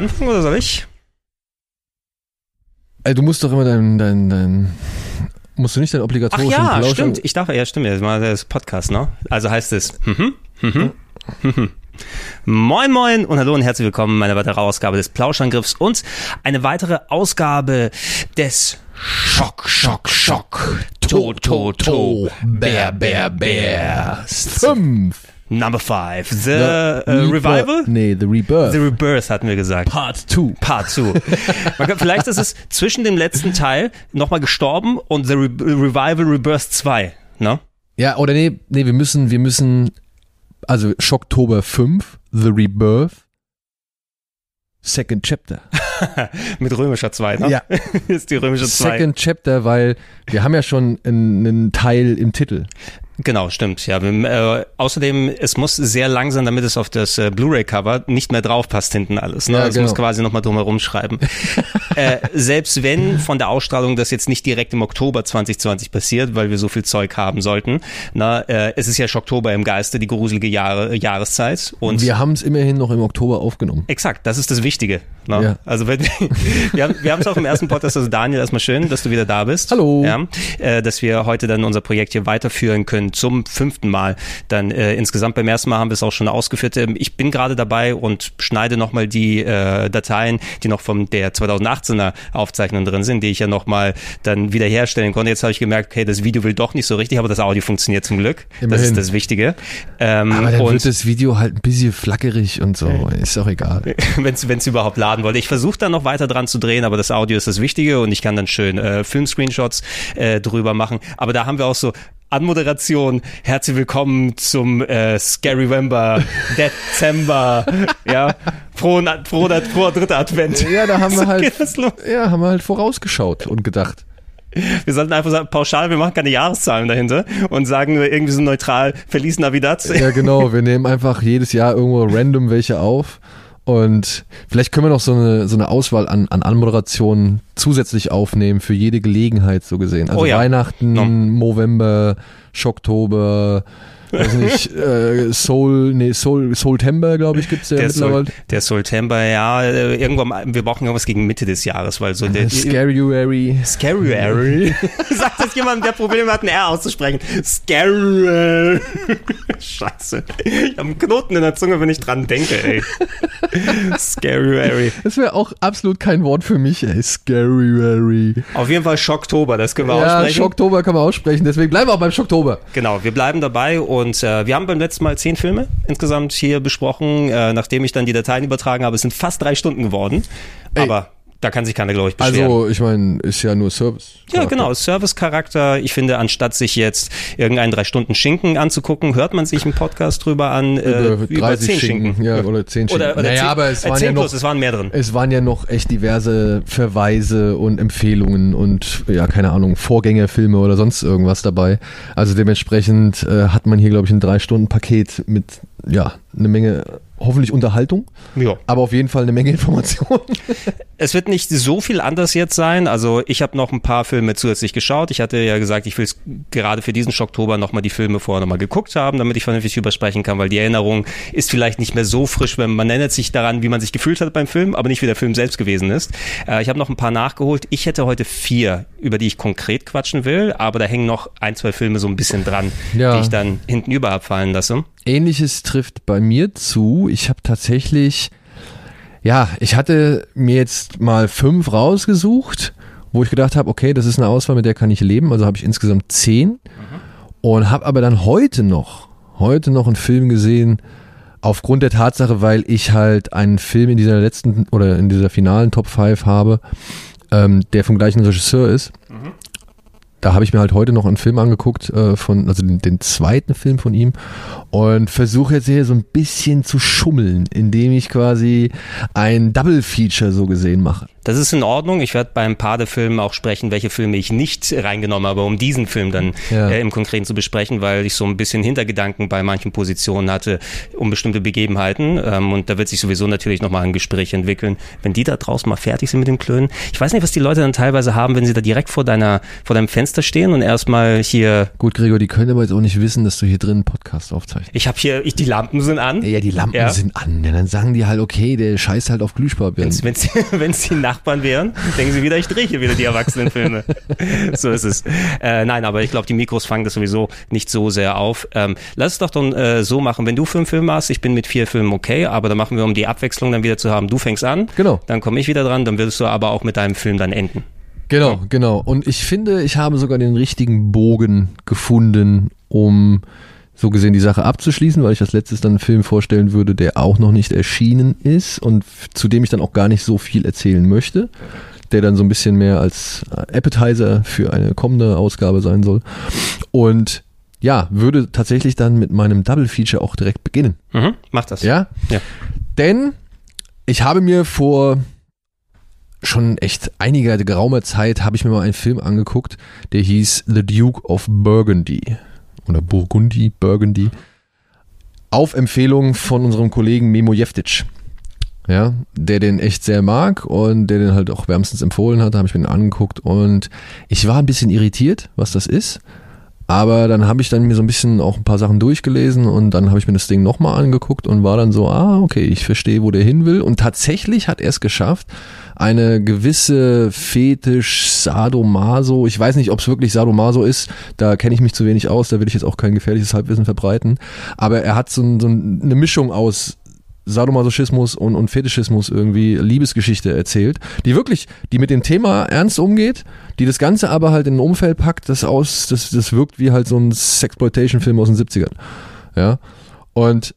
Ist der Anfang oder soll ich? Ey, du musst doch immer dein, dein, dein musst du nicht dein Ach obligatorischen ja, Plausch- stimmt. Ich darf, ja, stimmt. Das das Podcast, ne? Also heißt es, mhm, mhm, mhm. Moin Moin und hallo und herzlich willkommen in einer weiteren Ausgabe des Plauschangriffs und eine weitere Ausgabe des Schock, Schock, Schock, To, To, To, Bär, Bär, Bär, Fünf. Number five, The Ja, äh, Revival? Nee, The Rebirth. The Rebirth hatten wir gesagt. Part 2. Part 2. Man kann, vielleicht ist es zwischen dem letzten Teil nochmal gestorben und The Re Revival Rebirth 2. Ne? Ja, oder nee, nee, wir müssen, wir müssen, also Schocktober 5, The Rebirth, Second Chapter. Mit römischer 2, ne? Ja. ist die römische 2. Second Chapter, weil wir haben ja schon einen, einen Teil im Titel. Genau, stimmt. Ja, wir, äh, außerdem, es muss sehr lang sein, damit es auf das äh, Blu-ray-Cover nicht mehr drauf passt hinten alles. Ne? Ja, es genau. muss quasi nochmal drumherum schreiben. äh, selbst wenn von der Ausstrahlung das jetzt nicht direkt im Oktober 2020 passiert, weil wir so viel Zeug haben sollten, na, äh, es ist ja Oktober im Geiste, die gruselige Jahre, Jahreszeit. Und wir haben es immerhin noch im Oktober aufgenommen. Exakt, das ist das Wichtige. Ne? Ja. Also wenn, wir haben wir haben es auch im ersten Podcast, also Daniel, erstmal schön, dass du wieder da bist. Hallo. Ja, äh, dass wir heute dann unser Projekt hier weiterführen können zum fünften Mal. Dann äh, insgesamt beim ersten Mal haben wir es auch schon ausgeführt. Ähm, Ich bin gerade dabei und schneide nochmal die äh, Dateien, die noch von der 2018er Aufzeichnung drin sind, die ich ja nochmal dann wiederherstellen konnte. Jetzt habe ich gemerkt, okay, das Video will doch nicht so richtig, aber das Audio funktioniert zum Glück. Das Immerhin. ist das Wichtige. Ähm, Aber dann und wird das Video halt ein bisschen flackerig und so. Ist auch egal. wenn es überhaupt laden wollte. Ich versuche dann noch weiter dran zu drehen, aber das Audio ist das Wichtige und ich kann dann schön äh, Filmscreenshots äh, drüber machen. Aber da haben wir auch so Anmoderation. Herzlich willkommen zum äh, Scary November, Dezember, ja, frohen, froher, froher dritter Advent. Ja, da haben wir halt, ja, haben wir halt vorausgeschaut und gedacht. Wir sollten einfach sagen, pauschal, wir machen keine Jahreszahlen dahinter und sagen nur irgendwie so neutral, Feliz Navidad. Ja, genau. Wir nehmen einfach jedes Jahr irgendwo random welche auf. Und vielleicht können wir noch so eine, so eine Auswahl an, an Anmoderationen zusätzlich aufnehmen für jede Gelegenheit, so gesehen. Also Oh ja. Weihnachten, No. November, Schocktober, weiß nicht, äh, Soul, nee, Soul, Soultember, glaube ich, gibt's ja Der, mittlerweile. Sol, der September, ja, äh, irgendwann, wir brauchen irgendwas gegen Mitte des Jahres, weil so der, Scaruary. Scary. Sagt das jemand, der Probleme hat, ein R auszusprechen. Scary. Scheiße. Ich habe einen Knoten in der Zunge, wenn ich dran denke, ey. Scary. Das wäre auch absolut kein Wort für mich, ey. Scaruary. Auf jeden Fall Schocktober, das können wir Ja, aussprechen. Schocktober kann man aussprechen, deswegen bleiben wir auch beim Schocktober. Genau, wir bleiben dabei und äh, wir haben beim letzten Mal zehn Filme insgesamt hier besprochen. Äh, nachdem ich dann die Dateien übertragen habe, es sind fast drei Stunden geworden. Ey. Aber da kann sich keiner, glaube ich, beschweren. Also, ich meine, ist ja nur Service. Ja, genau, Service-Charakter. Ich finde, anstatt sich jetzt irgendeinen drei Stunden Schinken anzugucken, hört man sich einen Podcast drüber an. Äh, Über 30 Schinken, ja, oder 10 Schinken. Oder, oder naja, zehn, aber es äh, waren zehn ja noch, plus, es waren mehr drin. es waren ja noch echt diverse Verweise und Empfehlungen und, ja, keine Ahnung, Vorgängerfilme oder sonst irgendwas dabei. Also dementsprechend äh, hat man hier, glaube ich, ein Drei-Stunden-Paket mit, ja, eine Menge, hoffentlich Unterhaltung, Ja. aber auf jeden Fall eine Menge Informationen. Es wird nicht so viel anders jetzt sein. Also ich habe noch ein paar Filme zusätzlich geschaut. Ich hatte ja gesagt, ich will gerade für diesen Schocktober nochmal die Filme vorher nochmal geguckt haben, damit ich vernünftig übersprechen kann, weil die Erinnerung ist vielleicht nicht mehr so frisch, wenn man erinnert sich daran, wie man sich gefühlt hat beim Film, aber nicht wie der Film selbst gewesen ist. Äh, ich habe noch ein paar nachgeholt. Ich hätte heute vier, über die ich konkret quatschen will, aber da hängen noch ein, zwei Filme so ein bisschen dran, Ja. die ich dann hinten über abfallen lasse. Ähnliches trifft bei mir zu. Ich habe tatsächlich, ja, ich hatte mir jetzt mal fünf rausgesucht, wo ich gedacht habe, okay, das ist eine Auswahl, mit der kann ich leben. Also habe ich insgesamt zehn und habe aber dann heute noch, heute noch einen Film gesehen, aufgrund der Tatsache, weil ich halt einen Film in dieser letzten oder in dieser finalen Top 5 habe, ähm, der vom gleichen Regisseur ist. Da habe ich mir halt heute noch einen Film angeguckt äh, von, also den, den zweiten Film von ihm und versuche jetzt hier so ein bisschen zu schummeln, indem ich quasi ein Double Feature so gesehen mache. Das ist in Ordnung. Ich werde beim paar der Filme auch sprechen, welche Filme ich nicht reingenommen habe, um diesen Film dann ja. äh, im Konkreten zu besprechen, weil ich so ein bisschen Hintergedanken bei manchen Positionen hatte um bestimmte Begebenheiten. Ähm, und da wird sich sowieso natürlich nochmal ein Gespräch entwickeln, wenn die da draußen mal fertig sind mit dem Klönen. Ich weiß nicht, was die Leute dann teilweise haben, wenn sie da direkt vor deiner, vor deinem Fenster stehen und erstmal hier. Gut, Gregor, die können aber jetzt auch nicht wissen, dass du hier drin einen Podcast aufzeichnest. Ich habe hier, ich, die Lampen sind an. Ja, die Lampen ja. sind an. Ja, dann sagen die halt, okay, der scheißt halt auf Glühsparbillen. Wenn es die Nachbarn wären, denken sie wieder, ich drehe hier wieder die Erwachsenenfilme. so ist es. Äh, nein, aber ich glaube, die Mikros fangen das sowieso nicht so sehr auf. Ähm, lass es doch dann äh, so machen, wenn du fünf Filme hast, ich bin mit vier Filmen okay, aber dann machen wir, um die Abwechslung dann wieder zu haben, du fängst an, genau. dann komme ich wieder dran, dann wirst du aber auch mit deinem Film dann enden. Genau, genau. Und ich finde, ich habe sogar den richtigen Bogen gefunden, um so gesehen die Sache abzuschließen, weil ich als letztes dann einen Film vorstellen würde, der auch noch nicht erschienen ist und zu dem ich dann auch gar nicht so viel erzählen möchte, der dann so ein bisschen mehr als Appetizer für eine kommende Ausgabe sein soll. Und ja, würde tatsächlich dann mit meinem Double Feature auch direkt beginnen. Mhm, mach das. Ja? ja. Denn ich habe mir vor schon echt einiger geraumer Zeit habe ich mir mal einen Film angeguckt, der hieß The Duke of Burgundy oder Burgundy, Burgundy, auf Empfehlung von unserem Kollegen Memo Jeftic. Ja, der den echt sehr mag und der den halt auch wärmstens empfohlen hat, da habe ich mir den angeguckt und ich war ein bisschen irritiert, was das ist. Aber dann habe ich dann mir so ein bisschen auch ein paar Sachen durchgelesen und dann habe ich mir das Ding nochmal angeguckt und war dann so, ah, okay, ich verstehe, wo der hin will. Und tatsächlich hat er es geschafft, eine gewisse Fetisch Sadomaso, ich weiß nicht, ob es wirklich Sadomaso ist, da kenne ich mich zu wenig aus, da will ich jetzt auch kein gefährliches Halbwissen verbreiten, aber er hat so, so eine Mischung aus Sadomasochismus und, und Fetischismus irgendwie Liebesgeschichte erzählt, die wirklich, die mit dem Thema ernst umgeht, die das Ganze aber halt in ein Umfeld packt, das aus, das, das wirkt wie halt so ein Sexploitation-Film aus den 70ern. Ja. Und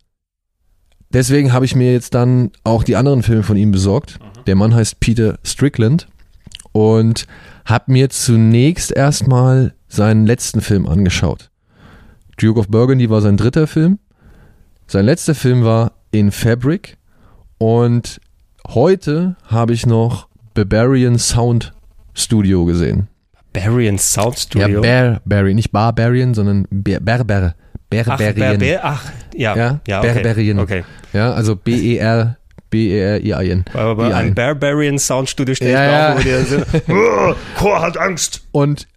deswegen habe ich mir jetzt dann auch die anderen Filme von ihm besorgt. Der Mann heißt Peter Strickland und habe mir zunächst erstmal seinen letzten Film angeschaut. Duke of Burgundy war sein dritter Film. Sein letzter Film war In Fabric und heute habe ich noch Barbarian Sound Studio gesehen. Barbarian Sound Studio? Ja, Barry, nicht Barbarian, sondern Berber. Berberian. Ach, Berber, ach ja, ja, ja okay. Berberian. Okay. Ja, also B-E-R B-E-R-I-A-N. Aber bei einem Barbarian Soundstudio steht ja, ja. wo die sind. oh, Chor hat Angst. Und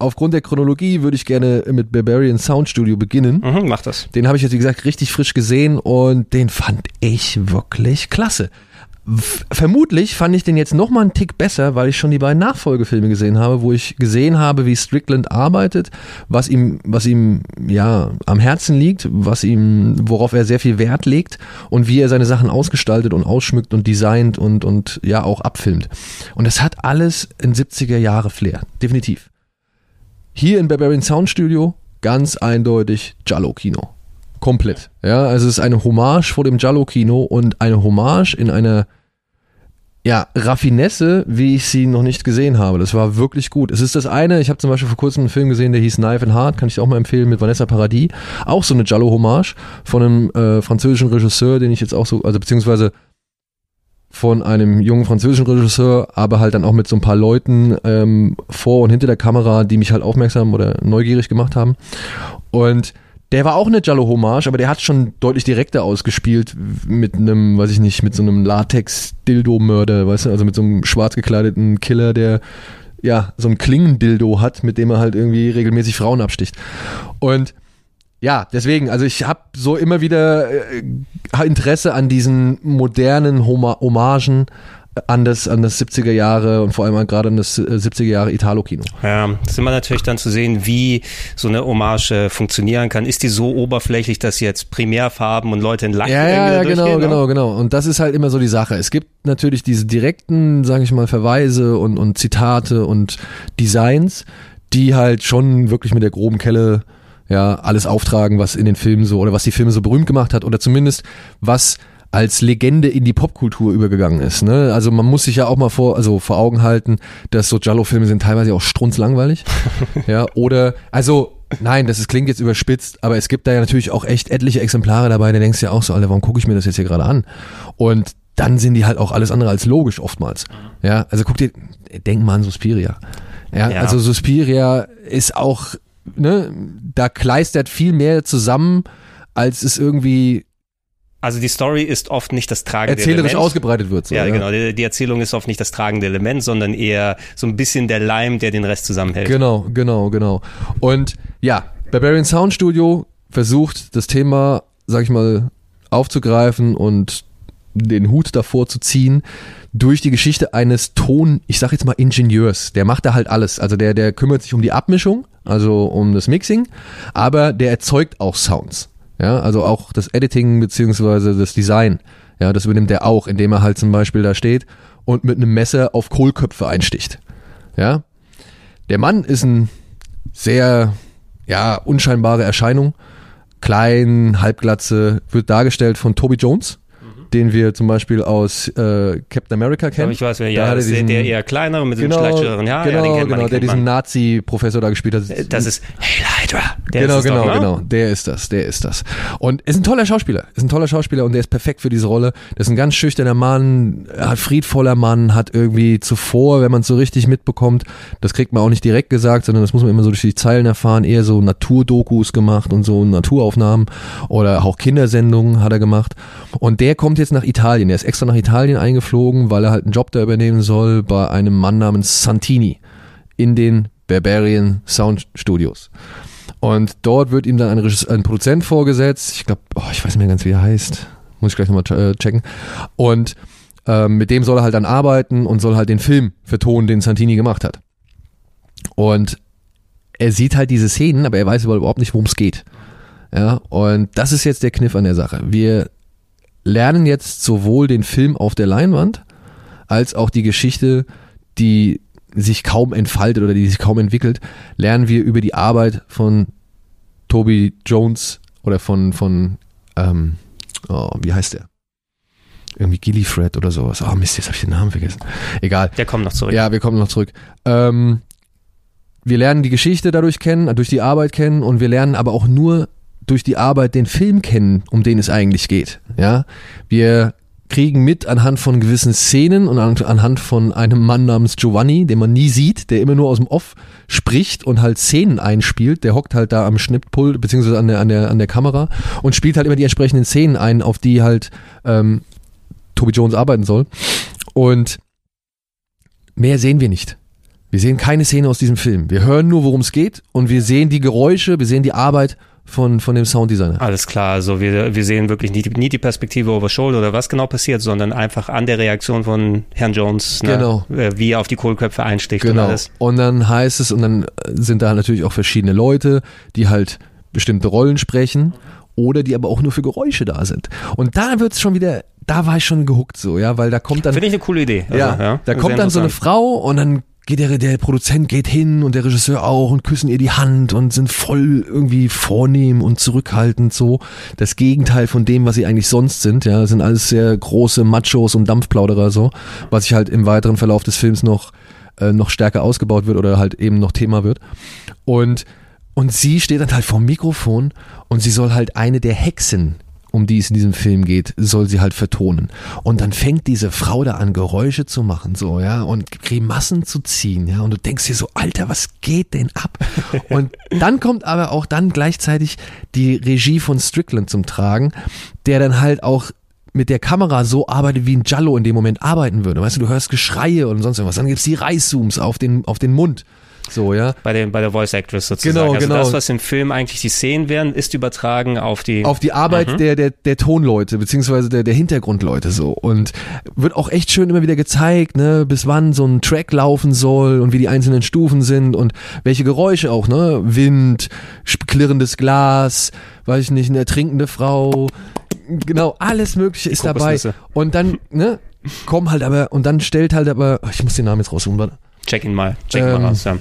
aufgrund der Chronologie würde ich gerne mit Barbarian Soundstudio beginnen. Mhm, mach das. Den habe ich jetzt, wie gesagt, richtig frisch gesehen und den fand ich wirklich klasse vermutlich fand ich den jetzt noch mal einen Tick besser, weil ich schon die beiden Nachfolgefilme gesehen habe, wo ich gesehen habe, wie Strickland arbeitet, was ihm, was ihm ja am Herzen liegt, was ihm, worauf er sehr viel Wert legt und wie er seine Sachen ausgestaltet und ausschmückt und designt und und ja auch abfilmt. Und das hat alles in 70er Jahre Flair, definitiv. Hier in Barbarian Sound Studio ganz eindeutig Jallo Kino. Komplett. Ja, also es ist eine Hommage vor dem Jallo Kino und eine Hommage in einer ja, Raffinesse, wie ich sie noch nicht gesehen habe. Das war wirklich gut. Es ist das eine, ich habe zum Beispiel vor kurzem einen Film gesehen, der hieß Knife and Heart, kann ich auch mal empfehlen, mit Vanessa Paradis. Auch so eine Giallo-Hommage von einem äh, französischen Regisseur, den ich jetzt auch so, also beziehungsweise von einem jungen französischen Regisseur, aber halt dann auch mit so ein paar Leuten ähm, vor und hinter der Kamera, die mich halt aufmerksam oder neugierig gemacht haben. Und der war auch eine Jallo-Hommage, aber der hat schon deutlich direkter ausgespielt mit einem, weiß ich nicht, mit so einem Latex-Dildo-Mörder, weißt du, also mit so einem schwarz gekleideten Killer, der ja so ein Klingendildo hat, mit dem er halt irgendwie regelmäßig Frauen absticht. Und ja, deswegen, also ich habe so immer wieder äh, Interesse an diesen modernen Hommagen an das, an das 70er Jahre und vor allem gerade an das 70er äh, Jahre Italo-Kino. Ja, das ist immer natürlich dann zu sehen, wie so eine Hommage äh, funktionieren kann. Ist die so oberflächlich, dass jetzt Primärfarben und Leute in Lack Ja, ja, ja genau, genau, genau. Und das ist halt immer so die Sache. Es gibt natürlich diese direkten, sage ich mal, Verweise und, und Zitate und Designs, die halt schon wirklich mit der groben Kelle ja alles auftragen, was in den Filmen so oder was die Filme so berühmt gemacht hat oder zumindest was als Legende in die Popkultur übergegangen ist. Ne? Also man muss sich ja auch mal vor, also vor Augen halten, dass so Jallo-Filme sind teilweise auch strunzlangweilig. ja, oder, also Nein, das ist, klingt jetzt überspitzt, aber es gibt da ja natürlich auch echt etliche Exemplare dabei, da denkst du ja auch so, Alter, warum gucke ich mir das jetzt hier gerade an? Und dann sind die halt auch alles andere als logisch oftmals. Ja, also guck dir, denk mal an Suspiria. Ja, Ja. also Suspiria ist auch, ne, da kleistert viel mehr zusammen, als es irgendwie Also die Story ist oft nicht das tragende erzählerisch Element. ausgebreitet wird. So, ja, genau. Die, die Erzählung ist oft nicht das tragende Element, sondern eher so ein bisschen der Leim, der den Rest zusammenhält. Genau, genau, genau. Und ja, Barbarian Sound Studio versucht das Thema, sag ich mal, aufzugreifen und den Hut davor zu ziehen durch die Geschichte eines Ton, ich sag jetzt mal Ingenieurs. Der macht da halt alles. Also der, der kümmert sich um die Abmischung, also um das Mixing, aber der erzeugt auch Sounds. Ja, also auch das Editing beziehungsweise das Design. Ja, das übernimmt er auch, indem er halt zum Beispiel da steht und mit einem Messer auf Kohlköpfe einsticht. Ja, der Mann ist ein sehr, ja, unscheinbare Erscheinung. Klein, halbglatze, wird dargestellt von Toby Jones, den wir zum Beispiel aus äh, Captain America kennen. ich weiß, wer Da ja, das ist der, diesen- der eher kleinere mit genau, dem schlechteren Jahr. genau, ja, genau, der diesen. Nazi-Professor da gespielt hat. Das ist Hail Hydra. Der genau, genau, doch, ne? genau. Der ist das, der ist das. Und ist ein toller Schauspieler, ist ein toller Schauspieler und der ist perfekt für diese Rolle. Der ist ein ganz schüchterner Mann, hat friedvoller Mann, hat irgendwie zuvor, wenn man es so richtig mitbekommt, das kriegt man auch nicht direkt gesagt, sondern das muss man immer so durch die Zeilen erfahren, eher so Naturdokus gemacht und so Naturaufnahmen oder auch Kindersendungen hat er gemacht. Und der kommt jetzt nach Italien. Der ist extra nach Italien eingeflogen, weil er halt einen Job da übernehmen soll bei einem Mann namens Santini in den Barbarian Sound Studios. Und dort wird ihm dann ein, Regis- ein Produzent vorgesetzt. Ich glaube, oh, ich weiß nicht mehr ganz, wie er heißt. Muss ich gleich nochmal äh, checken. Und ähm, mit dem soll er halt dann arbeiten und soll halt den Film vertonen, den Santini gemacht hat. Und er sieht halt diese Szenen, aber er weiß überhaupt nicht, worum es geht. Ja, und das ist jetzt der Kniff an der Sache. Wir lernen jetzt sowohl den Film auf der Leinwand, als auch die Geschichte, die sich kaum entfaltet oder die sich kaum entwickelt, lernen wir über die Arbeit von Toby Jones oder von, von ähm, oh, wie heißt der? Irgendwie Gillifred oder sowas. Oh Mist, jetzt habe ich den Namen vergessen. Egal. Der kommt noch zurück. Ja, wir kommen noch zurück. Ähm, wir lernen die Geschichte dadurch kennen, durch die Arbeit kennen und wir lernen aber auch nur durch die Arbeit den Film kennen, um den es eigentlich geht. Ja, wir kriegen mit anhand von gewissen Szenen und an, anhand von einem Mann namens Giovanni, den man nie sieht, der immer nur aus dem Off spricht und halt Szenen einspielt. Der hockt halt da am Schnittpult beziehungsweise an der an der an der Kamera und spielt halt immer die entsprechenden Szenen ein, auf die halt ähm, Toby Jones arbeiten soll. Und mehr sehen wir nicht. Wir sehen keine Szene aus diesem Film. Wir hören nur, worum es geht und wir sehen die Geräusche, wir sehen die Arbeit von, von dem Sounddesigner. Alles klar, also wir, wir sehen wirklich nie, nie die Perspektive over shoulder oder was genau passiert, sondern einfach an der Reaktion von Herrn Jones, ne, Genau. äh, wie er auf die Kohlköpfe einsticht und Genau. alles. Und dann heißt es, und dann sind da natürlich auch verschiedene Leute, die halt bestimmte Rollen sprechen oder die aber auch nur für Geräusche da sind. Und da wird's schon wieder, da war ich schon gehuckt so, ja, weil da kommt dann Finde ich eine coole Idee. Also, ja, da sehr kommt dann so eine. Frau und dann geht der, der Produzent geht hin und der Regisseur auch und küssen ihr die Hand und sind voll irgendwie vornehm und zurückhaltend so. Das Gegenteil von dem, was sie eigentlich sonst sind, ja, sind alles sehr große Machos und Dampfplauderer so, was sich halt im weiteren Verlauf des Films noch äh, noch stärker ausgebaut wird oder halt eben noch Thema wird. Und und sie steht dann halt vor dem Mikrofon und sie soll halt eine der Hexen, um die es in diesem Film geht, soll sie halt vertonen. Und dann fängt diese Frau da an, Geräusche zu machen, so, ja, und Grimassen zu ziehen, ja, und du denkst dir so, Alter, was geht denn ab? Und dann kommt aber auch dann gleichzeitig die Regie von Strickland zum Tragen, der dann halt auch mit der Kamera so arbeitet, wie ein Giallo in dem Moment arbeiten würde. Weißt du, du hörst Geschreie und sonst irgendwas. Dann gibt's die Reißzooms auf den, auf den Mund. So, ja. bei, dem, bei der Voice Actress sozusagen. Genau, also genau. das, was im Film eigentlich die Szenen wären, ist übertragen auf die. auf die Arbeit der, der, der Tonleute, beziehungsweise der, der Hintergrundleute so. Und wird auch echt schön immer wieder gezeigt, ne, bis wann so ein Track laufen soll und wie die einzelnen Stufen sind und welche Geräusche auch, ne? Wind, klirrendes Glas, weiß ich nicht, eine ertrinkende Frau. Genau, alles Mögliche ist dabei. Und dann, ne, kommen halt aber, und dann stellt halt aber, ich muss den Namen jetzt raussuchen, warte. Check ihn mal. Check ihn Ähm, mal raus. Ja.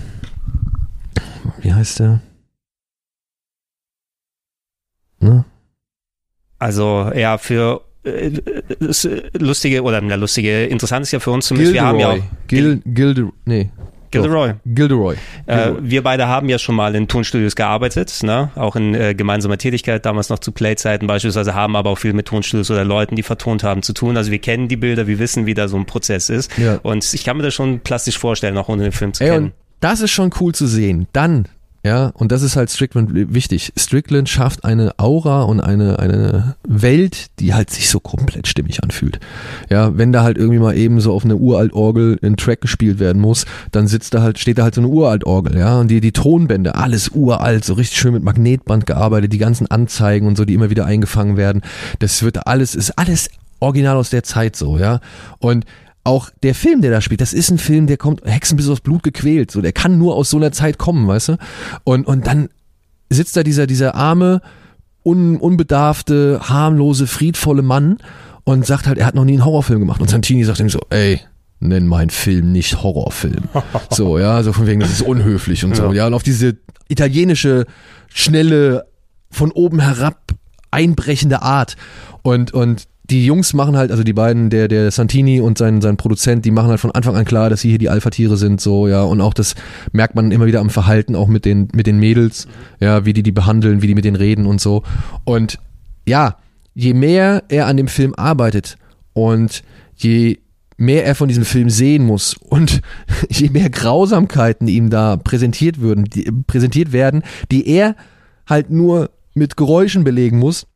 Wie heißt der? Ne? Also ja, für äh, das lustige oder na, lustige, interessant ist ja für uns zumindest, wir haben ja auch Gil, Gilderoy, nee. Gilderoy. Gilderoy. Äh, wir beide haben ja schon mal in Tonstudios gearbeitet, ne? auch in äh, gemeinsamer Tätigkeit, damals noch zu Playzeiten beispielsweise, haben aber auch viel mit Tonstudios oder Leuten, die vertont haben, zu tun. Also wir kennen die Bilder, wir wissen, wie da so ein Prozess ist. Ja. Und ich kann mir das schon plastisch vorstellen, auch ohne den Film zu Ey, kennen. das ist schon cool zu sehen. Dann, ja, und das ist halt Strickland wichtig. Strickland schafft eine Aura und eine, eine Welt, die halt sich so komplett stimmig anfühlt. Ja, wenn da halt irgendwie mal eben so auf eine Uraltorgel ein Track gespielt werden muss, dann sitzt da halt, steht da halt so eine Uraltorgel, ja, und die, die Tonbände, alles uralt, so richtig schön mit Magnetband gearbeitet, die ganzen Anzeigen und so, die immer wieder eingefangen werden. Das wird alles, ist alles original aus der Zeit so, ja. Und auch der Film, der da spielt, das ist ein Film, der kommt Hexen bis aufs Blut gequält. So, der kann nur aus so einer Zeit kommen, weißt du? Und, und dann sitzt da dieser, dieser arme, un, unbedarfte, harmlose, friedvolle Mann und sagt halt, er hat noch nie einen Horrorfilm gemacht. Und Santini sagt ihm so, ey, nenn meinen Film nicht Horrorfilm. So, ja, so von wegen, das ist unhöflich und so. Ja, und auf diese italienische, schnelle, von oben herab einbrechende Art. Und, und die Jungs machen halt, also die beiden, der, der Santini und sein, sein Produzent, die machen halt von Anfang an klar, dass sie hier die Alpha-Tiere sind, so, ja, und auch das merkt man immer wieder am Verhalten, auch mit den, mit den Mädels, ja, wie die die behandeln, wie die mit denen reden und so. Und ja, je mehr er an dem Film arbeitet und je mehr er von diesem Film sehen muss und je mehr Grausamkeiten ihm da präsentiert würden, die, präsentiert werden, die er halt nur mit Geräuschen belegen muss,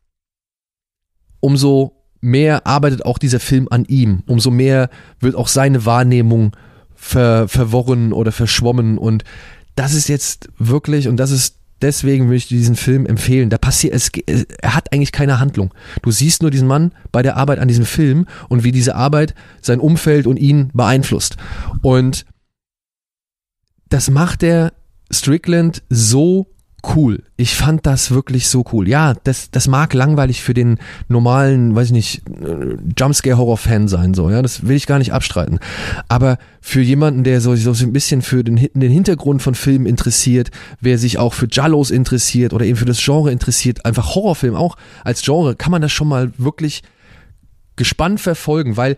umso mehr arbeitet auch dieser Film an ihm, umso mehr wird auch seine Wahrnehmung ver, verworren oder verschwommen und das ist jetzt wirklich und das ist deswegen würde ich diesen Film empfehlen. Da passiert es, er hat eigentlich keine Handlung. Du siehst nur diesen Mann bei der Arbeit an diesem Film und wie diese Arbeit sein Umfeld und ihn beeinflusst. Und das macht der Strickland so cool. Ich fand das wirklich so cool. Ja, das, das mag langweilig für den normalen, weiß ich nicht, äh, Jumpscare-Horror-Fan sein, so, ja, das will ich gar nicht abstreiten. Aber für jemanden, der so, so ein bisschen für den, den Hintergrund von Filmen interessiert, wer sich auch für Jallos interessiert oder eben für das Genre interessiert, einfach Horrorfilm auch als Genre, kann man das schon mal wirklich gespannt verfolgen, weil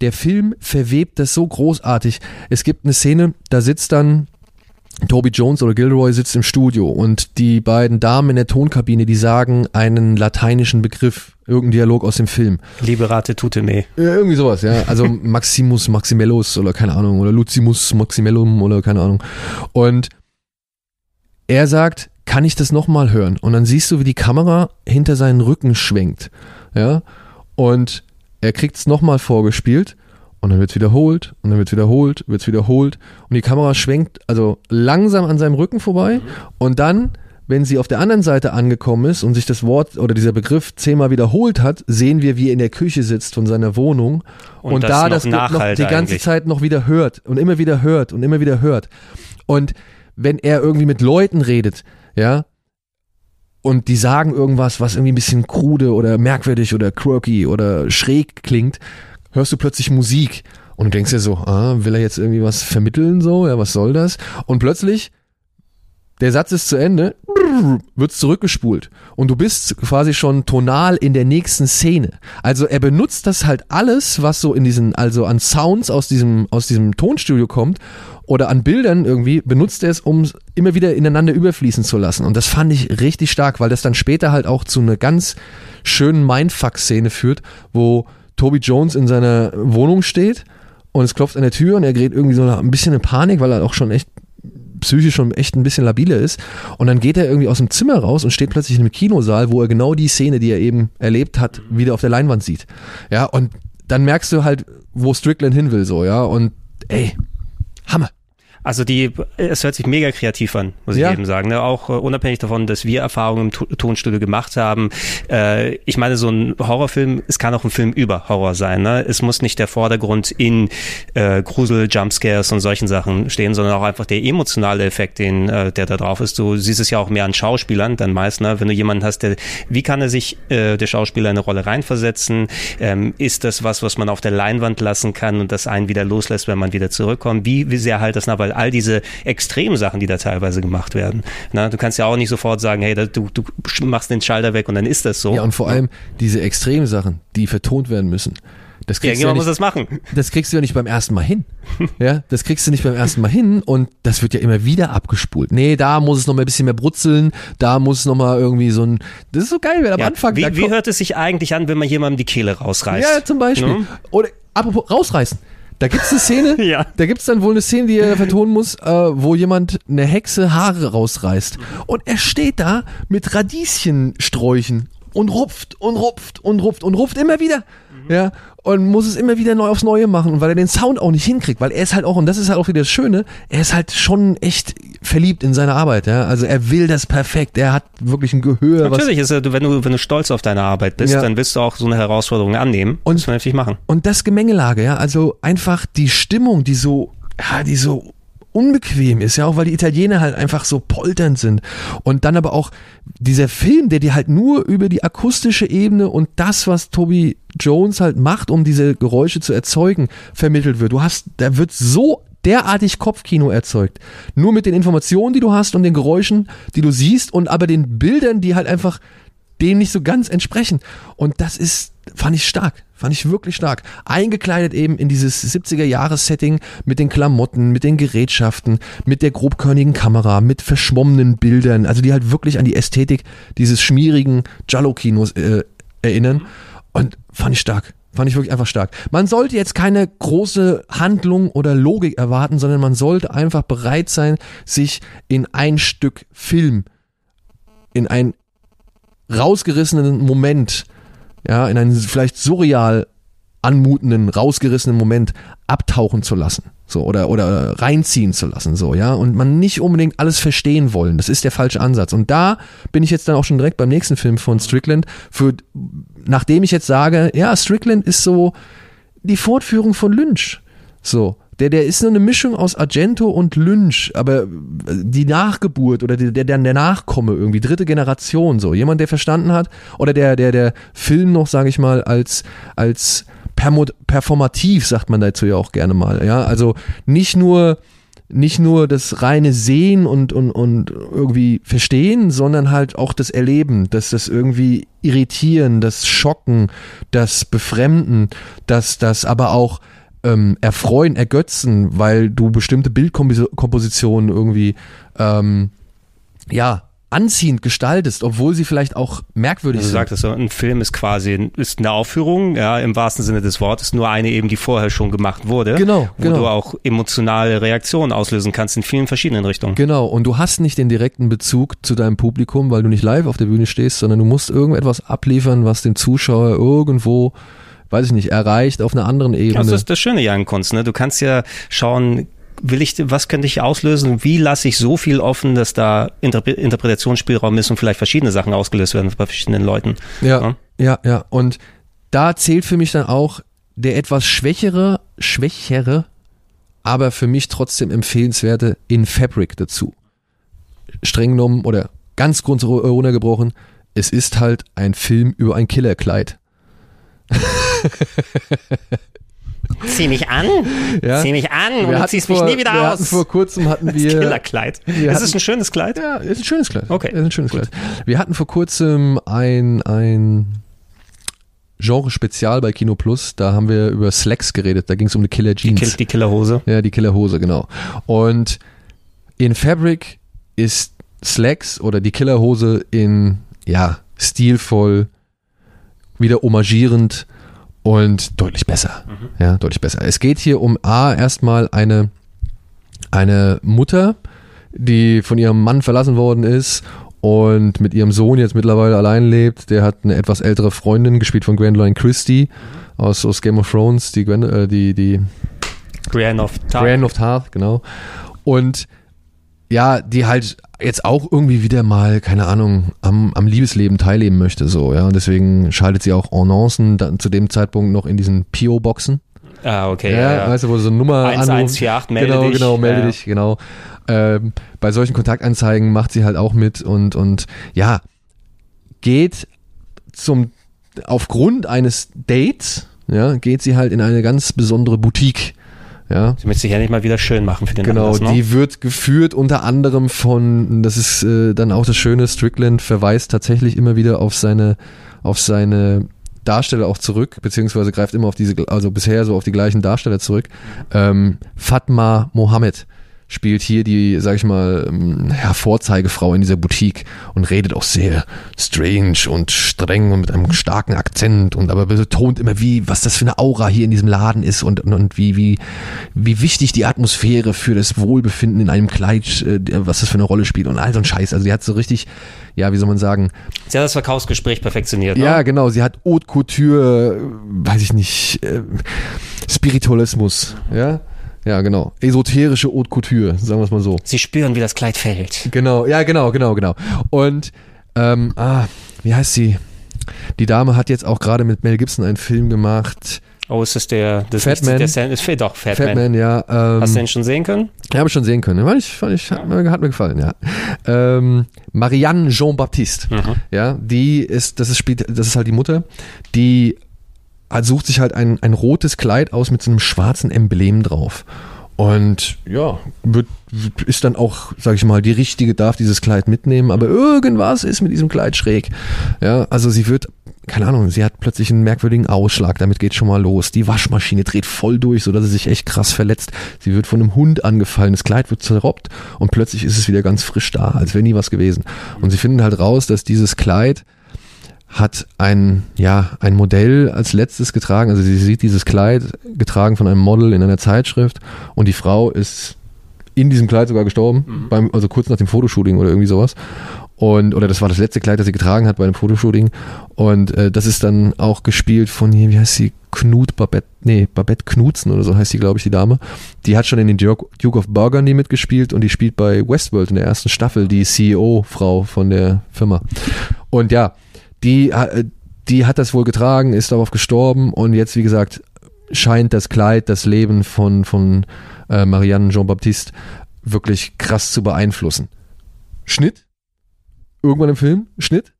der Film verwebt das so großartig. Es gibt eine Szene, da sitzt dann Toby Jones oder Gilroy sitzt im Studio und die beiden Damen in der Tonkabine, die sagen einen lateinischen Begriff, irgendein Dialog aus dem Film. Liberate tute me. Ja, irgendwie sowas, ja. Also Maximus Maximellus oder keine Ahnung oder Lucimus Maximellum oder keine Ahnung. Und er sagt, kann ich das nochmal hören? Und dann siehst du, wie die Kamera hinter seinen Rücken schwenkt, ja. Und er kriegt es nochmal vorgespielt und dann wird wiederholt und dann wird wiederholt, wird wiederholt und die Kamera schwenkt also langsam an seinem Rücken vorbei und dann, wenn sie auf der anderen Seite angekommen ist und sich das Wort oder dieser Begriff zehnmal wiederholt hat, sehen wir, wie er in der Küche sitzt von seiner Wohnung und, Und das da noch das noch Nachhalt die ganze eigentlich. Zeit noch wieder hört und immer wieder hört und immer wieder hört. Und wenn er irgendwie mit Leuten redet, ja, und die sagen irgendwas, was irgendwie ein bisschen krude oder merkwürdig oder quirky oder schräg klingt, hörst du plötzlich Musik und du denkst dir so, ah, will er jetzt irgendwie was vermitteln so, ja, was soll das? Und plötzlich der Satz ist zu Ende, wird zurückgespult und du bist quasi schon tonal in der nächsten Szene. Also er benutzt das halt alles, was so in diesen, also an Sounds aus diesem, aus diesem Tonstudio kommt oder an Bildern irgendwie, benutzt er es, um immer wieder ineinander überfließen zu lassen. Und das fand ich richtig stark, weil das dann später halt auch zu einer ganz schönen Mindfuck-Szene führt, wo Toby Jones in seiner Wohnung steht und es klopft an der Tür und er gerät irgendwie so ein bisschen in Panik, weil er auch schon echt psychisch schon echt ein bisschen labiler ist. Und dann geht er irgendwie aus dem Zimmer raus und steht plötzlich in einem Kinosaal, wo er genau die Szene, die er eben erlebt hat, wieder auf der Leinwand sieht. Ja, und dann merkst du halt, wo Strickland hin will, so, ja. Und ey, Hammer. Also die, es hört sich mega kreativ an, muss Ja. ich eben sagen. Ne? Auch äh, unabhängig davon, dass wir Erfahrungen im To- Tonstudio gemacht haben. Äh, ich meine, so ein Horrorfilm, es kann auch ein Film über Horror sein. Ne? Es muss nicht der Vordergrund in äh, Grusel, Jumpscares und solchen Sachen stehen, sondern auch einfach der emotionale Effekt, den, äh, der da drauf ist. Du siehst es ja auch mehr an Schauspielern dann meist, ne? wenn du jemanden hast, der, wie kann er sich, äh, der Schauspieler, in eine Rolle reinversetzen? Ähm, ist das was, was man auf der Leinwand lassen kann und das einen wieder loslässt, wenn man wieder zurückkommt? Wie, wie sehr halt das nach? Weil all diese extremen Sachen, die da teilweise gemacht werden. Na, du kannst ja auch nicht sofort sagen, hey, du, du machst den Schalter weg und dann ist das so. Ja, und vor allem diese extremen Sachen, die vertont werden müssen. Das kriegst, ja, du ja nicht, das, machen. das kriegst du ja nicht beim ersten Mal hin. Ja, das kriegst du nicht beim ersten Mal hin und das wird ja immer wieder abgespult. Nee, da muss es noch mal ein bisschen mehr brutzeln, da muss noch mal irgendwie so ein, das ist so geil, wenn am ja, Anfang. Wie, wie hört es sich eigentlich an, wenn man jemandem die Kehle rausreißt? Ja, zum Beispiel. Ja. Oder, apropos, rausreißen. Da gibt's eine Szene, ja. da gibt's dann wohl eine Szene, die er vertonen muss, äh, wo jemand eine Hexe Haare rausreißt. Und er steht da mit Radieschensträuchen und rupft und rupft und rupft und rupft immer wieder. Mhm. Ja, und muss es immer wieder neu aufs Neue machen, weil er den Sound auch nicht hinkriegt, weil er ist halt auch, und das ist halt auch wieder das Schöne, er ist halt schon echt verliebt in seine Arbeit, ja. Also er will das perfekt, er hat wirklich ein Gehör. Natürlich ist er, wenn du, wenn du stolz auf deine Arbeit bist, ja. dann willst du auch so eine Herausforderung annehmen. Und, das vernünftig machen. Und das Gemengelage, ja, also einfach die Stimmung, die so, ja, die so unbequem ist, ja, auch weil die Italiener halt einfach so polternd sind. Und dann aber auch dieser Film, der dir halt nur über die akustische Ebene und das, was Toby Jones halt macht, um diese Geräusche zu erzeugen, vermittelt wird. Du hast, da wird so derartig Kopfkino erzeugt. Nur mit den Informationen, die du hast und den Geräuschen, die du siehst und aber den Bildern, die halt einfach dem nicht so ganz entsprechen. Und das ist, fand ich stark. Fand ich wirklich stark. Eingekleidet eben in dieses 70er-Jahres-Setting mit den Klamotten, mit den Gerätschaften, mit der grobkörnigen Kamera, mit verschwommenen Bildern, also die halt wirklich an die Ästhetik dieses schmierigen Giallo-Kinos äh, erinnern. Und fand ich stark. Fand ich wirklich einfach stark. Man sollte jetzt keine große Handlung oder Logik erwarten, sondern man sollte einfach bereit sein, sich in ein Stück Film, in einen rausgerissenen Moment ja, in einen vielleicht surreal anmutenden, rausgerissenen Moment abtauchen zu lassen. So, oder, oder reinziehen zu lassen, so, ja. Und man nicht unbedingt alles verstehen wollen. Das ist der falsche Ansatz. Und da bin ich jetzt dann auch schon direkt beim nächsten Film von Strickland. Für, nachdem ich jetzt sage, ja, Strickland ist so die Fortführung von Lynch. So. Der, der ist nur eine Mischung aus Argento und Lynch, aber die Nachgeburt oder der, der, der Nachkomme irgendwie, dritte Generation, so. Jemand, der verstanden hat, oder der, der, der Film noch, sage ich mal, als, als performativ, sagt man dazu ja auch gerne mal, ja. Also nicht nur, nicht nur das reine Sehen und, und, und irgendwie Verstehen, sondern halt auch das Erleben, dass das irgendwie Irritieren, das Schocken, das Befremden, dass das aber auch ähm, erfreuen, ergötzen, weil du bestimmte Bildkompositionen irgendwie ähm, ja anziehend gestaltest, obwohl sie vielleicht auch merkwürdig also sind. Du sagtest so, ein Film ist quasi ist eine Aufführung, ja, im wahrsten Sinne des Wortes, nur eine eben, die vorher schon gemacht wurde. Genau, wo genau. du auch emotionale Reaktionen auslösen kannst in vielen verschiedenen Richtungen. Genau, und du hast nicht den direkten Bezug zu deinem Publikum, weil du nicht live auf der Bühne stehst, sondern du musst irgendetwas abliefern, was dem Zuschauer irgendwo weiß ich nicht, erreicht auf einer anderen Ebene. Das ist das Schöne ja in Kunst, ne? Du kannst ja schauen, will ich, was könnte ich auslösen? Wie lasse ich so viel offen, dass da Interpretationsspielraum ist und vielleicht verschiedene Sachen ausgelöst werden bei verschiedenen Leuten? Ja, ja, ja. ja. Und da zählt für mich dann auch der etwas schwächere, schwächere, aber für mich trotzdem empfehlenswerte In Fabric dazu. Streng genommen oder ganz kurz runtergebrochen, es ist halt ein Film über ein Killerkleid. Zieh mich an, ja. zieh mich an und du ziehst vor, mich nie wieder wir aus. vor kurzem hatten wir. Das Killerkleid. Wir ist es ein schönes Kleid? Ja, ist ein schönes Kleid. Okay. Ist ein schönes Gut. Kleid. Wir hatten vor kurzem ein, ein Genre-Spezial bei Kino Plus. Da haben wir über Slacks geredet. Da ging es um eine Killer Jeans. Die, die Killerhose. Ja, die Killerhose, genau. Und in Fabric ist Slacks oder die Killerhose in, ja, stilvoll, wieder homagierend und deutlich besser. Mhm. Ja, deutlich besser. Es geht hier um A, erstmal eine, eine Mutter, die von ihrem Mann verlassen worden ist und mit ihrem Sohn jetzt mittlerweile allein lebt. Der hat eine etwas ältere Freundin, gespielt von Gwendoline Christie mhm. aus, aus Game of Thrones, die, Gwen, äh, die, die Brienne of Tarth. Brienne of Tarth, genau. Und ja, die halt jetzt auch irgendwie wieder mal, keine Ahnung, am, am Liebesleben teilnehmen möchte, so, ja. Und deswegen schaltet sie auch Ennancen dann zu dem Zeitpunkt noch in diesen Pio-Boxen. Ah, okay. Ja, ja, ja. weißt du, wo so eine Nummer 1148, melde genau, dich. Genau, melde ja. dich, genau. Ähm, bei solchen Kontaktanzeigen macht sie halt auch mit und, und ja, geht zum, aufgrund eines Dates, ja, geht sie halt in eine ganz besondere Boutique Ja. Sie möchte sich ja nicht mal wieder schön machen für den Genau, Anlass, ne? die wird geführt unter anderem von, das ist äh, dann auch das Schöne, Strickland verweist tatsächlich immer wieder auf seine, auf seine Darsteller auch zurück, beziehungsweise greift immer auf diese, also bisher so auf die gleichen Darsteller zurück. Ähm, Fatma Mohammed spielt hier die, sag ich mal, ähm, ja, Vorzeigefrau in dieser Boutique und redet auch sehr strange und streng und mit einem starken Akzent und aber betont immer, wie, was das für eine Aura hier in diesem Laden ist und, und, und wie, wie, wie wichtig die Atmosphäre für das Wohlbefinden in einem Kleid, äh, was das für eine Rolle spielt und all so ein Scheiß. Also die hat so richtig, ja, wie soll man sagen, Sie hat das Verkaufsgespräch perfektioniert. ja, ne? genau. Sie hat Haute Couture, äh, weiß ich nicht, äh, Spiritualismus, ja. Ja, genau. Esoterische Haute Couture, sagen wir es mal so. Sie spüren, wie das Kleid fällt. Genau, ja, genau, genau, genau. Und, ähm, ah, wie heißt sie? Die Dame hat jetzt auch gerade mit Mel Gibson einen Film gemacht. Oh, ist das der, das Fat Man. der Sam, ist doch Fatman. Fatman, ja. Ähm, Hast du den schon sehen können? Ja, habe ich schon sehen können. Fand ich, fand ich, hat, mir, hat mir gefallen, ja. Ähm, Marianne Jean-Baptiste, ja, die ist, das ist spielt, das ist halt die Mutter, die hat, sucht sich halt ein, ein rotes Kleid aus mit so einem schwarzen Emblem drauf. Und ja, wird, ist dann auch, sag ich mal, die richtige darf dieses Kleid mitnehmen, aber irgendwas ist mit diesem Kleid schräg. Ja, also sie wird, keine Ahnung, sie hat plötzlich einen merkwürdigen Ausschlag, damit geht schon mal los. Die Waschmaschine dreht voll durch, sodass sie sich echt krass verletzt. Sie wird von einem Hund angefallen, das Kleid wird zerrobbt und plötzlich ist es wieder ganz frisch da, als wäre nie was gewesen. Und sie finden halt raus, dass dieses Kleid hat ein, ja, ein Modell als letztes getragen. Also sie sieht dieses Kleid getragen von einem Model in einer Zeitschrift und die Frau ist in diesem Kleid sogar gestorben, beim, also kurz nach dem Fotoshooting oder irgendwie sowas. Und, oder das war das letzte Kleid, das sie getragen hat bei dem Fotoshooting. Und äh, das ist dann auch gespielt von hier, wie heißt sie? Knut Babette, nee, Babette Knutzen oder so heißt sie, glaube ich, die Dame. Die hat schon in den Duke Duke of Burgundy mitgespielt und die spielt bei Westworld in der ersten Staffel die CEO-Frau von der Firma. Und ja, die, äh, die hat das wohl getragen, ist darauf gestorben und jetzt, wie gesagt, scheint das Kleid das Leben von, von äh, Marianne Jean-Baptiste wirklich krass zu beeinflussen. Schnitt? Irgendwann im Film? Schnitt?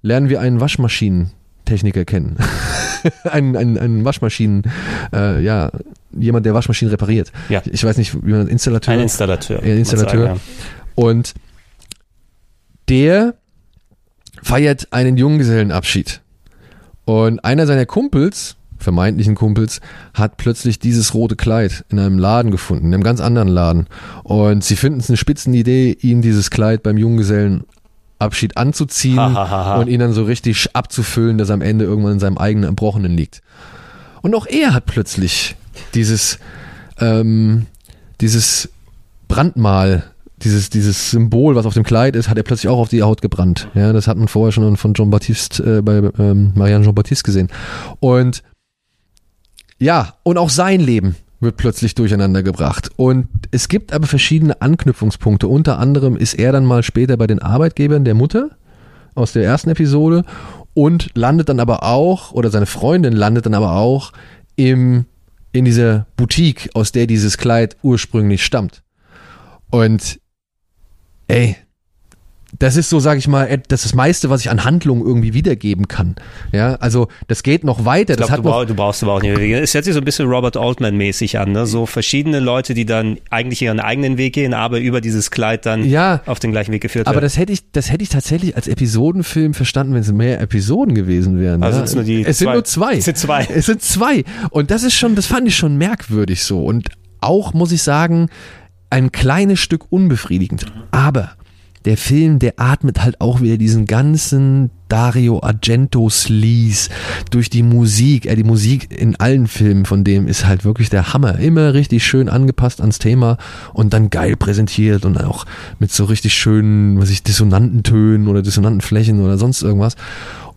Lernen wir einen Waschmaschinentechniker kennen. einen, einen, einen Waschmaschinen, äh, ja, jemand, der Waschmaschinen repariert. Ja. Ich weiß nicht, wie man Installateur. Ein Installateur. Ein Installateur. sagen, Und der feiert einen Junggesellenabschied. Und einer seiner Kumpels, vermeintlichen Kumpels, hat plötzlich dieses rote Kleid in einem Laden gefunden, in einem ganz anderen Laden. Und sie finden es eine Spitzenidee, ihm dieses Kleid beim Junggesellenabschied anzuziehen ha, ha, ha. und ihn dann so richtig abzufüllen, dass er am Ende irgendwann in seinem eigenen Erbrochenen liegt. Und auch er hat plötzlich dieses, ähm, dieses Brandmal, dieses, dieses Symbol, was auf dem Kleid ist, hat er plötzlich auch auf die Haut gebrannt. Ja, das hat man vorher schon von Jean Baptiste, äh, bei ähm, Marianne Jean Baptiste gesehen. Und ja, und auch sein Leben wird plötzlich durcheinander gebracht. Und es gibt aber verschiedene Anknüpfungspunkte. Unter anderem ist er dann mal später bei den Arbeitgebern der Mutter aus der ersten Episode und landet dann aber auch, oder seine Freundin landet dann aber auch im, in dieser Boutique, aus der dieses Kleid ursprünglich stammt. Und ey, das ist so, sage ich mal, das ist das meiste, was ich an Handlung irgendwie wiedergeben kann. Ja, also das geht noch weiter. Ich das glaube, hat du, noch, brauch, du brauchst aber auch nicht. Es hört sich so ein bisschen Robert Altman-mäßig an, ne? So verschiedene Leute, die dann eigentlich ihren eigenen Weg gehen, aber über dieses Kleid dann Ja. auf den gleichen Weg geführt aber werden. das hätte ich, das hätte ich tatsächlich als Episodenfilm verstanden, wenn es mehr Episoden gewesen wären. Also ja. sind's nur die es sind zwei. nur zwei. Es sind zwei. Es sind zwei. Und das ist schon, das fand ich schon merkwürdig so. Und auch, muss ich sagen, ein kleines Stück unbefriedigend. Aber der Film, der atmet halt auch wieder diesen ganzen Dario Argento Sleaze durch die Musik. Äh, die Musik in allen Filmen von dem ist halt wirklich der Hammer. Immer richtig schön angepasst ans Thema und dann geil präsentiert und auch mit so richtig schönen, was ich, dissonanten Tönen oder dissonanten Flächen oder sonst irgendwas.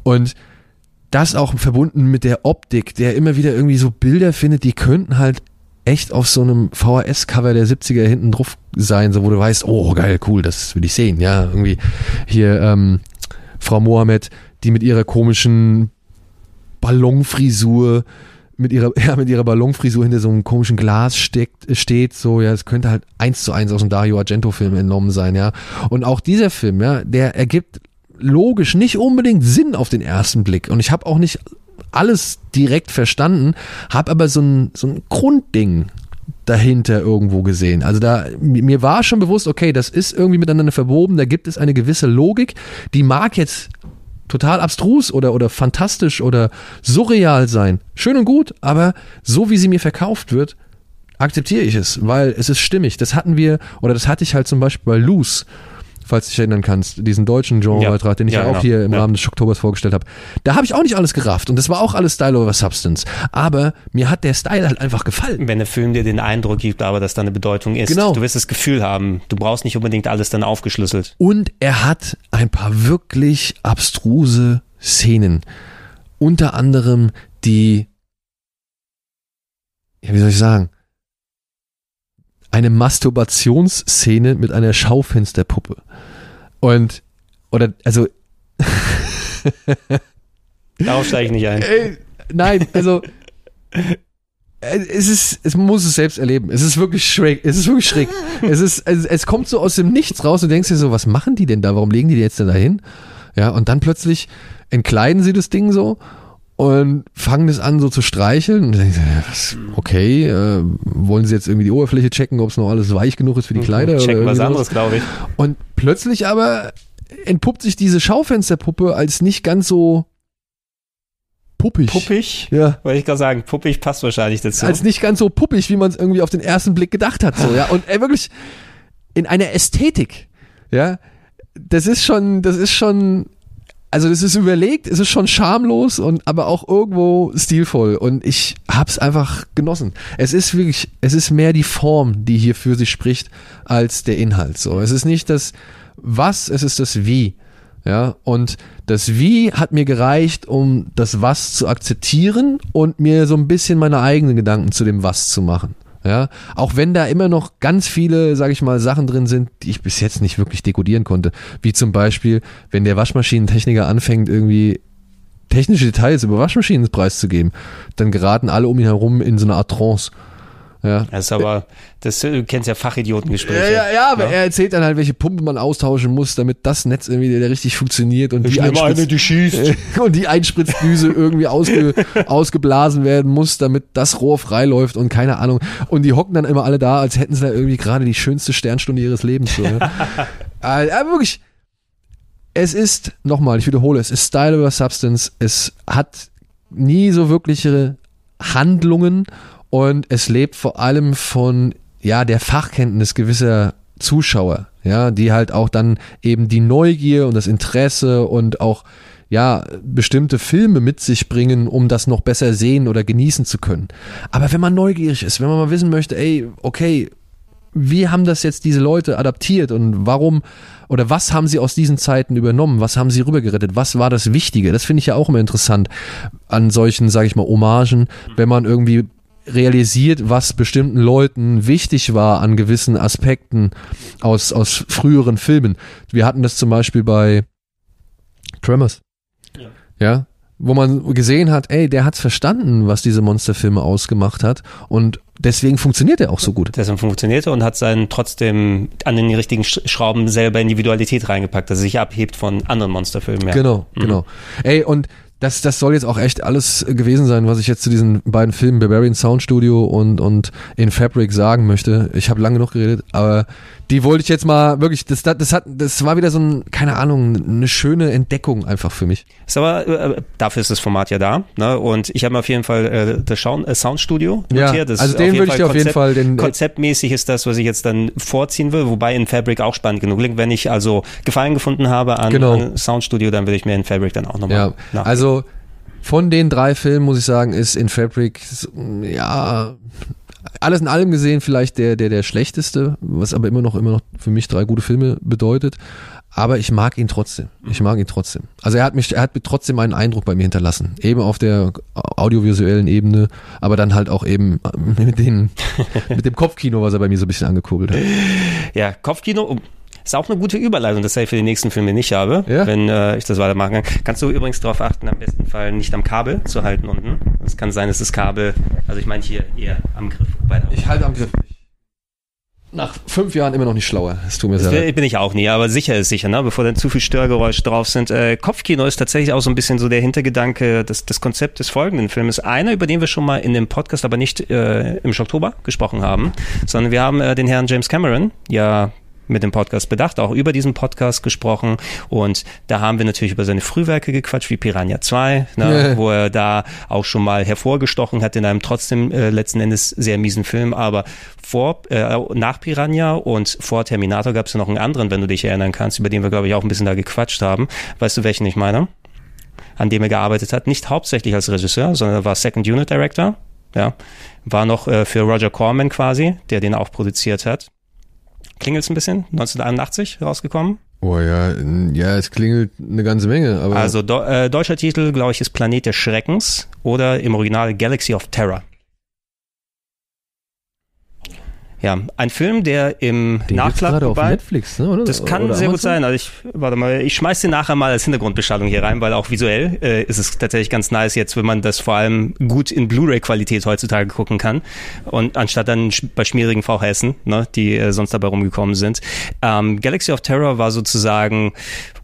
Und das auch verbunden mit der Optik, der immer wieder irgendwie so Bilder findet, die könnten halt echt auf so einem VHS-Cover der 70er hinten drauf sein, so wo du weißt, oh geil, cool, das will ich sehen, ja, irgendwie hier ähm, Frau Mohammed, die mit ihrer komischen Ballonfrisur mit ihrer, ja, mit ihrer Ballonfrisur hinter so einem komischen Glas steckt, steht, so, ja, es könnte halt eins zu eins aus dem Dario Argento-Film entnommen sein, ja. Und auch dieser Film, ja, der ergibt logisch nicht unbedingt Sinn auf den ersten Blick. Und ich habe auch nicht alles direkt verstanden, habe aber so ein, so ein Grundding dahinter irgendwo gesehen. Also da mir war schon bewusst, okay, das ist irgendwie miteinander verwoben, da gibt es eine gewisse Logik, die mag jetzt total abstrus oder oder fantastisch oder surreal sein. Schön und gut, aber so wie sie mir verkauft wird, akzeptiere ich es, weil es ist stimmig. Das hatten wir oder das hatte ich halt zum Beispiel bei Loose falls du dich erinnern kannst, diesen deutschen Genrebeitrag, ja. den ich ja, ja auch genau. hier im ja. Rahmen des Oktobers vorgestellt habe. Da habe ich auch nicht alles gerafft und das war auch alles Style over Substance. Aber mir hat der Style halt einfach gefallen. Wenn der Film dir den Eindruck gibt, aber dass da eine Bedeutung ist, genau. du wirst das Gefühl haben, du brauchst nicht unbedingt alles dann aufgeschlüsselt. Und er hat ein paar wirklich abstruse Szenen. Unter anderem die, ja, wie soll ich sagen, eine Masturbationsszene mit einer Schaufensterpuppe. Und, oder, also. Darauf steige ich nicht ein. Äh, nein, also. Es ist, es muss es selbst erleben. Es ist wirklich schräg. Es ist wirklich schräg. es ist, es, es kommt so aus dem Nichts raus und denkst dir so, was machen die denn da? Warum legen die jetzt denn da hin? Ja, und dann plötzlich entkleiden sie das Ding so und fangen es an so zu streicheln und okay, äh, wollen sie jetzt irgendwie die Oberfläche checken, ob es noch alles weich genug ist für die mhm. Kleider? Checken oder was anderes, glaube ich. Und plötzlich aber entpuppt sich diese Schaufensterpuppe als nicht ganz so puppig. Puppig? Ja. Wollte ich gerade sagen, puppig passt wahrscheinlich dazu. Als nicht ganz so puppig, wie man es irgendwie auf den ersten Blick gedacht hat, so, ja. Und ey, wirklich in einer Ästhetik, ja. Das ist schon, das ist schon also das ist überlegt, es ist schon schamlos und aber auch irgendwo stilvoll und ich hab's einfach genossen. Es ist wirklich, es ist mehr die Form, die hier für sich spricht, als der Inhalt. So, es ist nicht das Was, es ist das Wie. Ja, und das Wie hat mir gereicht, um das Was zu akzeptieren und mir so ein bisschen meine eigenen Gedanken zu dem Was zu machen. Ja, auch wenn da immer noch ganz viele, sage ich mal, Sachen drin sind, die ich bis jetzt nicht wirklich dekodieren konnte. Wie zum Beispiel, wenn der Waschmaschinentechniker anfängt, irgendwie technische Details über Waschmaschinen preiszugeben, dann geraten alle um ihn herum in so eine Art Trance. Ja. Das ist aber, das, du kennst ja Fachidiotengespräche. Ja, ja, ja, aber ja. er erzählt dann halt, welche Pumpe man austauschen muss, damit das Netz irgendwie der, der richtig funktioniert und ich die, Einspritz, eine, die schießt. und die Einspritzdüse irgendwie ausge, ausgeblasen werden muss, damit das Rohr freiläuft und keine Ahnung. Und die hocken dann immer alle da, als hätten sie da irgendwie gerade die schönste Sternstunde ihres Lebens. So, ja. aber wirklich, es ist, nochmal, ich wiederhole, es ist Style over Substance. Es hat nie so wirkliche Handlungen und es lebt vor allem von ja der Fachkenntnis gewisser Zuschauer, ja, die halt auch dann eben die Neugier und das Interesse und auch ja, bestimmte Filme mit sich bringen, um das noch besser sehen oder genießen zu können. Aber wenn man neugierig ist, wenn man mal wissen möchte, ey, okay, wie haben das jetzt diese Leute adaptiert und warum oder was haben sie aus diesen Zeiten übernommen? Was haben sie rübergerettet? Was war das Wichtige? Das finde ich ja auch immer interessant an solchen, sage ich mal, Hommagen, wenn man irgendwie realisiert, was bestimmten Leuten wichtig war an gewissen Aspekten aus, aus früheren Filmen. Wir hatten das zum Beispiel bei Tremors. Ja. ja wo man gesehen hat, ey, der hat's verstanden, was diese Monsterfilme ausgemacht hat und deswegen funktioniert er auch so gut. Deswegen funktioniert er und hat seinen trotzdem an den richtigen Schrauben selber Individualität reingepackt, dass er sich abhebt von anderen Monsterfilmen. Ja. Genau, mhm. genau. Ey, und das, das soll jetzt auch echt alles gewesen sein, was ich jetzt zu diesen beiden Filmen Barbarian Sound Studio und, und In Fabric sagen möchte. Ich habe lange noch geredet, aber die wollte ich jetzt mal wirklich, das, das, das, hat, das war wieder so ein, keine Ahnung, eine schöne Entdeckung einfach für mich. Ist aber, äh, dafür ist das Format ja da. Ne? Und ich habe mir auf jeden Fall äh, das Sound, äh, Soundstudio notiert. Ja, das also den würde ich dir auf jeden Fall... Den, konzeptmäßig ist das, was ich jetzt dann vorziehen will, wobei in Fabric auch spannend genug liegt. Wenn ich also Gefallen gefunden habe an, genau. an Soundstudio, dann würde ich mir in Fabric dann auch nochmal Ja, also von den drei Filmen muss ich sagen, ist in Fabric ja alles in allem gesehen vielleicht der, der, der schlechteste, was aber immer noch, immer noch für mich drei gute Filme bedeutet. Aber ich mag ihn trotzdem. Ich mag ihn trotzdem. Also er hat mich, er hat trotzdem einen Eindruck bei mir hinterlassen. Eben auf der audiovisuellen Ebene, aber dann halt auch eben mit, den, mit dem Kopfkino, was er bei mir so ein bisschen angekurbelt hat. Ja, Kopfkino, ist auch eine gute Überleitung, das ich für den nächsten Film nicht habe, ja? wenn äh, ich das weitermachen kann. Kannst du übrigens darauf achten, am besten Fall nicht am Kabel zu halten unten. Es kann sein, dass das Kabel, also ich meine hier eher am Griff. ich halte am Griff. nach fünf Jahren immer noch nicht schlauer. Es tut mir sehr leid. Bin ich auch nie, aber sicher ist sicher, ne? bevor dann zu viel Störgeräusche drauf sind. Äh, Kopfkino ist tatsächlich auch so ein bisschen so der Hintergedanke, das, das Konzept des folgenden Films. Einer, über den wir schon mal in dem Podcast, aber nicht äh, im Oktober gesprochen haben, sondern wir haben äh, den Herrn James Cameron ja mit dem Podcast bedacht, auch über diesen Podcast gesprochen und da haben wir natürlich über seine Frühwerke gequatscht, wie Piranha 2, ne, wo er da auch schon mal hervorgestochen hat in einem trotzdem äh, letzten Endes sehr miesen Film, aber vor, äh, nach Piranha und vor Terminator gab es ja noch einen anderen, wenn du dich erinnern kannst, über den wir glaube ich auch ein bisschen da gequatscht haben. Weißt du, welchen ich meine? An dem er gearbeitet hat, nicht hauptsächlich als Regisseur, sondern er war Second Unit Director, ja, war noch äh, für Roger Corman quasi, der den auch produziert hat. Klingelt es ein bisschen? 1981 rausgekommen. Oh ja, ja, es klingelt eine ganze Menge. Aber Also do, äh, deutscher Titel, glaube ich, ist Planet des Schreckens oder im Original Galaxy of Terror. Ja, ein Film, der im den Nachklapp gerade auf Netflix, ne? Oder? Das kann Oder sehr gut Amazon? sein. Also ich, warte mal, ich schmeiß den nachher mal als Hintergrundbeschallung hier rein, weil auch visuell äh, ist es tatsächlich ganz nice jetzt, wenn man das vor allem gut in Blu-ray-Qualität heutzutage gucken kann und anstatt dann bei schmierigen VHSen, ne, die äh, sonst dabei rumgekommen sind. Ähm, Galaxy of Terror war sozusagen,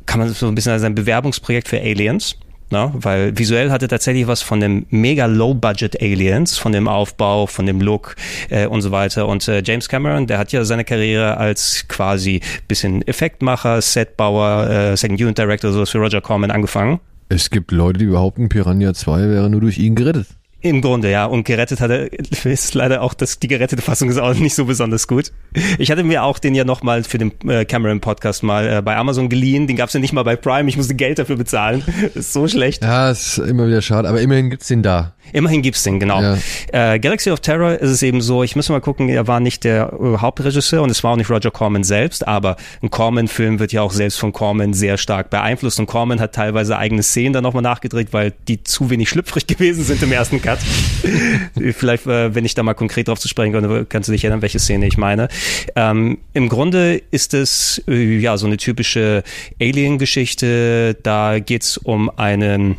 kann man so ein bisschen als ein Bewerbungsprojekt für Aliens. Ne? Weil visuell hatte tatsächlich was von dem mega Low-Budget Aliens, von dem Aufbau, von dem Look äh, und so weiter. Und äh, James Cameron, der hat ja seine Karriere als quasi bisschen Effektmacher, Setbauer, äh, Second Unit Director, sowas für Roger Corman angefangen. Es gibt Leute, die behaupten, Piranha 2 wäre nur durch ihn gerettet. Im Grunde, ja. Und gerettet hat er, ist leider auch, das, die gerettete Fassung ist auch nicht so besonders gut. Ich hatte mir auch den ja nochmal für den äh, Cameron-Podcast mal äh, bei Amazon geliehen. Den gab's ja nicht mal bei Prime. Ich musste Geld dafür bezahlen. Das ist so schlecht. Ja, ist immer wieder schade, aber immerhin gibt's den da. Immerhin gibt's den, genau. Ja. Äh, Galaxy of Terror ist es eben so, ich muss mal gucken, er war nicht der äh, Hauptregisseur und es war auch nicht Roger Corman selbst, aber ein Corman-Film wird ja auch selbst von Corman sehr stark beeinflusst und Corman hat teilweise eigene Szenen dann nochmal nachgedreht, weil die zu wenig schlüpfrig gewesen sind im ersten Cut. Vielleicht, äh, wenn ich da mal konkret drauf zu sprechen komme, kannst du dich erinnern, welche Szene ich meine. Ähm, Im Grunde ist es äh, ja so eine typische Alien-Geschichte, da geht's um einen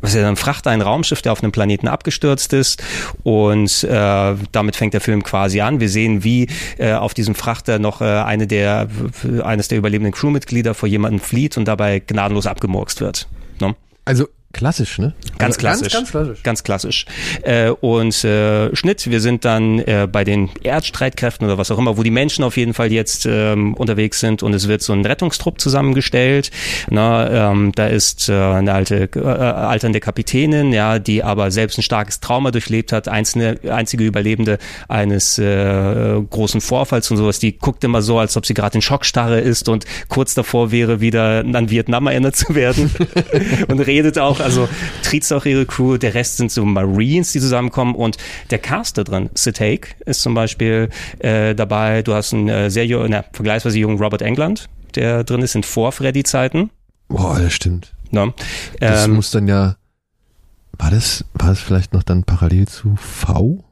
was ja ein Frachter, ein Raumschiff, der auf einem Planeten abgestürzt ist und äh, damit fängt der Film quasi an. Wir sehen, wie äh, auf diesem Frachter noch äh, eine der eines der überlebenden Crewmitglieder vor jemanden flieht und dabei gnadenlos abgemurkst wird. Ne? Also klassisch, ne? Ganz klassisch. Ganz, ganz klassisch. Ganz klassisch. Äh, und äh, Schnitt, wir sind dann äh, bei den Erdstreitkräften oder was auch immer, wo die Menschen auf jeden Fall jetzt ähm, unterwegs sind und es wird so ein Rettungstrupp zusammengestellt. Na, ähm, da ist äh, eine alte, äh, alternde Kapitänin, ja, die aber selbst ein starkes Trauma durchlebt hat, einzelne, einzige Überlebende eines äh, großen Vorfalls und sowas. Die guckt immer so, als ob sie gerade in Schockstarre ist und kurz davor wäre, wieder an Vietnam erinnert zu werden und redet auch also triezt auch ihre Crew, der Rest sind so Marines, die zusammenkommen und der Cast da drin, Sid Haig ist zum Beispiel äh, dabei, du hast einen äh, sehr jungen, na, vergleichsweise jungen Robert England, der drin ist in Vor-Freddy-Zeiten. Boah, das stimmt. Ne? Das Ähm, muss dann ja. War das, war das vielleicht noch dann parallel zu V?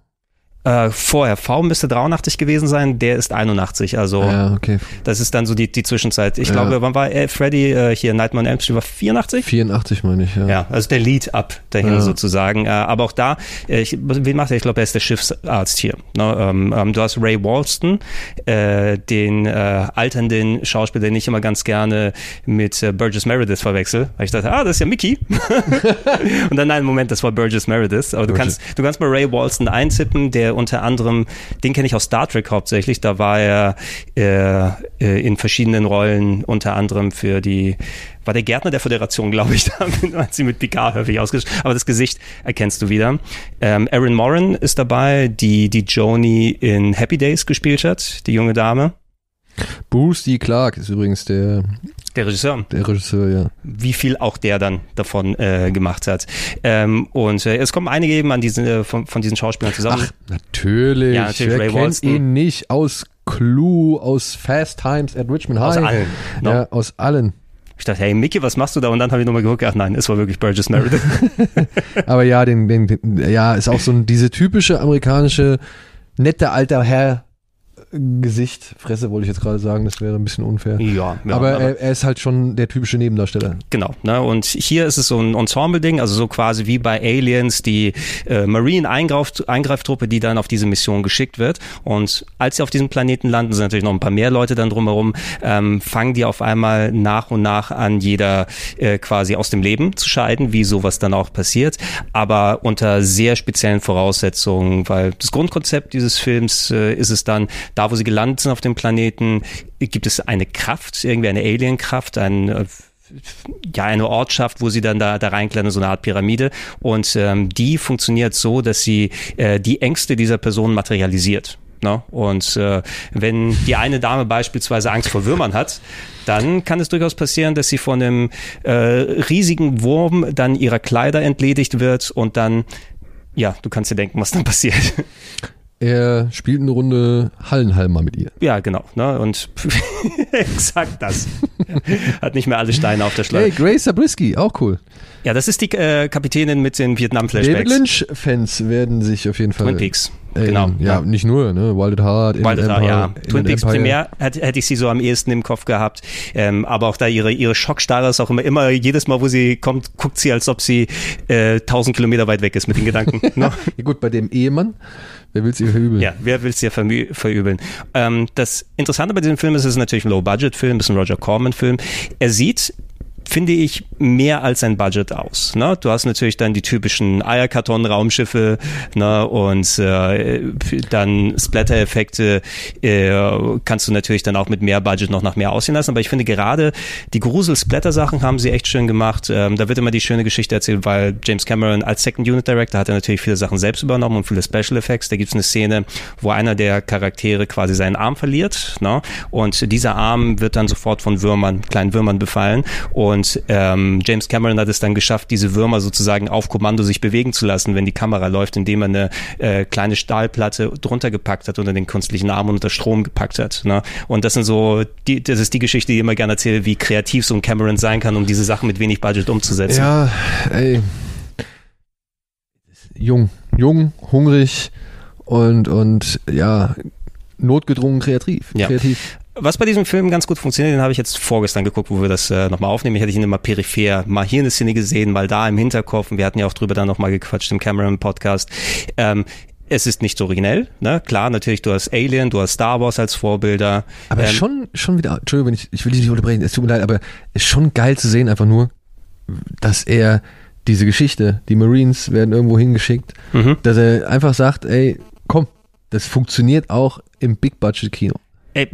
Äh, vorher, V müsste 83 gewesen sein, der ist 81, also Ja, okay. das ist dann so die, die Zwischenzeit. Ich Ja. glaube, wann war äh, Freddy äh, hier, Nightmare on Elm Street war 84? 84 meine ich, ja. Ja, also der Lead-Up dahin Ja. sozusagen. Äh, aber auch da, äh, ich, wen macht er? Ich glaube, er ist der Schiffsarzt hier. Ne? Ähm, ähm, du hast Ray Walston, äh, den äh, alternden Schauspieler, den ich immer ganz gerne mit äh, Burgess Meredith verwechsel. Weil ich dachte, ah, das ist ja Mickey. Und dann, nein, Moment, das war Burgess Meredith. Aber du Burgess. kannst, du kannst mal Ray Walston eintippen, der unter anderem, den kenne ich aus Star Trek hauptsächlich. Da war er äh, äh, in verschiedenen Rollen, unter anderem für die war der Gärtner der Föderation, glaube ich, da hat sie mit Picard häufig ausgesprochen. Aber das Gesicht erkennst du wieder. Ähm, Erin Moran ist dabei, die die Joni in Happy Days gespielt hat, die junge Dame. Bruce D. Clark ist übrigens der, Der Regisseur, der Regisseur, ja. wie viel auch der dann davon äh, gemacht hat. Ähm, und äh, es kommen einige eben an diesen, äh, von, von diesen Schauspielern zusammen. Ach, natürlich. Ja, natürlich, Wer Ray kennt Walston. ihn nicht aus Clue, aus Fast Times at Richmond High? Aus allen, ne? Ja, aus allen. Ich dachte, hey Mickey, was machst du da? Und dann habe ich nochmal geguckt, ach nein, es war wirklich Burgess Meredith. Aber ja, den, den, den, ja, ist auch so ein, diese typische amerikanische, nette alter Herr, Gesicht, Fresse wollte ich jetzt gerade sagen, das wäre ein bisschen unfair. Ja, ja aber, er, er, ist halt schon der typische Nebendarsteller. Genau, ne? und hier ist es so ein Ensemble-Ding, also so quasi wie bei Aliens, die äh, Marine-Eingreiftruppe, die dann auf diese Mission geschickt wird. Und als sie auf diesem Planeten landen, sind natürlich noch ein paar mehr Leute dann drumherum, ähm, fangen die auf einmal nach und nach an, jeder äh, quasi aus dem Leben zu scheiden, wie sowas dann auch passiert, aber unter sehr speziellen Voraussetzungen, weil das Grundkonzept dieses Films äh, ist es dann, da wo sie gelandet sind auf dem Planeten, gibt es eine Kraft, irgendwie eine Alienkraft, ein äh, ja, eine Ortschaft, wo sie dann da, da reinklettern, so eine Art Pyramide. Und ähm, die funktioniert so, dass sie äh, die Ängste dieser Person materialisiert. Ne? Und äh, wenn die eine Dame beispielsweise Angst vor Würmern hat, dann kann es durchaus passieren, dass sie von einem äh, riesigen Wurm dann ihrer Kleider entledigt wird und dann, ja, du kannst dir denken, was dann passiert. Er spielt eine Runde Hallenhalmer mit ihr. Ja, genau. Ne? Und exakt das. Hat nicht mehr alle Steine auf der Schleuse. Hey, Grace Zabriskie, auch cool. Ja, das ist die äh, Kapitänin mit den Vietnam-Flashbacks. David Lynch-Fans werden sich auf jeden Fall. Twin Peaks. Äh, genau. Ja, ja, nicht nur, ne? Wilded Heart, Wilded Heart, ja. Twin Peaks primär hätte, hätte ich sie so am ehesten im Kopf gehabt. Ähm, aber auch da ihre, ihre Schockstarre ist auch immer, immer, jedes Mal, wo sie kommt, guckt sie, als ob sie äh, 1000 Kilometer weit weg ist mit den Gedanken. ne? ja, gut, bei dem Ehemann. Wer will es ihr verübeln? Ja, wer will es ihr verübeln? Ähm, das Interessante bei diesem Film ist, es ist natürlich ein Low-Budget-Film, ein bisschen Roger Corman-Film. Er sieht finde ich, mehr als ein Budget aus. Ne? Du hast natürlich dann die typischen Eierkarton-Raumschiffe ne? und äh, dann Splatter-Effekte äh, kannst du natürlich dann auch mit mehr Budget noch nach mehr aussehen lassen. Aber ich finde gerade die Grusel-Splatter-Sachen haben sie echt schön gemacht. Ähm, da wird immer die schöne Geschichte erzählt, weil James Cameron als Second Unit Director hat er natürlich viele Sachen selbst übernommen und viele Special Effects. Da gibt es eine Szene, wo einer der Charaktere quasi seinen Arm verliert ne? und dieser Arm wird dann sofort von Würmern, kleinen Würmern befallen und und ähm, James Cameron hat es dann geschafft, diese Würmer sozusagen auf Kommando sich bewegen zu lassen, wenn die Kamera läuft, indem er eine äh, kleine Stahlplatte drunter gepackt hat unter den künstlichen Arm und unter Strom gepackt hat. Ne? Und das sind so, die, das ist die Geschichte, die ich immer gerne erzähle, wie kreativ so ein Cameron sein kann, um diese Sachen mit wenig Budget umzusetzen. Ja, ey. Jung, jung, hungrig und, und ja, notgedrungen kreativ. Ja. kreativ. Was bei diesem Film ganz gut funktioniert, den habe ich jetzt vorgestern geguckt, wo wir das äh, nochmal aufnehmen. Ich hätte ihn immer peripher mal hier eine Szene gesehen, mal da im Hinterkopf. Und wir hatten ja auch drüber dann nochmal gequatscht im Cameron-Podcast. Ähm, es ist nicht so originell, ne? Klar, natürlich, du hast Alien, du hast Star Wars als Vorbilder. Aber ähm, schon, schon wieder, Entschuldigung, ich, ich will dich nicht unterbrechen, es tut mir leid, aber es ist schon geil zu sehen, einfach nur, dass er diese Geschichte, die Marines werden irgendwo hingeschickt, mhm. dass er einfach sagt, ey, komm, das funktioniert auch im Big-Budget-Kino.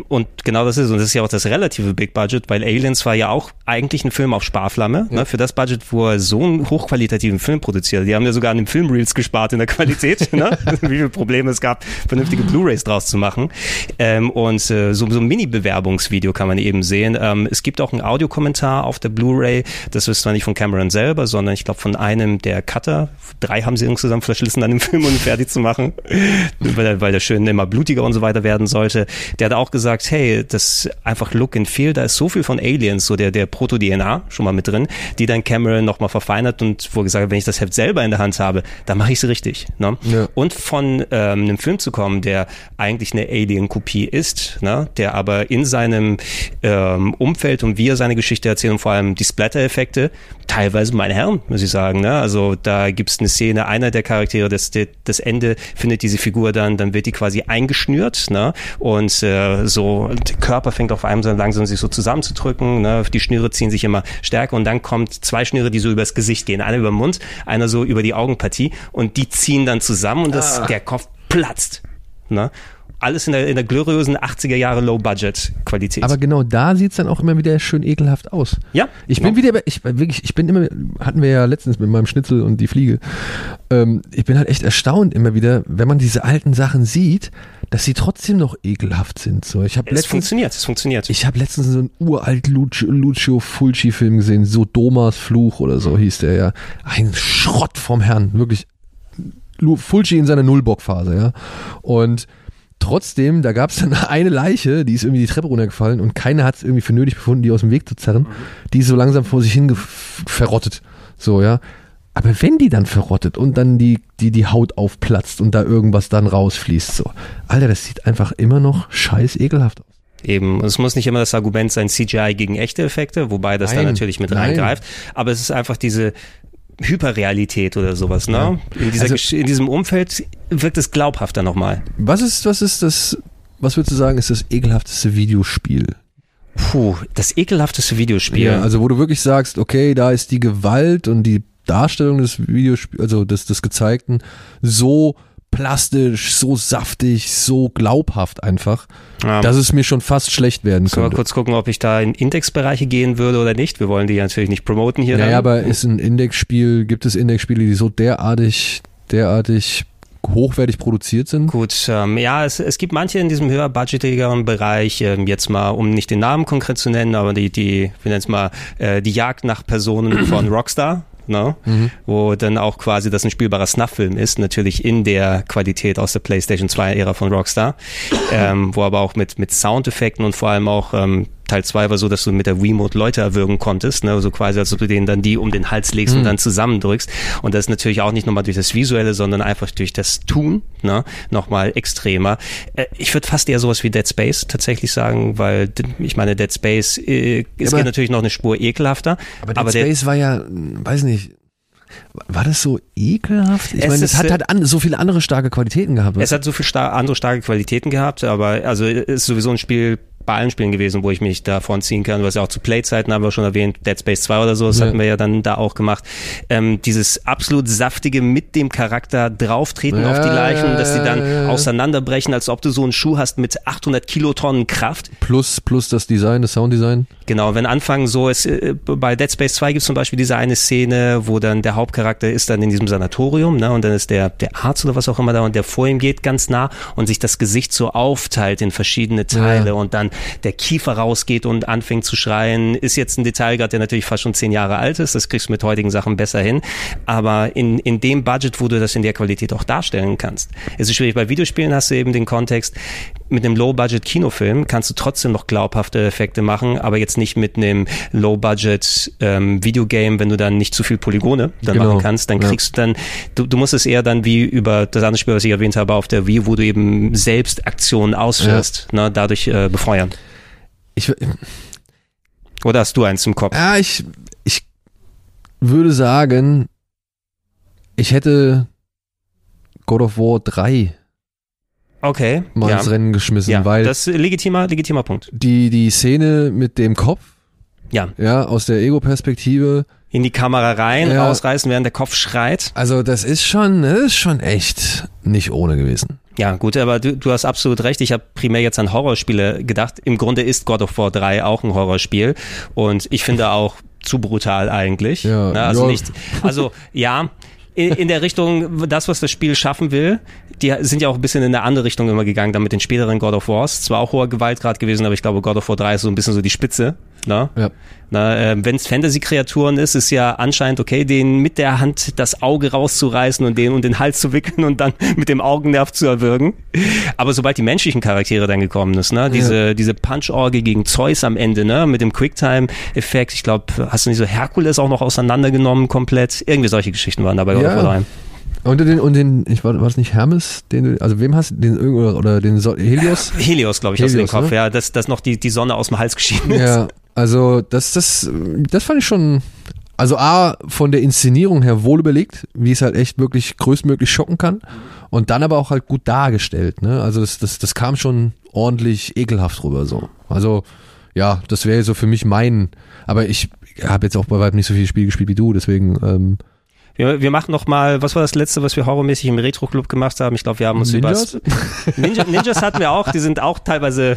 Und genau das ist, und das ist ja auch das relative Big Budget, weil Aliens war ja auch eigentlich ein Film auf Sparflamme, ja. ne, für das Budget, wo er so einen hochqualitativen Film produziert. Die haben ja sogar an den Filmreels gespart in der Qualität, ne? wie viele Probleme es gab, vernünftige Blu-Rays draus zu machen. Ähm, und äh, so, so ein Mini-Bewerbungsvideo kann man eben sehen. Ähm, es gibt auch einen Audiokommentar auf der Blu-Ray, das ist zwar nicht von Cameron selber, sondern ich glaube von einem der Cutter. Drei haben sie insgesamt verschlissen an dem Film, um ihn fertig zu machen, weil, weil der schön immer blutiger und so weiter werden sollte. Der hat auch gesagt, hey, das einfach Look and Feel, da ist so viel von Aliens, so der, der Proto-DNA schon mal mit drin, die dann Cameron nochmal verfeinert und wo gesagt hat, wenn ich das Heft selber in der Hand habe, dann mache ich es richtig. Ne? Ja. Und von ähm, einem Film zu kommen, der eigentlich eine Alien-Kopie ist, ne? der aber in seinem ähm, Umfeld und wie er seine Geschichte erzählt und vor allem die Splatter-Effekte, teilweise meine Herren, muss ich sagen. Ne? Also da gibt es eine Szene, einer der Charaktere, das, das Ende findet diese Figur dann, dann wird die quasi eingeschnürt ne? und äh, so der Körper fängt auf einmal so langsam sich so zusammenzudrücken, ne? die Schnüre ziehen sich immer stärker und dann kommt zwei Schnüre, die so übers Gesicht gehen, einer über den Mund, einer so über die Augenpartie und die ziehen dann zusammen und das, ah. der Kopf platzt. Ne? Alles in der, in der gloriösen 80er Jahre Low-Budget-Qualität. Aber genau da sieht es dann auch immer wieder schön ekelhaft aus. Ja. Ich bin genau. wieder, ich, wirklich, ich bin immer, hatten wir ja letztens mit meinem Schnitzel und die Fliege, ähm, ich bin halt echt erstaunt immer wieder, wenn man diese alten Sachen sieht, dass sie trotzdem noch ekelhaft sind. So, ich habe letztens, funktioniert, es funktioniert. Ich habe letztens so einen uralt Lucio, Lucio Fulci-Film gesehen, so Domas Fluch oder so hieß der ja. Ein Schrott vom Herrn, wirklich. Fulci in seiner Nullbock-Phase, ja. Und Trotzdem, da gab es dann eine Leiche, die ist irgendwie die Treppe runtergefallen und keiner hat es irgendwie für nötig befunden, die aus dem Weg zu zerren. Mhm. Die ist so langsam vor sich hin verrottet. So, ja. Aber wenn die dann verrottet und dann die, die, die Haut aufplatzt und da irgendwas dann rausfließt, so. Alter, das sieht einfach immer noch scheiß ekelhaft aus. Eben, es muss nicht immer das Argument sein, CGI gegen echte Effekte, wobei das Nein, dann natürlich mit nein. reingreift. Aber es ist einfach diese Hyperrealität oder sowas, ne? In, dieser, Also- in diesem Umfeld wirkt es glaubhafter nochmal. Was ist, was ist das, was würdest du sagen, ist das ekelhafteste Videospiel? Puh, das ekelhafteste Videospiel. Ja, also wo du wirklich sagst, okay, da ist die Gewalt und die Darstellung des Videospiels, also des, des Gezeigten, so plastisch, so saftig, so glaubhaft einfach, Ja. dass es mir schon fast schlecht werden wir könnte. kurz gucken, ob ich da in Indexbereiche gehen würde oder nicht? Wir wollen die natürlich nicht promoten hier. Naja, dann. aber ist ein Indexspiel, gibt es Indexspiele, die so derartig, derartig hochwertig produziert sind? Gut, ähm, ja, es, es gibt manche in diesem höher budgetigeren Bereich, ähm, jetzt mal, um nicht den Namen konkret zu nennen, aber die, die, wir nennen es mal, äh, die Jagd nach Personen von Rockstar. Ne? Wo dann auch quasi das ein spielbarer Snuff-Film ist, natürlich in der Qualität aus der PlayStation 2-Ära von Rockstar, ähm, wo aber auch mit, mit Soundeffekten und vor allem auch ähm, Teil 2 war so, dass du mit der Wiimote Leute erwürgen konntest, ne? so quasi, als ob du denen dann die um den Hals legst und dann zusammendrückst. Und das ist natürlich auch nicht nochmal durch das Visuelle, sondern einfach durch das Tun ne? nochmal extremer. Äh, ich würde fast eher sowas wie Dead Space tatsächlich sagen, weil ich meine, Dead Space äh, es aber- natürlich noch eine Spur ekelhafter. Aber Dead der- Space war ja, weiß nicht, war das so ekelhaft? Ich Es meine, es ist, hat äh, halt an, so viele andere starke Qualitäten gehabt. Es hat so viel star andere starke Qualitäten gehabt, aber also ist sowieso ein Spiel bei allen Spielen gewesen, wo ich mich davon ziehen kann, was ja auch zu Playzeiten haben wir schon erwähnt, Dead Space 2 oder so, das Ja. hatten wir ja dann da auch gemacht. Ähm, dieses absolut saftige mit dem Charakter drauftreten Ja, auf die Leichen, dass die dann ja, auseinanderbrechen, als ob du so einen Schuh hast mit 800 Kilotonnen Kraft. plus, plus das Design, das Sounddesign. Genau, wenn anfangen so, es, äh, bei Dead Space 2 gibt es zum Beispiel diese eine Szene, wo dann der Hauptcharakter ist dann in diesem Sanatorium, ne, und dann ist der, der Arzt oder was auch immer da und der vor ihm geht ganz nah und sich das Gesicht so aufteilt in verschiedene Teile und dann der Kiefer rausgeht und anfängt zu schreien, ist jetzt ein Detail gerade, der natürlich fast schon zehn Jahre alt ist, das kriegst du mit heutigen Sachen besser hin, aber in, in dem Budget, wo du das in der Qualität auch darstellen kannst. Es ist schwierig, bei Videospielen hast du eben den Kontext, mit einem Low-Budget-Kinofilm kannst du trotzdem noch glaubhafte Effekte machen, aber jetzt nicht mit einem Low-Budget-Videogame, wenn du dann nicht zu viel Polygone dann Genau, machen kannst, dann ja. kriegst du dann, du, du musst es eher dann wie über das andere Spiel, was ich erwähnt habe, auf der Wii, wo du eben selbst Aktionen ausführst, ne, dadurch äh, befeuern. Ich, Oder hast du eins im Kopf? ja, ich, ich würde sagen, ich hätte God of War 3 Okay, mal ja. ins Rennen geschmissen, ja, weil das ist ein legitimer, legitimer Punkt. die, die Szene mit dem Kopf, Ja, ja, aus der Ego-Perspektive, in die Kamera rein, Ja. rausreißen, während der Kopf schreit. also das ist schon, das ist schon echt nicht ohne gewesen. Ja, gut, aber du, du hast absolut recht. Ich habe primär jetzt an Horrorspiele gedacht. Im Grunde ist God of War 3 auch ein Horrorspiel und ich finde auch zu brutal eigentlich. Ja, Ne, also ja. nicht, also ja, in, in der Richtung, das, was das Spiel schaffen will, die sind ja auch ein bisschen in eine andere Richtung immer gegangen, dann mit den späteren God of Wars. Zwar auch hoher Gewaltgrad gewesen, aber ich glaube, God of War 3 ist so ein bisschen so die Spitze. Ne? Ja. Na, äh, Wenn es Fantasy-Kreaturen ist, ist ja anscheinend okay, denen mit der Hand das Auge rauszureißen und den um den Hals zu wickeln und dann mit dem Augennerv zu erwürgen. Aber sobald die menschlichen Charaktere dann gekommen ist, ne, diese, diese Punch-Orgie gegen Zeus am Ende, ne, mit dem Quicktime-Effekt, ich glaube, hast du nicht so Herkules auch noch auseinandergenommen komplett? Irgendwie solche Geschichten waren dabei Ja. 3. Und den, und den, ich war, war das nicht Hermes, den du, also wem hast du, den, oder, oder den so Helios? Helios, glaube ich, aus dem Helios, Kopf, ne? ja, dass, dass noch die, die Sonne aus dem Hals geschieden ist. Ja, also das, das, das fand ich schon, also A, von der Inszenierung her wohl überlegt, wie es halt echt wirklich größtmöglich schocken kann und dann aber auch halt gut dargestellt, ne? Also das, das, das kam schon ordentlich ekelhaft rüber so. Also ja, das wäre so für mich mein, aber ich habe jetzt auch bei weitem nicht so viel Spiel gespielt wie du, deswegen ähm, Wir, wir machen noch mal, was war das letzte, was wir horrormäßig im Retro-Club gemacht haben? Ich glaube, wir haben uns Ninjas? über Ninja, Ninjas hatten wir auch, die sind auch teilweise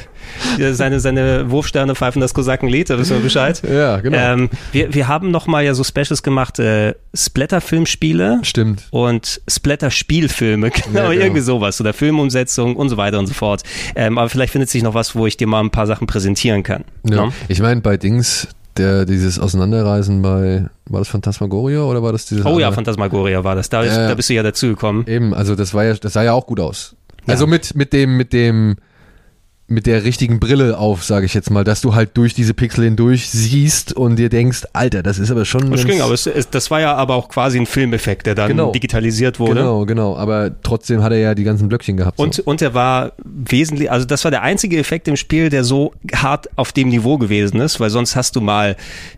seine, seine Wurfsterne pfeifen das Kosakenlied, da wissen wir Bescheid. Ja, genau. Ähm, wir, wir haben noch mal ja so Specials gemacht, äh, Splatter-Filmspiele stimmt. und Splatter-Spielfilme, genau, genau. irgendwie sowas oder Filmumsetzung und so weiter und so fort. Ähm, aber vielleicht findet sich noch was, wo ich dir mal ein paar Sachen präsentieren kann. Ja. Ne? Ich meine, bei Dings, der, dieses Auseinanderreisen bei, war das Phantasmagoria oder war das dieses Oh ja, andere? Phantasmagoria war das. Da, ist, Ja, ja. da bist du ja dazugekommen. Eben, also das war ja, das sah ja auch gut aus. Ja. Also mit, mit dem, mit dem, mit der richtigen Brille auf, sage ich jetzt mal, dass du halt durch diese Pixel hindurch siehst und dir denkst, Alter, das ist aber schon. Das ging, aber es, es, das war ja aber auch quasi ein Filmeffekt, der dann Genau. digitalisiert wurde. Genau, genau. Aber trotzdem hat er ja die ganzen Blöckchen gehabt. so. Und, und er war wesentlich, also das war der einzige Effekt im Spiel, der so hart auf dem Niveau gewesen ist, weil sonst hast du mal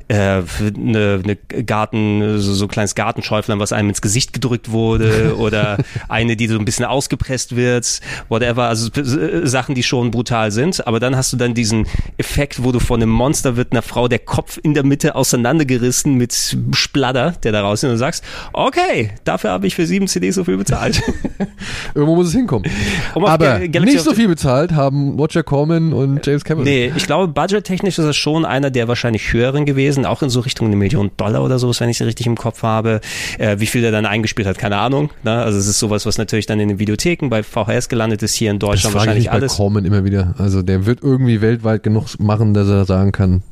äh, eine, eine Garten, so, so ein kleines Gartenschäuflein, was einem ins Gesicht gedrückt wurde oder eine, die so ein bisschen ausgepresst wird, whatever, also äh, Sachen, die schon brutal sind, aber dann hast du dann diesen Effekt, wo du von einem Monster wird einer Frau der Kopf in der Mitte auseinandergerissen mit Splatter, der da raus ist und du sagst, okay, dafür habe ich für sieben CDs so viel bezahlt. Irgendwo muss es hinkommen. Um aber nicht so viel bezahlt haben Roger Corman und James Cameron. Nee, ich glaube, budgettechnisch ist es schon einer der wahrscheinlich höheren gewesen, auch in so Richtung eine Million Dollar oder so, wenn ich es richtig im Kopf habe. Äh, wie viel der dann eingespielt hat, keine Ahnung. Ne? Also es ist sowas, was natürlich dann in den Videotheken bei VHS gelandet ist, hier in das Deutschland ich wahrscheinlich mich bei alles. Corman immer wieder. Also der wird irgendwie weltweit genug machen, dass er sagen kann,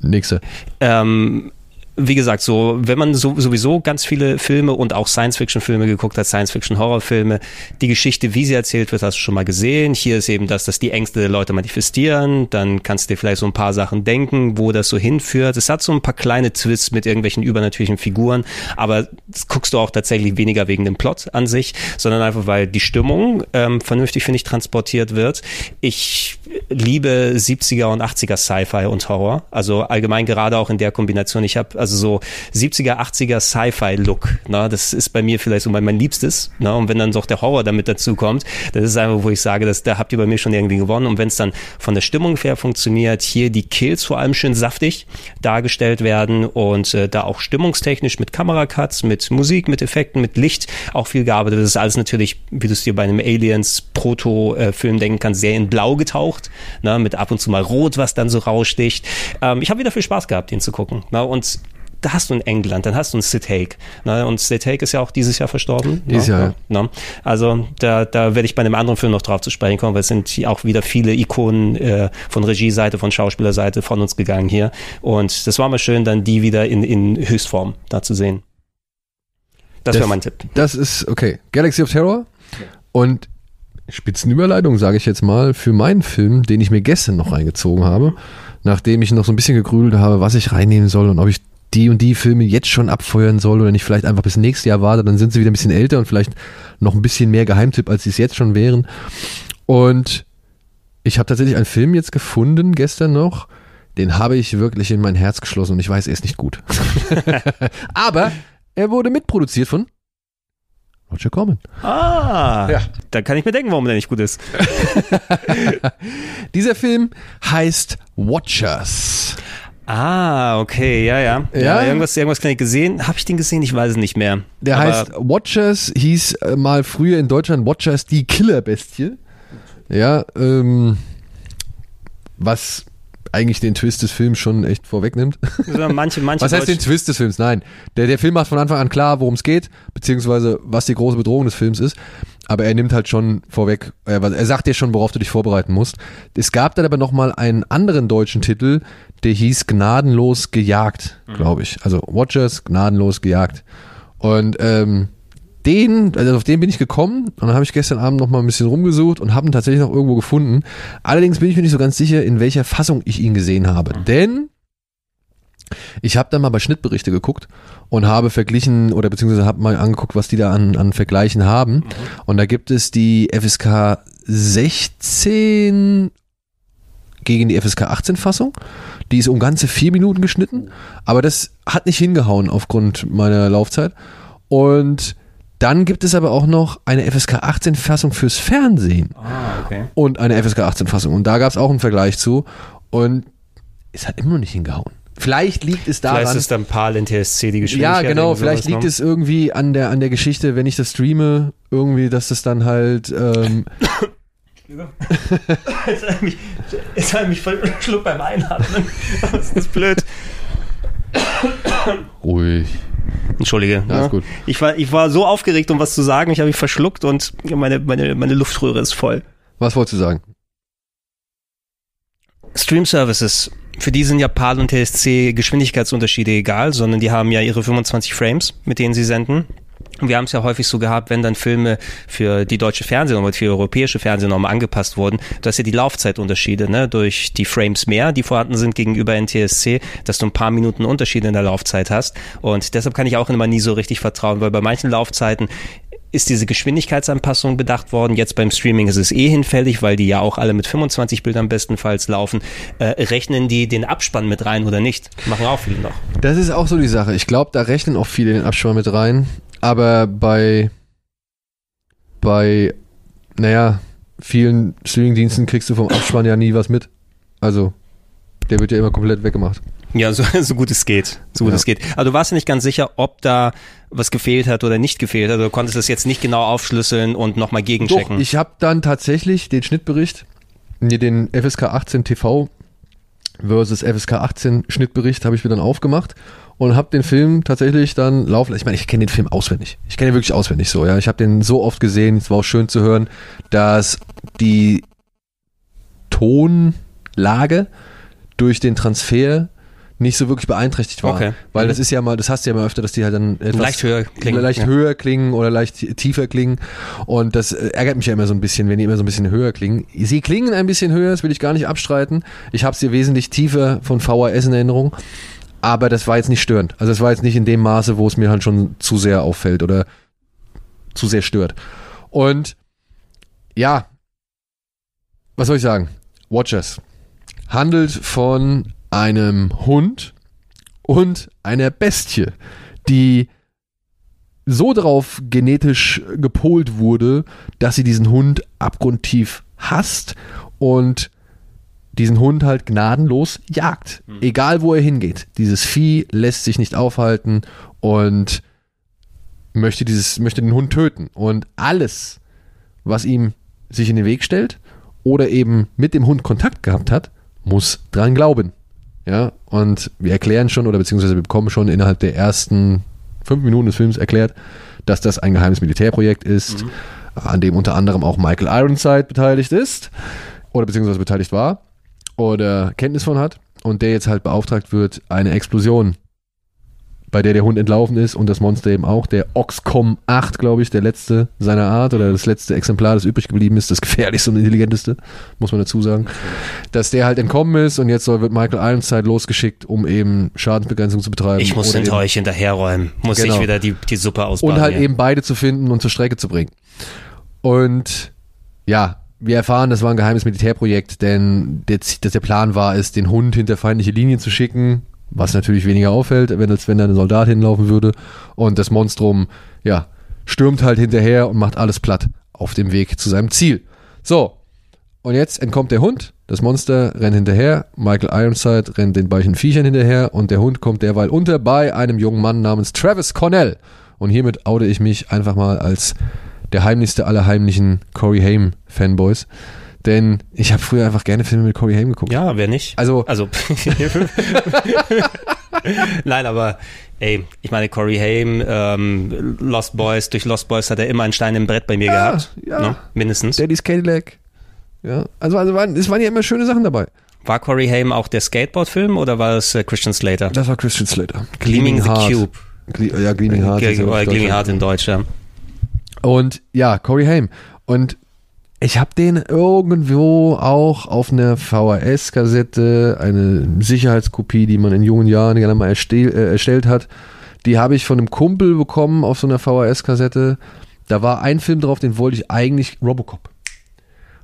nächste. Ähm, wie gesagt, so, wenn man so, sowieso ganz viele Filme und auch Science-Fiction-Filme geguckt hat, Science-Fiction-Horrorfilme, die Geschichte, wie sie erzählt wird, hast du schon mal gesehen. Hier ist eben das, dass die Ängste der Leute manifestieren. Dann kannst du dir vielleicht so ein paar Sachen denken, wo das so hinführt. Es hat so ein paar kleine Twists mit irgendwelchen übernatürlichen Figuren, aber das guckst du auch tatsächlich weniger wegen dem Plot an sich, sondern einfach, weil die Stimmung ähm, vernünftig, finde ich, transportiert wird. Ich liebe 70er und 80er Sci-Fi und Horror. Also allgemein gerade auch in der Kombination. Ich habe also so 70er, 80er Sci-Fi-Look. Ne? Das ist bei mir vielleicht so mein, mein Liebstes. Ne? Und wenn dann doch der Horror damit dazu kommt, das ist einfach, wo ich sage, dass, da habt ihr bei mir schon irgendwie gewonnen. Und wenn es dann von der Stimmung her funktioniert, hier die Kills vor allem schön saftig dargestellt werden und äh, da auch stimmungstechnisch mit Kameracuts, mit Musik, mit Effekten, mit Licht auch viel gearbeitet. Das ist alles natürlich, wie du es dir bei einem Aliens Proto-Film denken kannst, sehr in Blau getaucht, ne, mit ab und zu mal Rot, was dann so raussticht. Ähm, ich habe wieder viel Spaß gehabt, den zu gucken. Ne, und da hast du in England, dann hast du einen Sid Haig. Ne? Und Sid Haig ist ja auch dieses Jahr verstorben. Dieses ne? Jahr, Ne? Also da, da werde ich bei einem anderen Film noch drauf zu sprechen kommen, weil es sind auch wieder viele Ikonen äh, von Regieseite, von Schauspielerseite von uns gegangen hier. Und das war mal schön, dann die wieder in, in Höchstform da zu sehen. Das wäre mein Tipp. Das ist, okay, Galaxy of Terror. Und Spitzenüberleitung, sage ich jetzt mal, für meinen Film, den ich mir gestern noch reingezogen habe, nachdem ich noch so ein bisschen gegrübelt habe, was ich reinnehmen soll und ob ich die und die Filme jetzt schon abfeuern soll oder nicht vielleicht einfach bis nächstes Jahr warte, dann sind sie wieder ein bisschen älter und vielleicht noch ein bisschen mehr Geheimtipp, als sie es jetzt schon wären. Und ich habe tatsächlich einen Film jetzt gefunden, gestern noch, den habe ich wirklich in mein Herz geschlossen und ich weiß, er ist nicht gut. Aber er wurde mitproduziert von Roger Corman. Ah, Ja. da kann ich mir denken, warum der nicht gut ist. Dieser Film heißt Watchers. Ah, okay, ja, ja. Ja? irgendwas, irgendwas kann ich gesehen. Habe ich den gesehen? Ich weiß es nicht mehr. Der Aber heißt Watchers, hieß äh, mal früher in Deutschland Watchers die Killerbestie. Ja, ähm, was eigentlich den Twist des Films schon echt vorwegnimmt. so manche, manche Was heißt den Twist des Films? Nein, der, der Film macht von Anfang an klar, worum es geht, beziehungsweise was die große Bedrohung des Films ist. Aber er nimmt halt schon vorweg, er, er sagt dir schon, worauf du dich vorbereiten musst. Es gab dann aber nochmal einen anderen deutschen Titel, der hieß Gnadenlos gejagt, glaube ich. Also Watchers, Gnadenlos gejagt. Und ähm, den, also auf den bin ich gekommen und dann habe ich gestern Abend noch mal ein bisschen rumgesucht und habe ihn tatsächlich noch irgendwo gefunden. Allerdings bin ich mir nicht so ganz sicher, in welcher Fassung ich ihn gesehen habe. Denn ich habe dann mal bei Schnittberichte geguckt und habe verglichen oder beziehungsweise habe mal angeguckt, was die da an, an Vergleichen haben. Und da gibt es die FSK 16 gegen die FSK 18 Fassung. Die ist um ganze vier Minuten geschnitten, aber das hat nicht hingehauen aufgrund meiner Laufzeit. Und dann gibt es aber auch noch eine FSK 18 Fassung fürs Fernsehen Ah, okay. und eine FSK 18 Fassung. Und da gab es auch einen Vergleich zu. Und es hat immer noch nicht hingehauen. Vielleicht liegt es daran. Vielleicht ist dann PAL NTSC die Geschwindigkeit. Ja, genau, vielleicht liegt ne? es irgendwie an der, an der Geschichte, wenn ich das streame, irgendwie, dass das dann halt, ähm, Jetzt hat er mich, jetzt mich verschluckt beim Einatmen. Das ist blöd. ruhig. Entschuldige. Ja, ist gut. Ich war, ich war so aufgeregt, um was zu sagen. Ich habe mich verschluckt und meine, meine, meine Luftröhre ist voll. Was wolltest du sagen? Stream Services, für die sind ja PAL und TSC Geschwindigkeitsunterschiede egal, sondern die haben ja ihre 25 Frames, mit denen sie senden. wir haben es ja häufig so gehabt, wenn dann Filme für die deutsche Fernsehnorm für die europäische Fernsehnorm angepasst wurden, dass ja die Laufzeitunterschiede, ne, durch die Frames mehr, die vorhanden sind gegenüber NTSC, dass du ein paar Minuten Unterschiede in der Laufzeit hast. Und deshalb kann ich auch immer nie so richtig vertrauen, weil bei manchen Laufzeiten ist diese Geschwindigkeitsanpassung bedacht worden. Jetzt beim Streaming ist es eh hinfällig, weil die ja auch alle mit 25 Bildern bestenfalls laufen. Äh, rechnen die den Abspann mit rein oder nicht? Machen auch viele noch. Das ist auch so die Sache. Ich glaube, da rechnen auch viele den Abspann mit rein. Aber bei, bei, naja, vielen Streaming-Diensten kriegst du vom Abspann ja nie was mit. Also, der wird ja immer komplett weggemacht. Ja, so, so gut es geht. So gut ja. es geht. Aber du warst ja nicht ganz sicher, ob da was gefehlt hat oder nicht gefehlt hat. Du konntest das jetzt nicht genau aufschlüsseln und nochmal gegenchecken. Doch, ich habe dann tatsächlich den Schnittbericht, nee, den FSK 18 TV versus FSK 18 Schnittbericht habe ich mir dann aufgemacht und habe den Film tatsächlich dann laufen. Ich meine, ich kenne den Film auswendig. Ich kenne ihn wirklich auswendig so. Ja, ich habe den so oft gesehen. Es war auch schön zu hören, dass die Tonlage durch den Transfer nicht so wirklich beeinträchtigt war. Okay. Weil mhm. das ist ja mal, das hast du ja mal öfter, dass die halt dann etwas leicht höher klingen. Leicht ja. höher klingen oder leicht tiefer klingen. Und das äh, ärgert mich ja immer so ein bisschen, wenn die immer so ein bisschen höher klingen. Sie klingen ein bisschen höher, das will ich gar nicht abstreiten. Ich habe sie wesentlich tiefer von VHS in Erinnerung. Aber das war jetzt nicht störend. Also es war jetzt nicht in dem Maße, wo es mir halt schon zu sehr auffällt oder zu sehr stört. Und ja, was soll ich sagen? Watchers handelt von einem Hund und einer Bestie, die so darauf genetisch gepolt wurde, dass sie diesen Hund abgrundtief hasst und diesen Hund halt gnadenlos jagt. Mhm. Egal wo er hingeht. Dieses Vieh lässt sich nicht aufhalten und möchte, dieses, möchte den Hund töten. Und alles, was ihm sich in den Weg stellt oder eben mit dem Hund Kontakt gehabt hat, muss dran glauben. Ja, und wir erklären schon oder beziehungsweise wir bekommen schon innerhalb der ersten fünf Minuten des Films erklärt, dass das ein geheimes Militärprojekt ist, mhm. an dem unter anderem auch Michael Ironside beteiligt ist oder beziehungsweise beteiligt war oder Kenntnis von hat und der jetzt halt beauftragt wird, eine Explosion bei der der Hund entlaufen ist und das Monster eben auch, der Oxcom 8, glaube ich, der letzte seiner Art oder das letzte Exemplar, das übrig geblieben ist, das gefährlichste und intelligenteste, muss man dazu sagen, dass der halt entkommen ist und jetzt soll, wird Michael Ironside losgeschickt, um eben Schadensbegrenzung zu betreiben. Ich muss hinter euch hinterherräumen, muss genau. ich wieder die, die Suppe ausbauen. Und halt ja. eben beide zu finden und zur Strecke zu bringen. Und ja, wir erfahren, das war ein geheimes Militärprojekt, denn der, der Plan war es, den Hund hinter feindliche Linien zu schicken, was natürlich weniger auffällt, wenn, als wenn da ein Soldat hinlaufen würde. Und das Monstrum, ja, stürmt halt hinterher und macht alles platt auf dem Weg zu seinem Ziel. So, und jetzt entkommt der Hund, das Monster rennt hinterher, Michael Ironside rennt den beiden Viechern hinterher und der Hund kommt derweil unter bei einem jungen Mann namens Travis Cornell. Und hiermit oute ich mich einfach mal als der heimlichste aller heimlichen Corey Haim Fanboys. Denn ich habe früher einfach gerne Filme mit Corey Haim geguckt. Ja, wer nicht? Also, also Nein, aber ey, ich meine, Corey Haim, ähm, Lost Boys, durch Lost Boys hat er immer einen Stein im Brett bei mir ja, gehabt. Ja. Ne? Mindestens. Daddy's Cadillac. Ja, also, also waren, es waren ja immer schöne Sachen dabei. War Corey Haim auch der Skateboard-Film oder war es äh, Christian Slater? Das war Christian Slater. Gleaming, Gleaming the Cube. Gle ja, Gleaming Heart. Ge Gleaming Heart in Deutsch, ja. Und ja, Corey Haim. Und ich habe den irgendwo auch auf einer VHS-Kassette, eine Sicherheitskopie, die man in jungen Jahren gerne mal erstell, äh, erstellt hat. Die habe ich von einem Kumpel bekommen auf so einer VHS-Kassette. Da war ein Film drauf, den wollte ich eigentlich Robocop.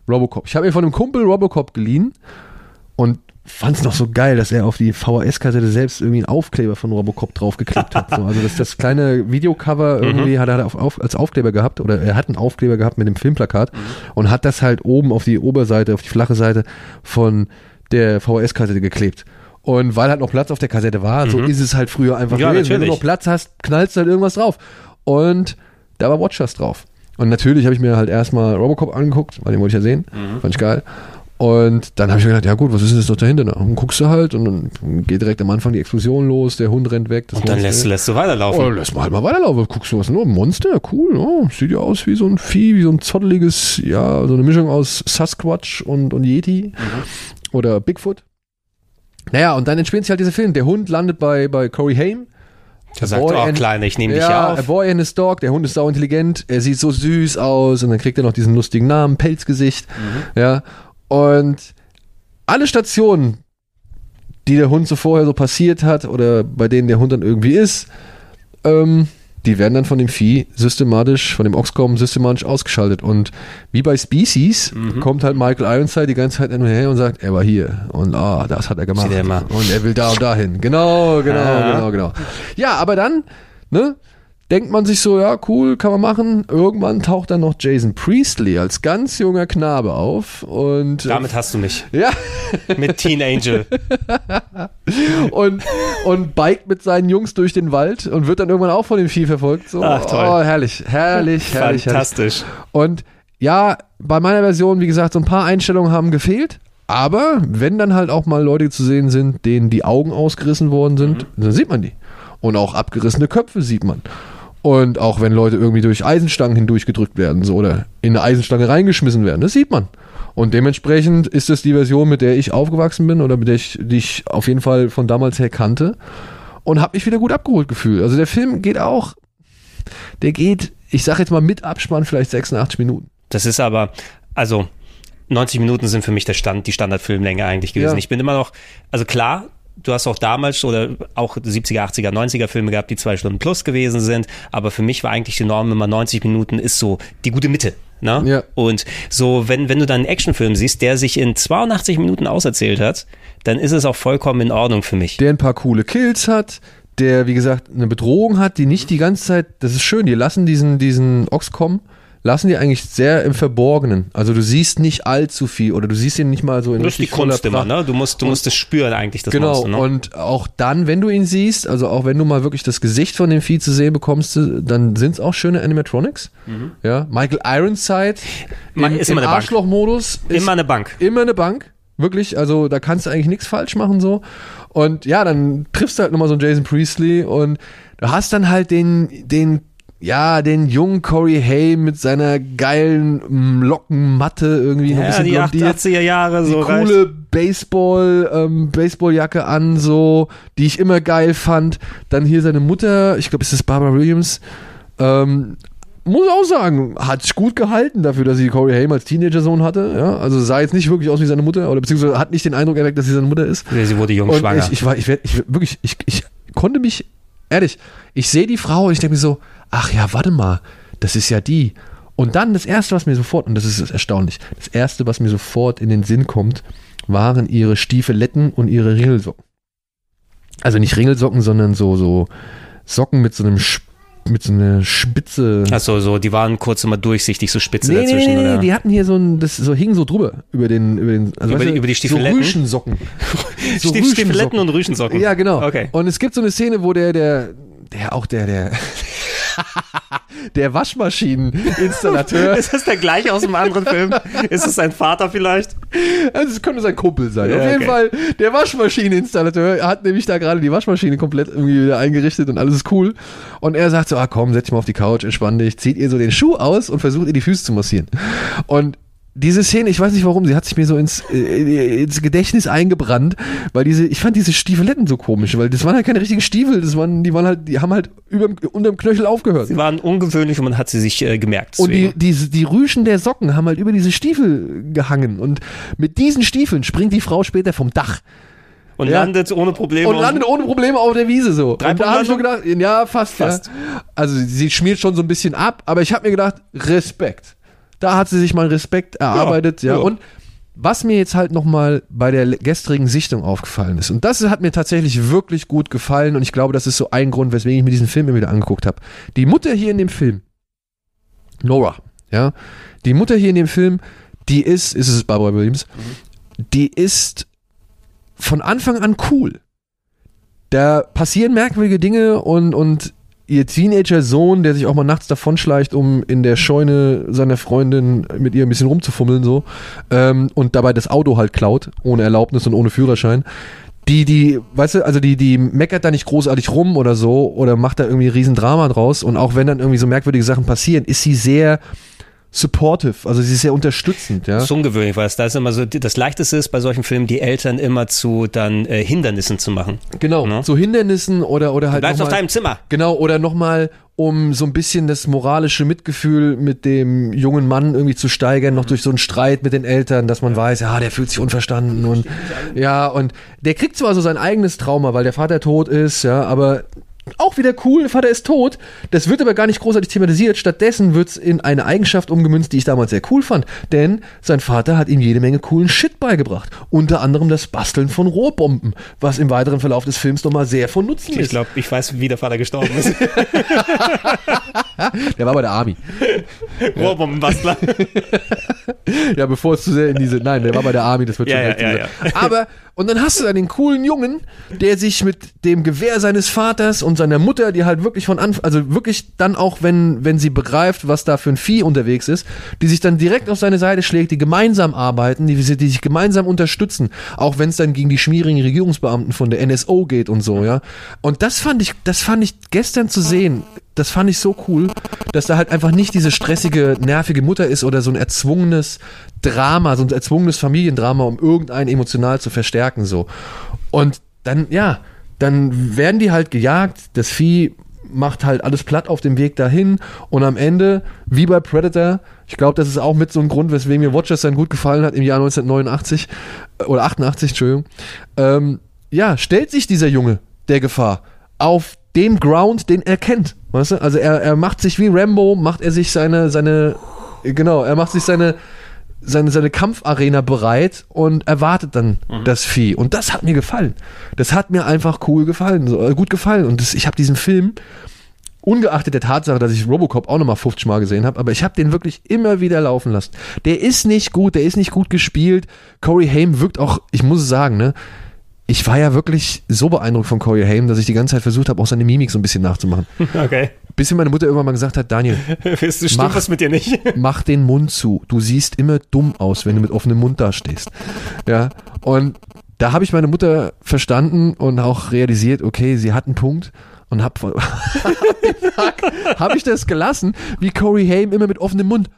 Robocop. Ich habe mir von einem Kumpel Robocop geliehen und fand es noch so geil, dass er auf die VHS-Kassette selbst irgendwie einen Aufkleber von Robocop draufgeklebt hat. So, also das, das kleine Videocover mhm. irgendwie mhm. hat er auf, auf, als Aufkleber gehabt oder er hat einen Aufkleber gehabt mit dem Filmplakat mhm. und hat das halt oben auf die Oberseite, auf die flache Seite von der VHS-Kassette geklebt. Und weil halt noch Platz auf der Kassette war, mhm. so ist es halt früher einfach ja, gewesen. Wenn du noch Platz hast, knallst du halt irgendwas drauf. Und da war Watchers drauf. Und natürlich habe ich mir halt erstmal Robocop angeguckt, weil den wollte ich ja sehen. Mhm. Fand ich geil. Und dann habe ich mir gedacht, ja gut, was ist denn das noch dahinter? Und guckst du halt und dann geht direkt am Anfang die Explosion los, der Hund rennt weg. und dann lässt, lässt du weiterlaufen. Oh, lässt mal halt mal weiterlaufen. Guckst du was? Nur Monster, cool. Oh, sieht ja aus wie so ein Vieh, wie so ein zotteliges, ja, so eine Mischung aus Sasquatch und, und Yeti mhm. oder Bigfoot. Naja, und dann entspinnt sich halt dieser Film. Der Hund landet bei, bei Corey Haim Der sagt, oh, Kleiner, ich nehme dich ja, auf. A boy and his dog, der Hund ist sau intelligent, er sieht so süß aus und dann kriegt er noch diesen lustigen Namen, Pelzgesicht. Mhm. Ja. Und alle Stationen, die der Hund so vorher so passiert hat oder bei denen der Hund dann irgendwie ist, ähm, die werden dann von dem Vieh systematisch, von dem Oxcom systematisch ausgeschaltet. Und wie bei Species Mhm. kommt halt Michael Ironside die ganze Zeit hin und her und sagt, er war hier und ah, das hat er gemacht. Und er will da und dahin. Genau, genau, Ja. genau, genau. Ja, aber dann, ne, denkt man sich so, ja, cool, kann man machen. Irgendwann taucht dann noch Jason Priestley als ganz junger Knabe auf und Damit hast du mich. ja, Mit Teen Angel. und, und biked mit seinen Jungs durch den Wald und wird dann irgendwann auch von dem Vieh verfolgt. So, Ach, toll. Oh, herrlich, herrlich, herrlich, herrlich. Fantastisch. Und ja, bei meiner Version, wie gesagt, so ein paar Einstellungen haben gefehlt. Aber wenn dann halt auch mal Leute zu sehen sind, denen die Augen ausgerissen worden sind, dann sieht man die. Und auch abgerissene Köpfe sieht man. Und auch wenn Leute irgendwie durch Eisenstangen hindurchgedrückt werden so, oder in eine Eisenstange reingeschmissen werden, das sieht man. Und dementsprechend ist das die Version, mit der ich aufgewachsen bin oder mit der ich, die ich auf jeden Fall von damals her kannte. Und habe mich wieder gut abgeholt gefühlt. Also der Film geht auch, der geht, ich sag jetzt mal mit Abspann vielleicht 86 Minuten. Das ist aber, also 90 Minuten sind für mich der Stand, die Standardfilmlänge eigentlich gewesen. Ja. Ich bin immer noch, also klar, du hast auch damals oder auch 70er, 80er, 90er Filme gehabt, die zwei Stunden plus gewesen sind, aber für mich war eigentlich die Norm immer 90 Minuten ist so die gute Mitte. Ne? Ja. Und so, wenn, wenn du dann einen Actionfilm siehst, der sich in 82 Minuten auserzählt hat, dann ist es auch vollkommen in Ordnung für mich. der ein paar coole Kills hat, der, wie gesagt, eine Bedrohung hat, die nicht die ganze Zeit, das ist schön, die lassen diesen, diesen Oxcom, lassen die eigentlich sehr im Verborgenen. Also du siehst nicht allzu viel oder du siehst ihn nicht mal so in die richtig voller Kunst immer, ne? Du musst, du musst es spüren eigentlich, das Genau, Monster, ne? und auch dann, wenn du ihn siehst, also auch wenn du mal wirklich das Gesicht von dem Vieh zu sehen bekommst, dann sind es auch schöne Animatronics. Ja, Michael Ironside Man- im, ist im immer eine Bank. Arschlochmodus ist Immer eine Bank. immer eine Bank. Wirklich, also da kannst du eigentlich nichts falsch machen so. Und ja, dann triffst du halt nochmal so einen Jason Priestley und du hast dann halt den, den, ja, den jungen Corey Hay mit seiner geilen mm, Lockenmatte irgendwie noch ein Ja, bisschen die blondiert 80er Jahre die so reicht. coole Baseball, ähm, Baseballjacke an, so, die ich immer geil fand. Dann hier seine Mutter, ich glaube, es ist Barbara Williams. Ähm, muss auch sagen, hat sich gut gehalten dafür, dass sie Corey Haim als Teenager-Sohn hatte. Ja, also sah jetzt nicht wirklich aus wie seine Mutter oder beziehungsweise hat nicht den Eindruck erweckt, dass sie seine Mutter ist. Ja, Sie wurde jung Und schwanger. ich, ich war, ich werd, ich wirklich, ich, ich konnte mich, ehrlich, ich sehe die Frau und ich denke mir so, ach ja, warte mal, das ist ja die. Und dann das erste, was mir sofort, und das ist erstaunlich, das erste, was mir sofort in den Sinn kommt, waren ihre Stiefeletten und ihre Ringelsocken. Also nicht Ringelsocken, sondern so, so Socken mit so einem, mit so einer Spitze. Achso, so, die waren kurz immer durchsichtig, so spitze Nee, dazwischen, nee, nee, oder? die hatten hier so ein, das so hing so drüber über den, über den, also Über weißt die- du, über die Stiefeletten? So Rüschensocken. so Stief- Stiefeletten und Rüschensocken. Ja, genau. Okay. Und es gibt so eine Szene, wo der, der, der auch der, der, der Waschmaschineninstallateur, Ist das der gleich aus einem anderen Film? Ist es sein Vater vielleicht? also es könnte sein Kumpel sein. Ja, Auf jeden okay. Fall, der Waschmaschineninstallateur hat nämlich da gerade die Waschmaschine komplett irgendwie wieder eingerichtet und alles ist cool. Und er sagt so, ah komm, setz dich mal auf die Couch, entspann dich, zieht ihr so den Schuh aus und versucht ihr die Füße zu massieren. Und diese Szene, ich weiß nicht warum, sie hat sich mir so ins, äh, ins Gedächtnis eingebrannt, weil diese, ich fand diese Stiefeletten so komisch, weil das waren halt keine richtigen Stiefel, das waren, die waren halt, die haben halt überm, unterm Knöchel aufgehört. Sie waren ungewöhnlich und man hat sie sich äh, gemerkt. Und die, deswegen. die, die Rüschen der Socken haben halt über diese Stiefel gehangen. Und mit diesen Stiefeln springt die Frau später vom Dach und ja. landet ohne Probleme. und landet ohne Probleme auf der Wiese so. Und da habe ich schon gedacht, ja, fast, Fast. Ja. Also sie schmiert schon so ein bisschen ab, aber ich habe mir gedacht, Respekt. Da hat sie sich mal Respekt erarbeitet, ja. ja. Und was mir jetzt halt nochmal bei der gestrigen Sichtung aufgefallen ist, und das hat mir tatsächlich wirklich gut gefallen, und ich glaube, das ist so ein Grund, weswegen ich mir diesen Film immer wieder angeguckt habe. Die Mutter hier in dem Film, Nora, ja, die Mutter hier in dem Film, die ist, ist es Barbara Williams, die ist von Anfang an cool. Da passieren merkwürdige Dinge und, und ihr Teenager-Sohn, der sich auch mal nachts davonschleicht, um in der Scheune seiner Freundin mit ihr ein bisschen rumzufummeln, so, ähm, und dabei das Auto halt klaut, ohne Erlaubnis und ohne Führerschein. Die, die, weißt du, also die, die meckert da nicht großartig rum oder so oder macht da irgendwie ein Riesendrama draus und auch wenn dann irgendwie so merkwürdige Sachen passieren, ist sie sehr supportive, also sie ist sehr unterstützend, ja. Das ist ungewöhnlich, weil es da ist immer so, das Leichteste ist bei solchen Filmen, die Eltern immer zu dann äh, Hindernissen zu machen. Genau, Ne? so Hindernissen oder oder halt Bleibst noch auf mal- deinem Zimmer. Genau, oder nochmal, um so ein bisschen das moralische Mitgefühl mit dem jungen Mann irgendwie zu steigern, noch durch so einen Streit mit den Eltern, dass man weiß, ja, der fühlt sich unverstanden und ja, und der kriegt zwar so sein eigenes Trauma, weil der Vater tot ist, ja, aber auch wieder cool, der Vater ist tot. Das wird aber gar nicht großartig thematisiert. Stattdessen wird's in eine Eigenschaft umgemünzt, die ich damals sehr cool fand. Denn sein Vater hat ihm jede Menge coolen Shit beigebracht. Unter anderem das Basteln von Rohrbomben, was im weiteren Verlauf des Films nochmal sehr von Nutzen Ich ist. glaube, ich weiß, wie der Vater gestorben ist. Der war bei der Army. Rohrbombenbastler. Ja, bevor es zu sehr in diese. Nein, der war bei der Army, das wird Ja, schon ja, ja, dieser- Aber, und dann hast du dann den coolen Jungen, der sich mit dem Gewehr seines Vaters und seiner Mutter, die halt wirklich von Anfang, also wirklich dann auch, wenn, wenn sie begreift, was da für ein Vieh unterwegs ist, die sich dann direkt auf seine Seite schlägt, die gemeinsam arbeiten, die, die sich gemeinsam unterstützen, auch wenn es dann gegen die schmierigen Regierungsbeamten von der NSO geht und so, ja. Und das fand ich, das fand ich gestern zu sehen, das fand ich so cool, dass da halt einfach nicht diese stressige, nervige Mutter ist oder so ein erzwungenes Drama, so ein erzwungenes Familiendrama, um irgendeinen emotional zu verstärken, so. Und dann, ja, dann werden die halt gejagt, das Vieh macht halt alles platt auf dem Weg dahin und am Ende, wie bei Predator, ich glaube, das ist auch mit so ein Grund, weswegen mir Watchers dann gut gefallen hat im Jahr 1989 äh, oder 88, Entschuldigung, ähm, ja, stellt sich dieser Junge der Gefahr auf den Ground, den er kennt. Weißt du? Also er, er macht sich wie Rambo, macht er sich seine, seine, genau, er macht sich seine, seine, seine Kampfarena bereit und erwartet dann das Vieh. Und das hat mir gefallen. Das hat mir einfach cool gefallen, so, äh, gut gefallen. Und das, ich habe diesen Film, ungeachtet der Tatsache, dass ich Robocop auch nochmal 50 Mal gesehen habe, aber ich habe den wirklich immer wieder laufen lassen. Der ist nicht gut, der ist nicht gut gespielt. Corey Haim wirkt auch, ich muss sagen, ne, ich war ja wirklich so beeindruckt von Corey Haim, dass ich die ganze Zeit versucht habe, auch seine Mimik so ein bisschen nachzumachen. Okay. Bis mir meine Mutter irgendwann mal gesagt hat, Daniel, Willst du Mach- was mit dir nicht? mach den Mund zu. Du siehst immer dumm aus, wenn du mit offenem Mund dastehst. Ja, und da habe ich meine Mutter verstanden und auch realisiert, okay, sie hat einen Punkt und hab habe ich das gelassen, wie Corey Haim immer mit offenem Mund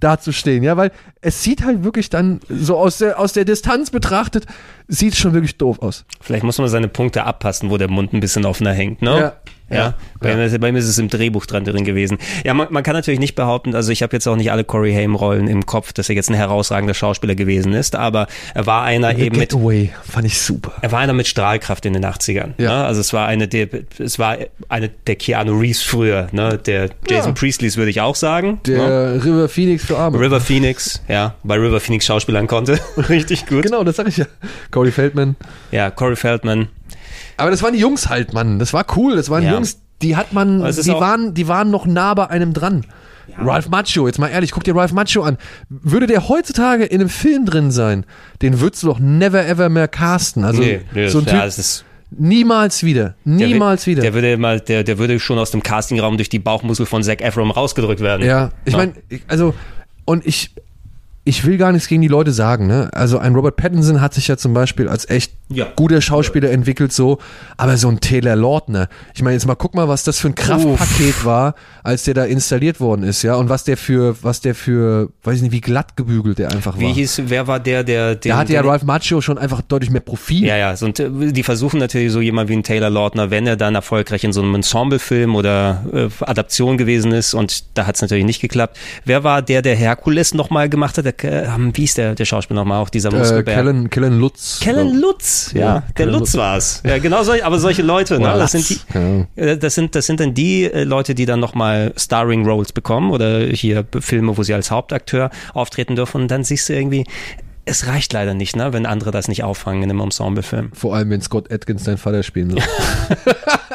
dazustehen, ja, weil es sieht halt wirklich dann so aus der aus der Distanz betrachtet sieht schon wirklich doof aus. Vielleicht muss man seine Punkte abpassen, wo der Mund ein bisschen offener hängt, ne? Ja. Ja, Ja. Bei, mir- bei mir ist es im Drehbuch dran drin gewesen. Ja, man, man kann natürlich nicht behaupten, also ich habe jetzt auch nicht alle Corey Haim-Rollen im Kopf, dass er jetzt ein herausragender Schauspieler gewesen ist, aber er war einer eben mit Getaway fand ich super. er war einer mit Strahlkraft in den 80ern. Ja. Ne? Also es war eine der, es war eine der Keanu Reeves früher, ne? Der Jason Ja. Priestley's würde ich auch sagen. Der ne? River Phoenix für Arme. River Phoenix, ja, bei River Phoenix Schauspielern konnte. Richtig gut. Genau, das sag ich ja. Cody Feldman. Ja, Corey Feldman. Aber das waren die Jungs halt, Mann. Das war cool. Das waren Ja. Jungs, die hat man, die waren, die waren noch nah bei einem dran. Ralph Macchio, jetzt mal ehrlich, guck dir Ralph Macchio an. Würde der heutzutage in einem Film drin sein, den würdest du doch never ever mehr casten. Also nee, nee, so ein ja, Typ, niemals wieder. Der Niemals wi- wieder. Der würde mal, der, der würde schon aus dem Castingraum durch die Bauchmuskel von Zac Efron rausgedrückt werden. Ja, ich Ja. meine, also, und ich, ich will gar nichts gegen die Leute sagen, ne? Also ein Robert Pattinson hat sich ja zum Beispiel als echt Ja. guter Schauspieler entwickelt, so, aber so ein Taylor Lautner. Ich meine, jetzt mal guck mal, was das für ein Kraftpaket war, als der da installiert worden ist, ja, und was der für, was der für, weiß ich nicht, wie glatt gebügelt der einfach Wie war. hieß, wer war der, der, den, da hatte ja Ralph Macchio schon einfach deutlich mehr Profil. Ja, ja, so, und, die versuchen natürlich so jemand wie ein Taylor Lautner, wenn er dann erfolgreich in so einem Ensemblefilm oder äh, Adaption gewesen ist und da hat es natürlich nicht geklappt. Wer war der, der Herkules nochmal gemacht hat? Der, äh, wie hieß der, der Schauspieler nochmal, auch dieser äh, Muskelbär? Kellen, Kellen Lutz. Kellen Lutz, ja, Ja, der Kellen Lutz Lutz. war's. Ja, genau solche, aber solche Leute, ne? Das sind die, äh, das sind, das sind dann die äh, Leute, die dann nochmal Starring Roles bekommen oder hier Filme, wo sie als Hauptakteur auftreten dürfen und dann siehst du irgendwie, es reicht leider nicht, ne, wenn andere das nicht auffangen in einem Ensemblefilm. Vor allem, wenn Scott Atkins dein Vater spielen soll.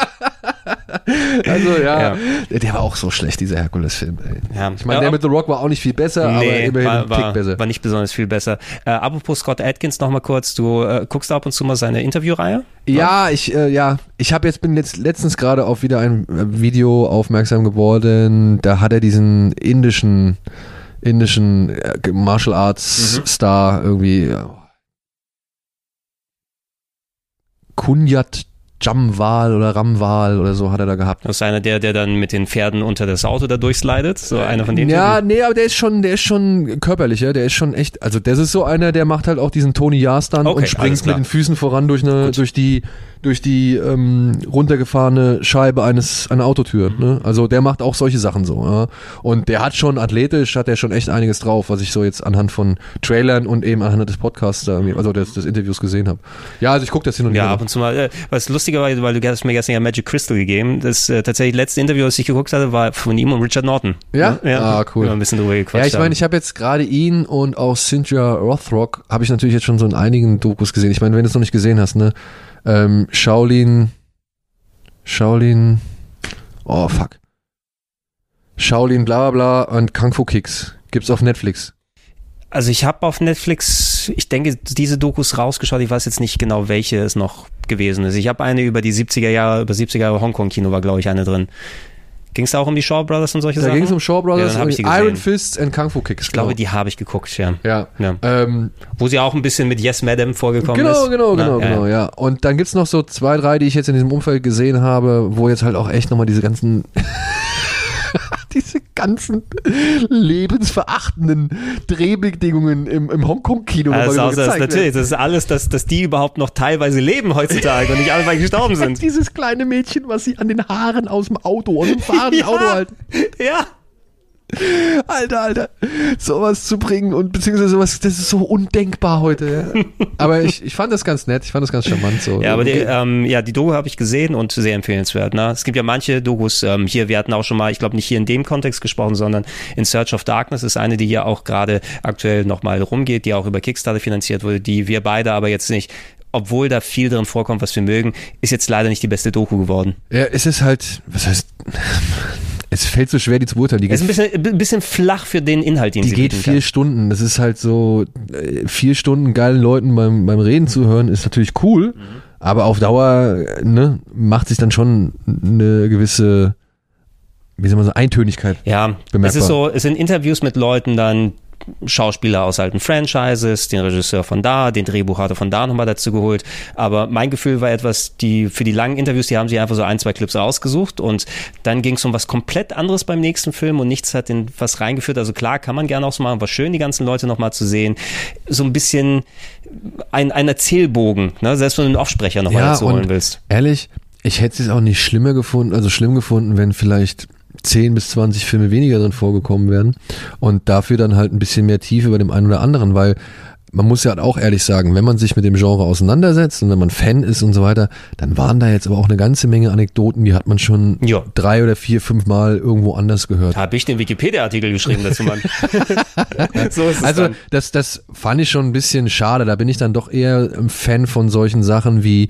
also ja, Ja. der war auch so schlecht, dieser Herkules-Film. Ja. Ich meine, der mit The Rock war auch nicht viel besser, aber immerhin war, war, besser. war nicht besonders viel besser. Äh, apropos Scott Atkins noch mal kurz, du äh, guckst ab und zu mal seine Interviewreihe? Ja, ich äh, ja, ich habe jetzt bin jetzt letztens gerade auf wieder ein äh, Video aufmerksam geworden. Da hat er diesen indischen indischen äh, Martial Arts Star irgendwie äh, Kunyat Jamwal oder Ramwal oder so hat er da gehabt. Das ist einer der, der dann mit den Pferden unter das Auto da durchslidet. So einer von denen. Ja, nee, aber der ist schon, der ist schon körperlicher, der ist schon echt, also das ist so einer, der macht halt auch diesen Tony Jaa-Stand Okay, und springt mit den Füßen voran durch eine, durch die, durch die ähm, runtergefahrene Scheibe eines einer Autotür. Ne? Also der macht auch solche Sachen so. Ja? Und der hat schon athletisch, hat er schon echt einiges drauf, was ich so jetzt anhand von Trailern und eben anhand des Podcasts, also des, des Interviews gesehen habe. Ja, also ich gucke das hin und Ja, wieder. ab und zu mal. Äh, was lustiger war, weil du hast mir gestern ja Magic Crystal gegeben. Das äh, tatsächlich letzte Interview, das ich geguckt hatte, war von ihm und Richard Norton. Ja? Ja. Ah, cool. Haben ein bisschen drüber gequatscht. Ja, ich meine, ich habe jetzt gerade ihn und auch Cynthia Rothrock habe ich natürlich jetzt schon so in einigen Dokus gesehen. Ich meine, wenn du es noch nicht gesehen hast, ne? Ähm, Shaolin, Shaolin, oh fuck. Shaolin bla bla bla und Kung Fu Kicks. Gibt's auf Netflix. Also ich habe auf Netflix, ich denke, diese Dokus rausgeschaut. Ich weiß jetzt nicht genau, welche es noch gewesen ist. Ich habe eine über die 70er Jahre, über 70er Jahre Hongkong-Kino war, glaube ich, eine drin. Ging es da auch um die Shaw Brothers und solche Da Sachen? ging es um Shaw Brothers Ja, und. Iron Fists and Kung Fu Kicks. ich glaube, die habe ich geguckt, ja. Ja. ja. Ähm, Wo sie auch ein bisschen mit Yes Madam vorgekommen genau, ist. genau, Na, genau, ja, genau, ja. Und dann gibt's noch so zwei, drei, die ich jetzt in diesem Umfeld gesehen habe, wo jetzt halt auch echt nochmal diese ganzen, ganzen lebensverachtenden Drehbedingungen im, im Hongkong-Kino Ja, das, ist das, natürlich, das ist alles, dass, dass die überhaupt noch teilweise leben heutzutage und nicht alle, weil die gestorben sind. Dieses kleine Mädchen, was sie an den Haaren aus dem Auto, aus dem fahrenden Ja. Auto halten. Ja. Alter, Alter, sowas zu bringen und beziehungsweise sowas, das ist so undenkbar heute. Ja. Aber ich, ich fand das ganz nett, ich fand das ganz charmant so. Ja, aber die, ähm, ja, die Doku habe ich gesehen und sehr empfehlenswert. Ne? Es gibt ja manche Dokus, ähm, hier, wir hatten auch schon mal, ich glaube nicht hier in dem Kontext gesprochen, sondern in Search of Darkness ist eine, die hier auch gerade aktuell nochmal rumgeht, die auch über Kickstarter finanziert wurde, die wir beide aber jetzt nicht, obwohl da viel drin vorkommt, was wir mögen, ist jetzt leider nicht die beste Doku geworden. Ja, es ist halt, was heißt, es fällt so schwer, die zu beurteilen. Die Es ist ein bisschen, bisschen flach für den Inhalt, den die sie geht vier kann. Stunden. Das ist halt so, äh, vier Stunden geilen Leuten beim, beim Reden zu hören, ist natürlich cool, Mhm. aber auf Dauer, ne, macht sich dann schon eine gewisse, wie soll man sagen, Eintönigkeit. Ja, es Bemerkbar. ist so, es sind Interviews mit Leuten dann, Schauspieler aus alten Franchises, den Regisseur von da, den Drehbuchautor von da nochmal dazu geholt. Aber mein Gefühl war etwas, die für die langen Interviews, die haben sie einfach so ein, zwei Clips rausgesucht und dann ging es um was komplett anderes beim nächsten Film und nichts hat in was reingeführt. Also klar, kann man gerne auch so machen, war schön, die ganzen Leute nochmal zu sehen. So ein bisschen ein, ein Erzählbogen, ne? selbst wenn du einen Offsprecher nochmal Ja, dazu holen willst. ehrlich, ich hätte es auch nicht schlimmer gefunden, also schlimm gefunden, wenn vielleicht 10 bis 20 Filme weniger drin vorgekommen wären und dafür dann halt ein bisschen mehr Tiefe bei dem einen oder anderen, weil man muss ja auch ehrlich sagen, wenn man sich mit dem Genre auseinandersetzt und wenn man Fan ist und so weiter, dann waren da jetzt aber auch eine ganze Menge Anekdoten, die hat man schon Ja. drei oder vier, fünf Mal irgendwo anders gehört. Habe ich den Wikipedia-Artikel geschrieben dazu, Mann. so ist es Also dann. das, das fand ich schon ein bisschen schade. Da bin ich dann doch eher ein Fan von solchen Sachen wie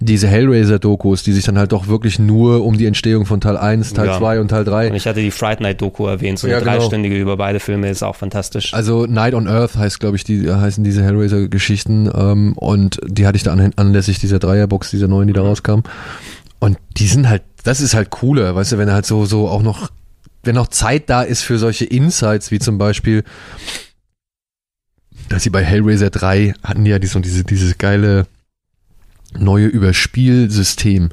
diese Hellraiser-Dokus, die sich dann halt doch wirklich nur um die Entstehung von Teil 1, Teil Ja. 2 und Teil 3. Und ich hatte die Fright Night Doku erwähnt, so eine Ja, genau. dreistündige über beide Filme ist auch fantastisch. Also Night on Earth heißt, glaube ich, die heißen diese Hellraiser-Geschichten ähm, und die hatte ich da an, anlässlich dieser Dreierbox, dieser neuen, die da rauskam. Und die sind halt, das ist halt cooler, weißt du, wenn halt so so auch noch, wenn noch Zeit da ist für solche Insights, wie zum Beispiel, dass sie bei Hellraiser 3 hatten die ja diese, diese, dieses geile neue Überspielsystem,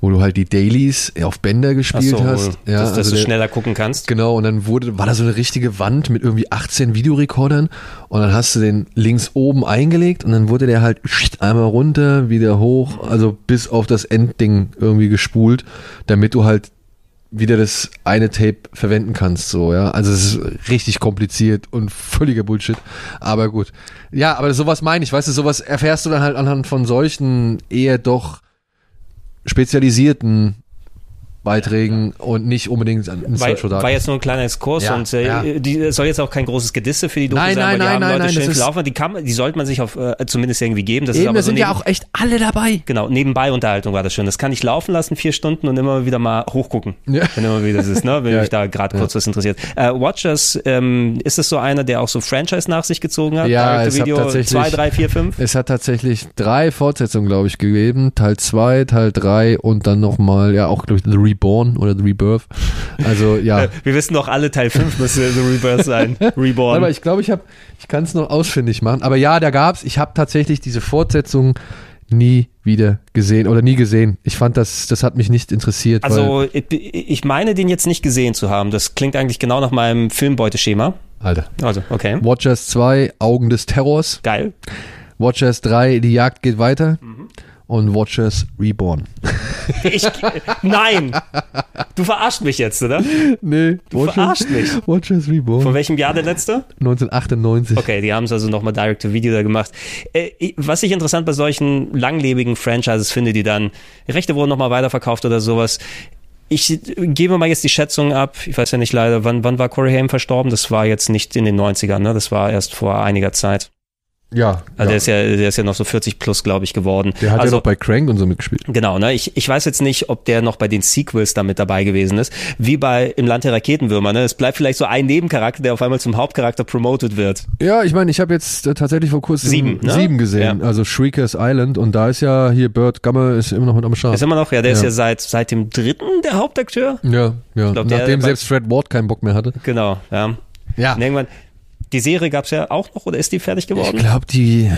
wo du halt die Dailies auf Bänder gespielt so, hast. Ja, dass, dass also du der- schneller gucken kannst. Genau, und dann wurde, war da so eine richtige Wand mit irgendwie 18 Videorekordern und dann hast du den links oben eingelegt und dann wurde der halt einmal runter, wieder hoch, also bis auf das Endding irgendwie gespult, damit du halt wieder das eine Tape verwenden kannst, so, ja. Also es ist richtig kompliziert und völliger Bullshit. Aber gut. Ja, aber sowas meine ich, weißt du, sowas erfährst du dann halt anhand von solchen eher doch spezialisierten Beiträgen und nicht unbedingt an in War, war jetzt nur ein kleiner Exkurs Ja, und äh, ja. die es soll jetzt auch kein großes Gedisse für die Doku Nein, sein, nein, weil die nein, haben nein, Leute nein, das ist- Aufwand. Die, kann, man- die sollte man sich auf, äh, zumindest irgendwie geben. Das ist Eben, aber da so sind ja neben- auch echt alle dabei. Genau, nebenbei Unterhaltung war das schön. Das kann ich laufen lassen, vier Stunden und immer wieder mal hochgucken. Ja. Wenn immer wieder das ist, ne? wenn Ja. mich da gerade kurz was interessiert. Äh, Watchers, ähm, ist es so einer, der auch so Franchise nach sich gezogen hat? Ja, es hat Video tatsächlich- 2, 3, 4, 5? Es hat tatsächlich drei Fortsetzungen, glaube ich, gegeben. Teil 2, Teil 3 und dann nochmal, ja, auch durch The Reborn oder The Rebirth. Also, ja. Wir wissen doch alle, Teil 5 müsste The Rebirth sein. Reborn. Aber ich glaube, ich ich kann es noch ausfindig machen. Aber ja, da gab's. Ich habe tatsächlich diese Fortsetzung nie wieder gesehen oder nie gesehen. Ich fand das, das hat mich nicht interessiert. Also ich, ich meine den jetzt nicht gesehen zu haben. Das klingt eigentlich genau nach meinem Filmbeuteschema. Alter. Also, okay. Watchers 2, Augen des Terrors. Geil. Watchers 3, die Jagd geht weiter. Und Watchers Reborn. Ich, nein! Du verarschst mich jetzt, oder? Nee, Du verarscht mich. Watchers Reborn. Von welchem Jahr der letzte? 1998. Okay, die haben es also nochmal Direct-to-Video da gemacht. Äh, was ich interessant bei solchen langlebigen Franchises finde, die dann Rechte wurden nochmal weiterverkauft oder sowas. Ich gebe mal jetzt die Schätzung ab. Ich weiß ja nicht leider, wann, wann war Corey Haim verstorben? Das war jetzt nicht in den 90ern, ne? Das war erst vor einiger Zeit. Ja. Also der, ja. ist ja, der ist ja noch so 40 plus, glaube ich, geworden. Der hat also, ja noch bei Crank und so mitgespielt. Genau, ne? Ich, ich weiß jetzt nicht, ob der noch bei den Sequels da mit dabei gewesen ist. Wie bei Im Land der Raketenwürmer, ne? Es bleibt vielleicht so ein Nebencharakter, der auf einmal zum Hauptcharakter promoted wird. Ja, ich meine, ich habe jetzt äh, tatsächlich vor kurzem Sieben, ne? sieben gesehen, Ja. also Shriekers Island und da ist ja hier Burt Gummer ist immer noch mit am Start. Ist immer noch, ja, der ist Ja. ja seit, seit dem dritten der Hauptakteur. ja, ja. glaub, der- Nachdem selbst Fred Ward keinen Bock mehr hatte. Genau, ja. Ja. Und irgendwann, die Serie gab's ja auch noch oder ist die fertig Ich geworden? glaube, die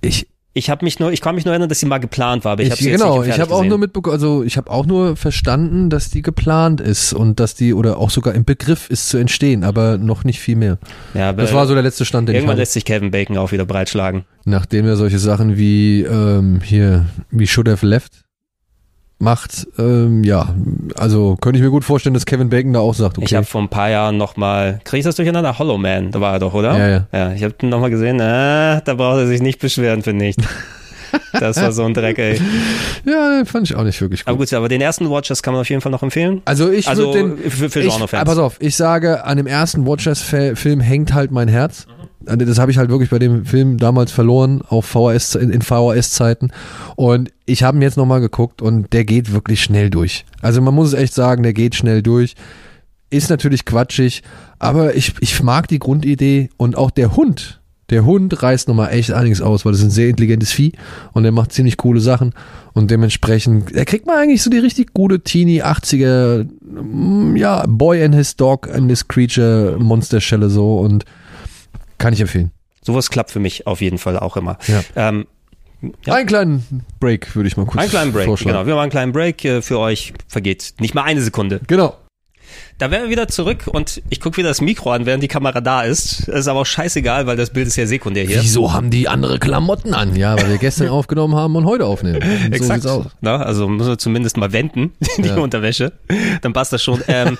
ich Ich habe mich nur, ich kann mich nur erinnern, dass sie mal geplant war, aber ich, ich, habe sie jetzt genau, nicht ich habe auch nur mitbekommen, also ich habe auch nur verstanden, dass die geplant ist und dass die oder auch sogar im Begriff ist zu entstehen, aber noch nicht viel mehr. ja, Das war so der letzte Stand, den ich irgendwann hatte. lässt sich Kevin Bacon auch wieder breitschlagen. Nachdem er solche Sachen wie ähm, hier wie Should Have Left macht, ähm, ja, also könnte ich mir gut vorstellen, dass Kevin Bacon da auch sagt, okay. Ich habe vor ein paar Jahren nochmal, krieg ich das durcheinander? Hollow Man, da war er doch, oder? Ja, ja. Ja, ich habe nochmal gesehen, äh, da braucht er sich nicht beschweren, finde ich. Das war so ein Dreck, ey. ja, fand ich auch nicht wirklich gut. Aber gut, aber den ersten Watchers kann man auf jeden Fall noch empfehlen. Also ich Also würde den für, für Genre-Fans. pass auf, ich sage, an dem ersten Watchers-Film hängt halt mein Herz. Also Das habe ich halt wirklich bei dem Film damals verloren, auf VHS, in, in VHS-Zeiten. Und ich habe ihn jetzt nochmal geguckt und der geht wirklich schnell durch. Also man muss es echt sagen, der geht schnell durch. Ist natürlich quatschig, aber ich, ich mag die Grundidee und auch der Hund. Der Hund reißt nochmal echt einiges aus, weil das ist ein sehr intelligentes Vieh und der macht ziemlich coole Sachen und dementsprechend, da kriegt man eigentlich so die richtig gute Teenie 80er, mm, ja, Boy and his Dog and his Creature Monsterschelle so und kann ich empfehlen. Sowas klappt für mich auf jeden Fall auch immer. Ja. Ähm, Ja. Einen kleinen Break würde ich mal kurz einen kleinen Break, vorschlagen. genau. Wir machen einen kleinen Break. äh, Für euch vergeht nicht mal eine Sekunde. Genau. Da wären wir wieder zurück und ich gucke wieder das Mikro an, während die Kamera da ist. Das ist aber auch scheißegal, weil das Bild ist ja sekundär hier. Wieso haben die andere Klamotten an? Ja, weil wir gestern aufgenommen haben und heute aufnehmen. So Exakt. sieht's aus. Na, also müssen wir zumindest mal wenden, die Ja. Unterwäsche. Dann passt das schon. Ähm,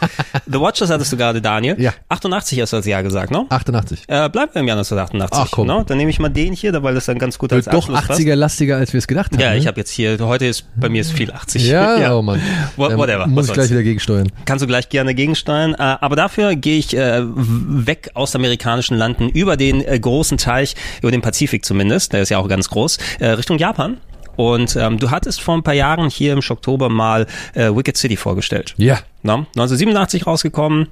The Watchers hattest du gerade, Daniel. Ja. 88 hast du als Jahr gesagt, ne? 88. Äh, bleiben wir im Jahr 1988. Ach, komm. Ne? Dann nehme ich mal den hier, weil das dann ganz gut als Wird doch Abschluss passt. 80er-lastiger, als wir es gedacht haben. Ja, ich ne? habe jetzt hier, heute ist, bei mir ist viel 80. Ja, oh Mann. Ähm, whatever, Muss was ich gleich wieder gegensteuern. Kannst du gleich gerne gegensteuern. Äh, aber dafür gehe ich äh, weg aus amerikanischen Landen über den äh, großen Teich, über den Pazifik zumindest, der ist ja auch ganz groß, Richtung Japan. Und ähm, du hattest vor ein paar Jahren hier im Oktober mal äh, Wicked City vorgestellt. Ja. Na, 1987 rausgekommen.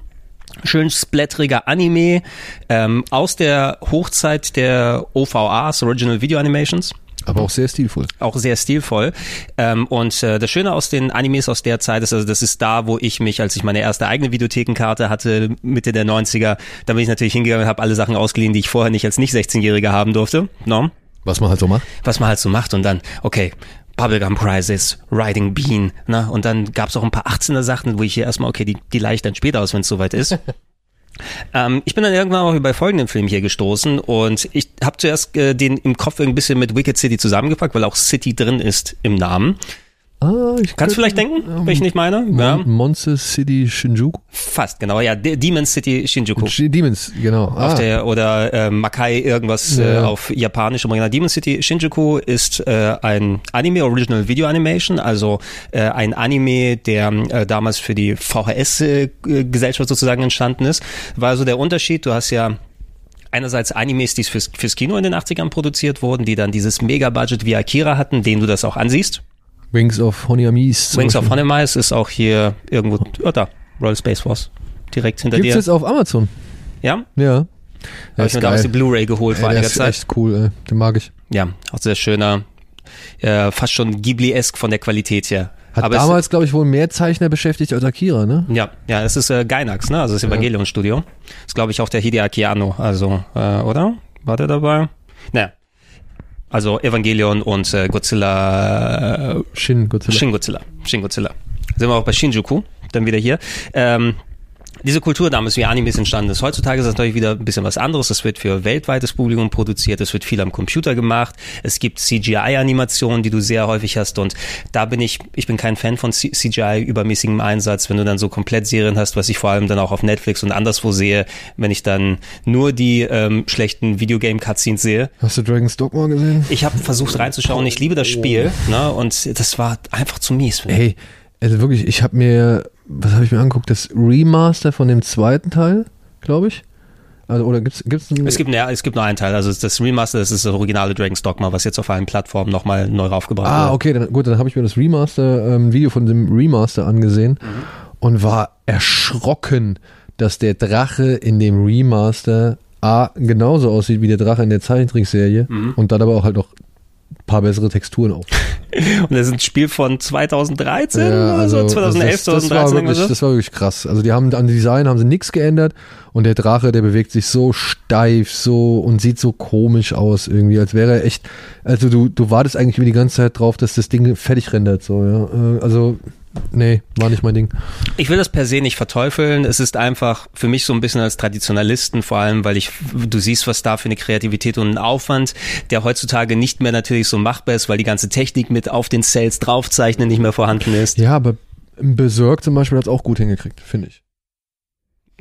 Schön splatteriger Anime ähm, aus der Hochzeit der OVAs, Original Video Animations Aber auch sehr stilvoll. auch sehr stilvoll. Ähm, und äh, das Schöne aus den Animes aus der Zeit ist, also das ist da, wo ich mich, als ich meine erste eigene Videothekenkarte hatte, Mitte der 90er, da bin ich natürlich hingegangen und habe alle Sachen ausgeliehen, die ich vorher nicht als Nicht-16-Jähriger haben durfte. No? Was man halt so macht. Was man halt so macht und dann, okay, Bubblegum Crisis, Riding Bean, ne? Und dann gab's auch ein paar 18er Sachen, wo ich hier erstmal, okay, die, die leih ich dann später aus, wenn es soweit ist. Ähm, ich bin dann irgendwann auch bei folgenden Film hier gestoßen und ich habe zuerst äh, den im Kopf ein bisschen mit Wicked City zusammengepackt, weil auch City drin ist im Namen. Ah, ich Kannst du vielleicht denken, welchen ich nicht meine? Ja, Mon Monster City Shinjuku? fast, genau. Ja, De- Demon City Shinjuku. Sh- Demons, genau. Ah, der, oder äh, Makai irgendwas äh, Ja. auf Japanisch Original. Demon City Shinjuku ist äh, ein Anime, Original Video Animation, also äh, ein Anime, der äh, damals für die VHS-Gesellschaft sozusagen entstanden ist. War also der Unterschied, du hast ja einerseits Animes, die fürs, fürs Kino in den 80ern produziert wurden, die dann dieses Mega-Budget wie Akira hatten, den du das auch ansiehst. Wings of Honeyamiz. zum Wings of. Honeymice ist auch hier irgendwo, oh, da, Royal Space Force, direkt hinter Gibt's dir. jetzt auf Amazon? Ja, Ja. habe ich mir damals die Blu-ray geholt vor Ey, der einiger ist Zeit. echt cool, ey. Den mag ich. Ja, auch sehr schöner, äh, fast schon Ghibli-esk von der Qualität her. Hat Aber damals, glaube ich, wohl mehr Zeichner beschäftigt als Akira, ne? ja, ja, es ist äh, Gainax, ne? Also das Evangelion-Studio. Ist, glaube ich, auch der Hideaki Anno, also, äh, oder? War der dabei? Naja. Also Evangelion und äh, Godzilla. Shin Godzilla. Shin Godzilla. Shin Godzilla. Sind wir auch bei Shinjuku, dann wieder hier. Ähm, diese Kultur damals, wie Animes entstanden ist. Heutzutage ist das natürlich wieder ein bisschen was anderes. Es wird für weltweites Publikum produziert. Es wird viel am Computer gemacht. Es gibt CGI-Animationen, die du sehr häufig hast. Und da bin ich, ich bin kein Fan von CGI übermäßigem Einsatz. Wenn du dann so komplett Serien hast, was ich vor allem dann auch auf Netflix und anderswo sehe, wenn ich dann nur die ähm, schlechten Videogame-Cutscenes sehe. Hast du Dragon's Dogma gesehen? Ich habe versucht reinzuschauen. Ich liebe das Spiel. Ne? Und das war einfach zu mies. Hey, also wirklich, ich habe mir was habe ich mir angeguckt? Das Remaster von dem zweiten Teil, glaube ich. Also, oder gibt's, gibt's ein es gibt, ja, es gibt nur einen Teil. Also das Remaster, das ist das originale Dragon's Dogma, was jetzt auf allen Plattformen nochmal neu raufgebracht ah, wurde. Ah, okay, dann, gut, dann habe ich mir das Remaster, ähm, Video von dem Remaster angesehen mhm. und war erschrocken, dass der Drache in dem Remaster A genauso aussieht wie der Drache in der Zeichentrickserie mhm. und dann aber auch halt noch paar bessere Texturen auf. Und das ist ein Spiel von 2013 ja, also, oder so, 2011, das, das 2013. War wirklich, so. Das war wirklich krass. Also die haben an Design haben sie nichts geändert und der Drache, der bewegt sich so steif so und sieht so komisch aus irgendwie, als wäre er echt, also du, du wartest eigentlich über die ganze Zeit drauf, dass das Ding fertig rendert so, ja. Äh, also Nee, war nicht mein Ding. Ich will das per se nicht verteufeln. Es ist einfach für mich so ein bisschen als Traditionalisten, vor allem, weil ich, du siehst, was da für eine Kreativität und ein Aufwand, der heutzutage nicht mehr natürlich so machbar ist, weil die ganze Technik mit auf den Cells draufzeichnen nicht mehr vorhanden ist. Ja, aber Berserk zum Beispiel hat es auch gut hingekriegt, finde ich.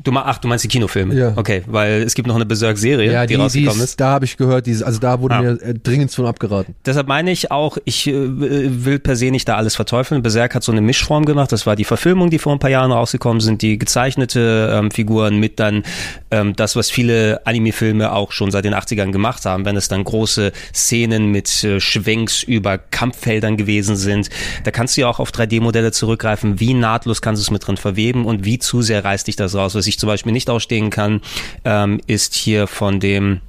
Du, ach, du meinst die Kinofilme? Ja. Okay, weil es gibt noch eine Berserk-Serie, ja, die, die rausgekommen die ist, Da habe ich gehört, diese, also da wurde ah. mir äh, dringend von abgeraten. Deshalb meine ich auch, ich äh, will per se nicht da alles verteufeln. Berserk hat so eine Mischform gemacht. Das war die Verfilmung, die vor ein paar Jahren rausgekommen sind, die gezeichnete ähm, Figuren mit dann ähm, das, was viele Anime-Filme auch schon seit den 80ern gemacht haben, wenn es dann große Szenen mit äh, Schwenks über Kampffeldern gewesen sind. Da kannst du ja auch auf 3D-Modelle zurückgreifen. Wie nahtlos kannst du es mit drin verweben und wie zu sehr reißt dich das raus? Was ich zum Beispiel nicht ausstehen kann, ähm, ist hier von dem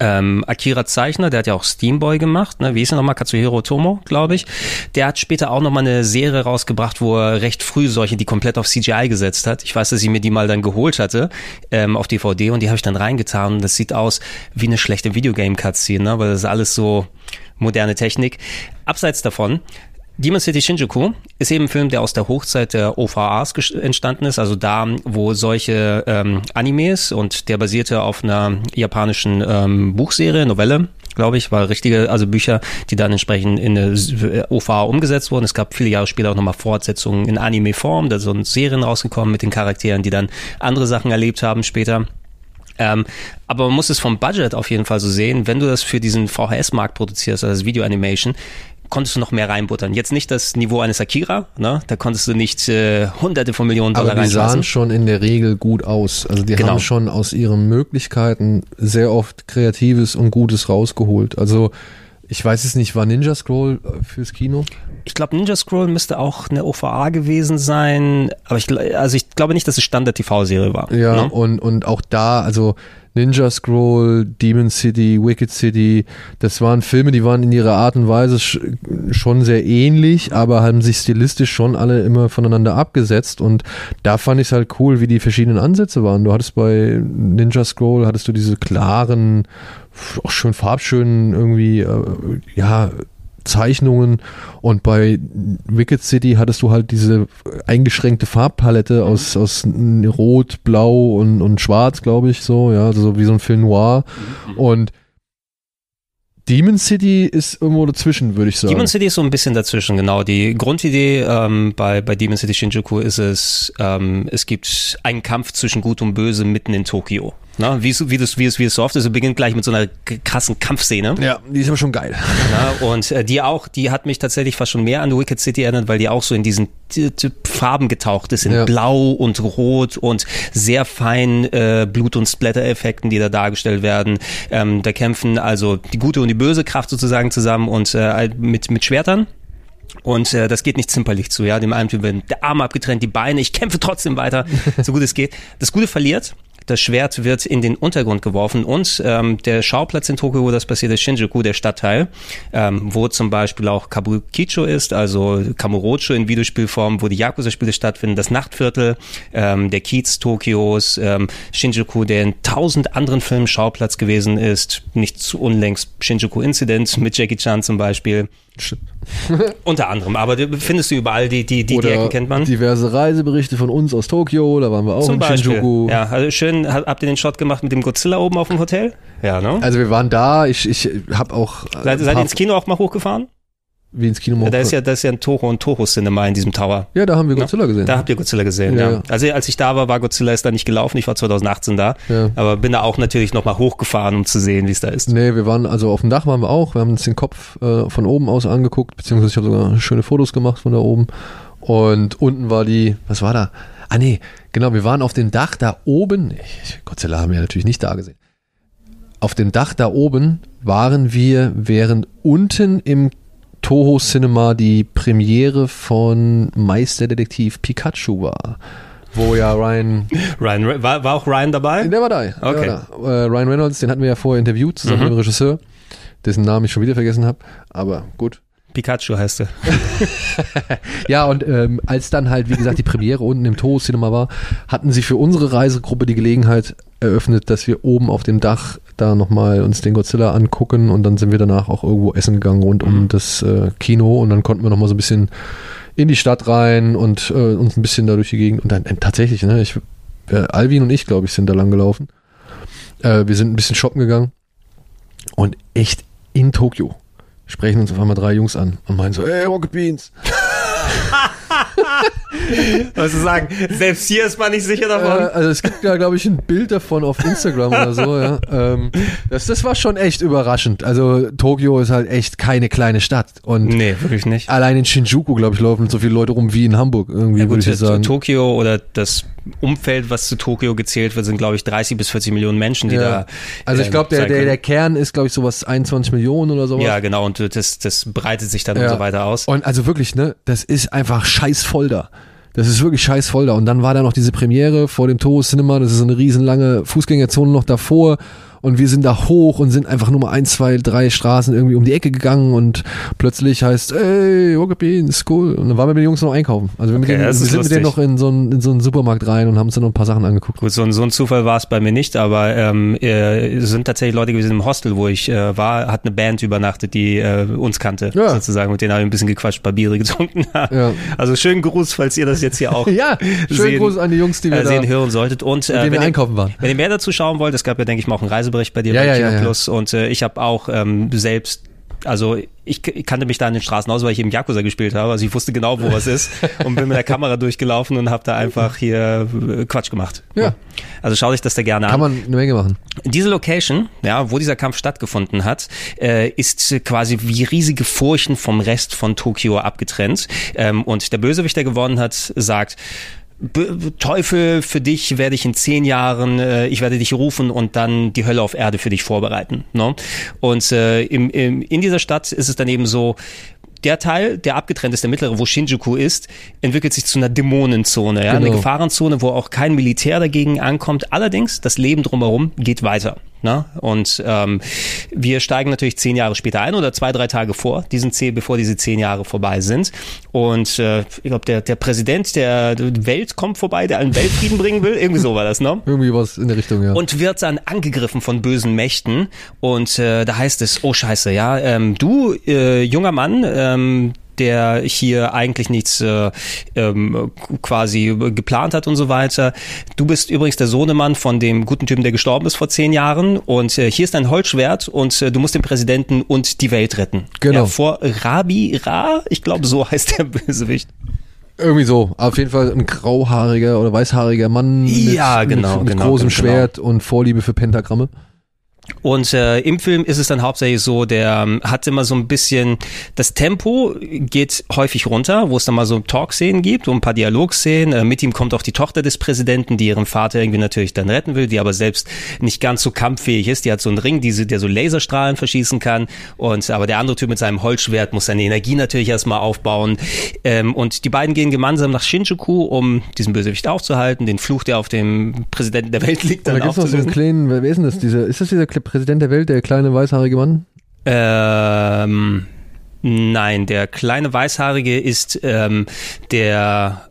ähm, Akira Zeichner, der hat ja auch Steamboy gemacht, ne? wie ist er nochmal, Katsuhiro Tomo, glaube ich. Der hat später auch nochmal eine Serie rausgebracht, wo er recht früh solche, die komplett auf CGI gesetzt hat. Ich weiß, dass ich mir die mal dann geholt hatte ähm, auf DVD und die habe ich dann reingetan das sieht aus wie eine schlechte Videogame-Cutscene, ne? weil das ist alles so moderne Technik. Abseits davon Demon City Shinjuku ist eben ein Film, der aus der Hochzeit der OVAs entstanden ist, also da, wo solche ähm, Animes und der basierte auf einer japanischen ähm, Buchserie, Novelle, glaube ich, war richtige, also Bücher, die dann entsprechend in eine äh, OVA umgesetzt wurden. Es gab viele Jahre später auch nochmal Fortsetzungen in Anime-Form, da sind Serien rausgekommen mit den Charakteren, die dann andere Sachen erlebt haben später. Ähm, aber man muss es vom Budget auf jeden Fall so sehen, wenn du das für diesen VHS-Markt produzierst, also das Video Animation, konntest du noch mehr reinbuttern. Jetzt nicht das Niveau eines Akira, ne? da konntest du nicht äh, hunderte von Millionen Dollar Aber die sahen schon in der Regel gut aus. Also die genau. haben schon aus ihren Möglichkeiten sehr oft Kreatives und Gutes rausgeholt. Also ich weiß es nicht, war Ninja Scroll äh, fürs Kino? Ich glaube, Ninja Scroll müsste auch eine OVA gewesen sein, aber ich, also ich glaube nicht, dass es Standard-TV-Serie war. Ja, ne? und, und auch da, also Ninja Scroll, Demon City, Wicked City, das waren Filme, die waren in ihrer Art und Weise schon sehr ähnlich, aber haben sich stilistisch schon alle immer voneinander abgesetzt und da fand ich es halt cool, wie die verschiedenen Ansätze waren. Du hattest bei Ninja Scroll, hattest du diese klaren, auch schön farbschönen irgendwie, äh, ja, Zeichnungen und bei Wicked City hattest du halt diese eingeschränkte Farbpalette mhm. aus, aus Rot, Blau und, und Schwarz, glaube ich, so, ja, so wie so ein Film Noir mhm. und Demon City ist irgendwo dazwischen, würde ich sagen. Demon City ist so ein bisschen dazwischen, genau. Die Grundidee ähm, bei, bei Demon City Shinjuku ist es, ähm, es gibt einen Kampf zwischen Gut und Böse mitten in Tokio. Na, wie, es, wie, das, wie, es, wie es so oft ist, es beginnt gleich mit so einer krassen Kampfszene. Ja, die ist aber schon geil. Ja, und äh, die auch, die hat mich tatsächlich fast schon mehr an Wicked City erinnert, weil die auch so in diesen Farben getaucht ist, in ja. Blau und Rot und sehr fein äh, Blut- und Splatter-Effekten, die da dargestellt werden. Ähm, da kämpfen also die gute und die böse Kraft sozusagen zusammen und äh, mit, mit Schwertern. Und äh, das geht nicht zimperlich zu, ja. Dem einen Typ werden der Arm abgetrennt, die Beine, ich kämpfe trotzdem weiter, so gut es geht. Das Gute verliert, das Schwert wird in den Untergrund geworfen und ähm, der Schauplatz in Tokio, wo das passiert ist, Shinjuku, der Stadtteil, ähm, wo zum Beispiel auch Kabukicho ist, also Kamurocho in Videospielform, wo die Yakuza-Spiele stattfinden, das Nachtviertel, ähm, der Kiez Tokios, ähm, Shinjuku, der in tausend anderen Filmen Schauplatz gewesen ist, nicht zu unlängst Shinjuku Incident mit Jackie Chan zum Beispiel. Unter anderem, aber findest du überall, die, die, die, die Ecken kennt man. diverse Reiseberichte von uns aus Tokio, da waren wir auch Zum in Beispiel. Shinjuku. Ja, also schön, habt ihr den Shot gemacht mit dem Godzilla oben auf dem Hotel? Ja, ne? Also wir waren da, ich, ich habe auch... äh, Seid, seid ihr ins Kino auch mal hochgefahren? Wie ins Kino Ja, da ist ja, da ist ja ein Toho und Toho Cinema in diesem Tower. ja, da haben wir Godzilla gesehen. Da habt ihr Godzilla gesehen, Ja, ja. ja. Also als ich da war, war Godzilla ist da nicht gelaufen. Ich war 2018 da. Ja. Aber bin da auch natürlich nochmal hochgefahren, um zu sehen, wie es da ist. Nee, wir waren, also auf dem Dach waren wir auch. Wir haben uns den Kopf äh, von oben aus angeguckt, beziehungsweise ich habe sogar schöne Fotos gemacht von da oben. Und unten war die, was war da? Ah nee, genau, wir waren auf dem Dach da oben. Ich, Godzilla haben wir natürlich nicht da gesehen. Auf dem Dach da oben waren wir, während unten im Toho Cinema die Premiere von Meisterdetektiv Pikachu war. Wo ja Ryan Ryan, war, war auch Ryan dabei? der war da. Der Okay. War da. Äh, Ryan Reynolds, den hatten wir ja vorher interviewt, zusammen Mhm. mit dem Regisseur, dessen Namen ich schon wieder vergessen habe. Aber gut. Pikachu heißt er. Ja, und ähm, als dann halt, wie gesagt, die Premiere unten im Toho Cinema war, hatten sie für unsere Reisegruppe die Gelegenheit eröffnet, dass wir oben auf dem Dach da nochmal uns den Godzilla angucken und dann sind wir danach auch irgendwo essen gegangen rund um das äh, Kino und dann konnten wir nochmal so ein bisschen in die Stadt rein und äh, uns ein bisschen da durch die Gegend und dann äh, tatsächlich, ne, ich, äh, Alvin und ich, glaube ich, sind da lang gelaufen. Äh, wir sind ein bisschen shoppen gegangen und echt in Tokio sprechen uns auf einmal drei Jungs an und meinen so, ey, Rocket Beans. Was zu sagen? Selbst hier ist man nicht sicher Äh, also es gibt da, glaube ich, ein Bild davon auf Instagram oder so, ja. Ähm, das, das war schon echt überraschend. Also Tokio ist halt echt keine kleine Stadt. Und Nee, wirklich nicht. allein in Shinjuku, glaube ich, laufen so viele Leute rum wie in Hamburg, irgendwie, Ja, würde ich jetzt sagen. Tokio oder das Umfeld, was zu Tokio gezählt wird, sind, glaube ich, 30 bis 40 Millionen Menschen, die Ja. da. Also ich ähm, glaube, der, der, der Kern ist, glaube ich, sowas 21 Millionen oder sowas. Ja, genau, und das, das breitet sich dann Ja. und so weiter aus. Und also wirklich, ne, das ist einfach scheiß voll da. Das ist wirklich scheiß voll da. Und dann war da noch diese Premiere vor dem Toho Cinema, das ist eine riesenlange Fußgängerzone noch davor. Und wir sind da hoch und sind einfach nur mal ein, zwei, drei Straßen irgendwie um die Ecke gegangen und plötzlich heißt, ey, Rocket Beans, cool. Und dann waren wir mit den Jungs noch einkaufen. Also wir, Okay, denen, wir sind mit denen noch lustig. in so, einen, in so einen Supermarkt rein und haben uns dann noch ein paar Sachen angeguckt. Gut, so, ein- so ein Zufall war es bei mir nicht, aber ähm, äh, es sind tatsächlich Leute gewesen im Hostel, wo ich äh, war, hat eine Band übernachtet, die äh, uns kannte, Ja. sozusagen. Mit denen habe ich ein bisschen gequatscht, paar Biere getrunken. Ja. Also schönen Gruß, falls ihr das jetzt hier auch Ja, schönen sehen, Gruß an die Jungs, die wir äh, sehen, hören solltet. Und äh, wenn wir ihr, einkaufen waren. wenn ihr mehr dazu schauen wollt, es gab ja, denke ich, mal auch einen Reisebericht bei dir Ja, bei ja, Kino ja, und äh, ich habe auch ähm, selbst also ich, ich kannte mich da an den Straßen aus, weil ich eben Yakuza gespielt habe. Also ich wusste genau, wo was ist und bin mit der Kamera durchgelaufen und habe da einfach hier äh, Quatsch gemacht. Ja. Also schau dich das da gerne Kann an. man eine Menge machen. Diese Location, ja, wo dieser Kampf stattgefunden hat, äh, ist quasi wie riesige Furchen vom Rest von Tokio abgetrennt. Ähm, und der Bösewicht, der gewonnen hat, sagt, "B- Teufel, für dich werde ich in zehn Jahren, äh, ich werde dich rufen und dann die Hölle auf Erde für dich vorbereiten. Ne? Und äh, im, im, in dieser Stadt ist es dann eben so, der Teil, der abgetrennt ist, der mittlere, wo Shinjuku ist, entwickelt sich zu einer Dämonenzone, ja, eine Genau. Gefahrenzone, wo auch kein Militär dagegen ankommt. Allerdings, das Leben drumherum geht weiter. Ne? Und ähm, wir steigen natürlich zehn Jahre später ein oder zwei, drei Tage vor, diesen zehn, bevor diese zehn Jahre vorbei sind. Und äh, ich glaube, der, der Präsident der Welt kommt vorbei, der allen Weltfrieden bringen will. Irgendwie so war das, ne? Irgendwie was in der Richtung, ja. und wird dann angegriffen von bösen Mächten und äh, da heißt es, oh scheiße, ja, ähm, du äh, junger Mann, ähm, der hier eigentlich nichts äh, ähm, quasi geplant hat und so weiter. Du bist übrigens der Sohnemann von dem guten Typen, der gestorben ist vor zehn Jahren und äh, hier ist ein Holzschwert und äh, du musst den Präsidenten und die Welt retten. Genau. Ja, vor Rabi Ra, ich glaube so heißt der Bösewicht. Irgendwie so. Auf jeden Fall ein grauhaariger oder weißhaariger Mann mit, Ja, genau, mit, mit genau, großem genau. Schwert und Vorliebe für Pentagramme. Und äh, im Film ist es dann hauptsächlich so, der ähm, hat immer so ein bisschen, das Tempo geht häufig runter, wo es dann mal so Talkszenen gibt, und ein paar Dialogszenen. Äh, mit ihm kommt auch die Tochter des Präsidenten, die ihren Vater irgendwie natürlich dann retten will, die aber selbst nicht ganz so kampffähig ist. Die hat so einen Ring, die, der so Laserstrahlen verschießen kann. Und aber der andere Typ mit seinem Holzschwert muss seine Energie natürlich erstmal aufbauen. Ähm, und die beiden gehen gemeinsam nach Shinjuku, um diesen Bösewicht aufzuhalten, den Fluch, der auf dem Präsidenten der Welt liegt, dann da gibt's noch so einen aufzulösen. kleinen, wer ist denn das? Dieser, ist das dieser Präsident der Welt, der kleine weißhaarige Mann? Ähm, nein, der kleine Weißhaarige ist ähm, der.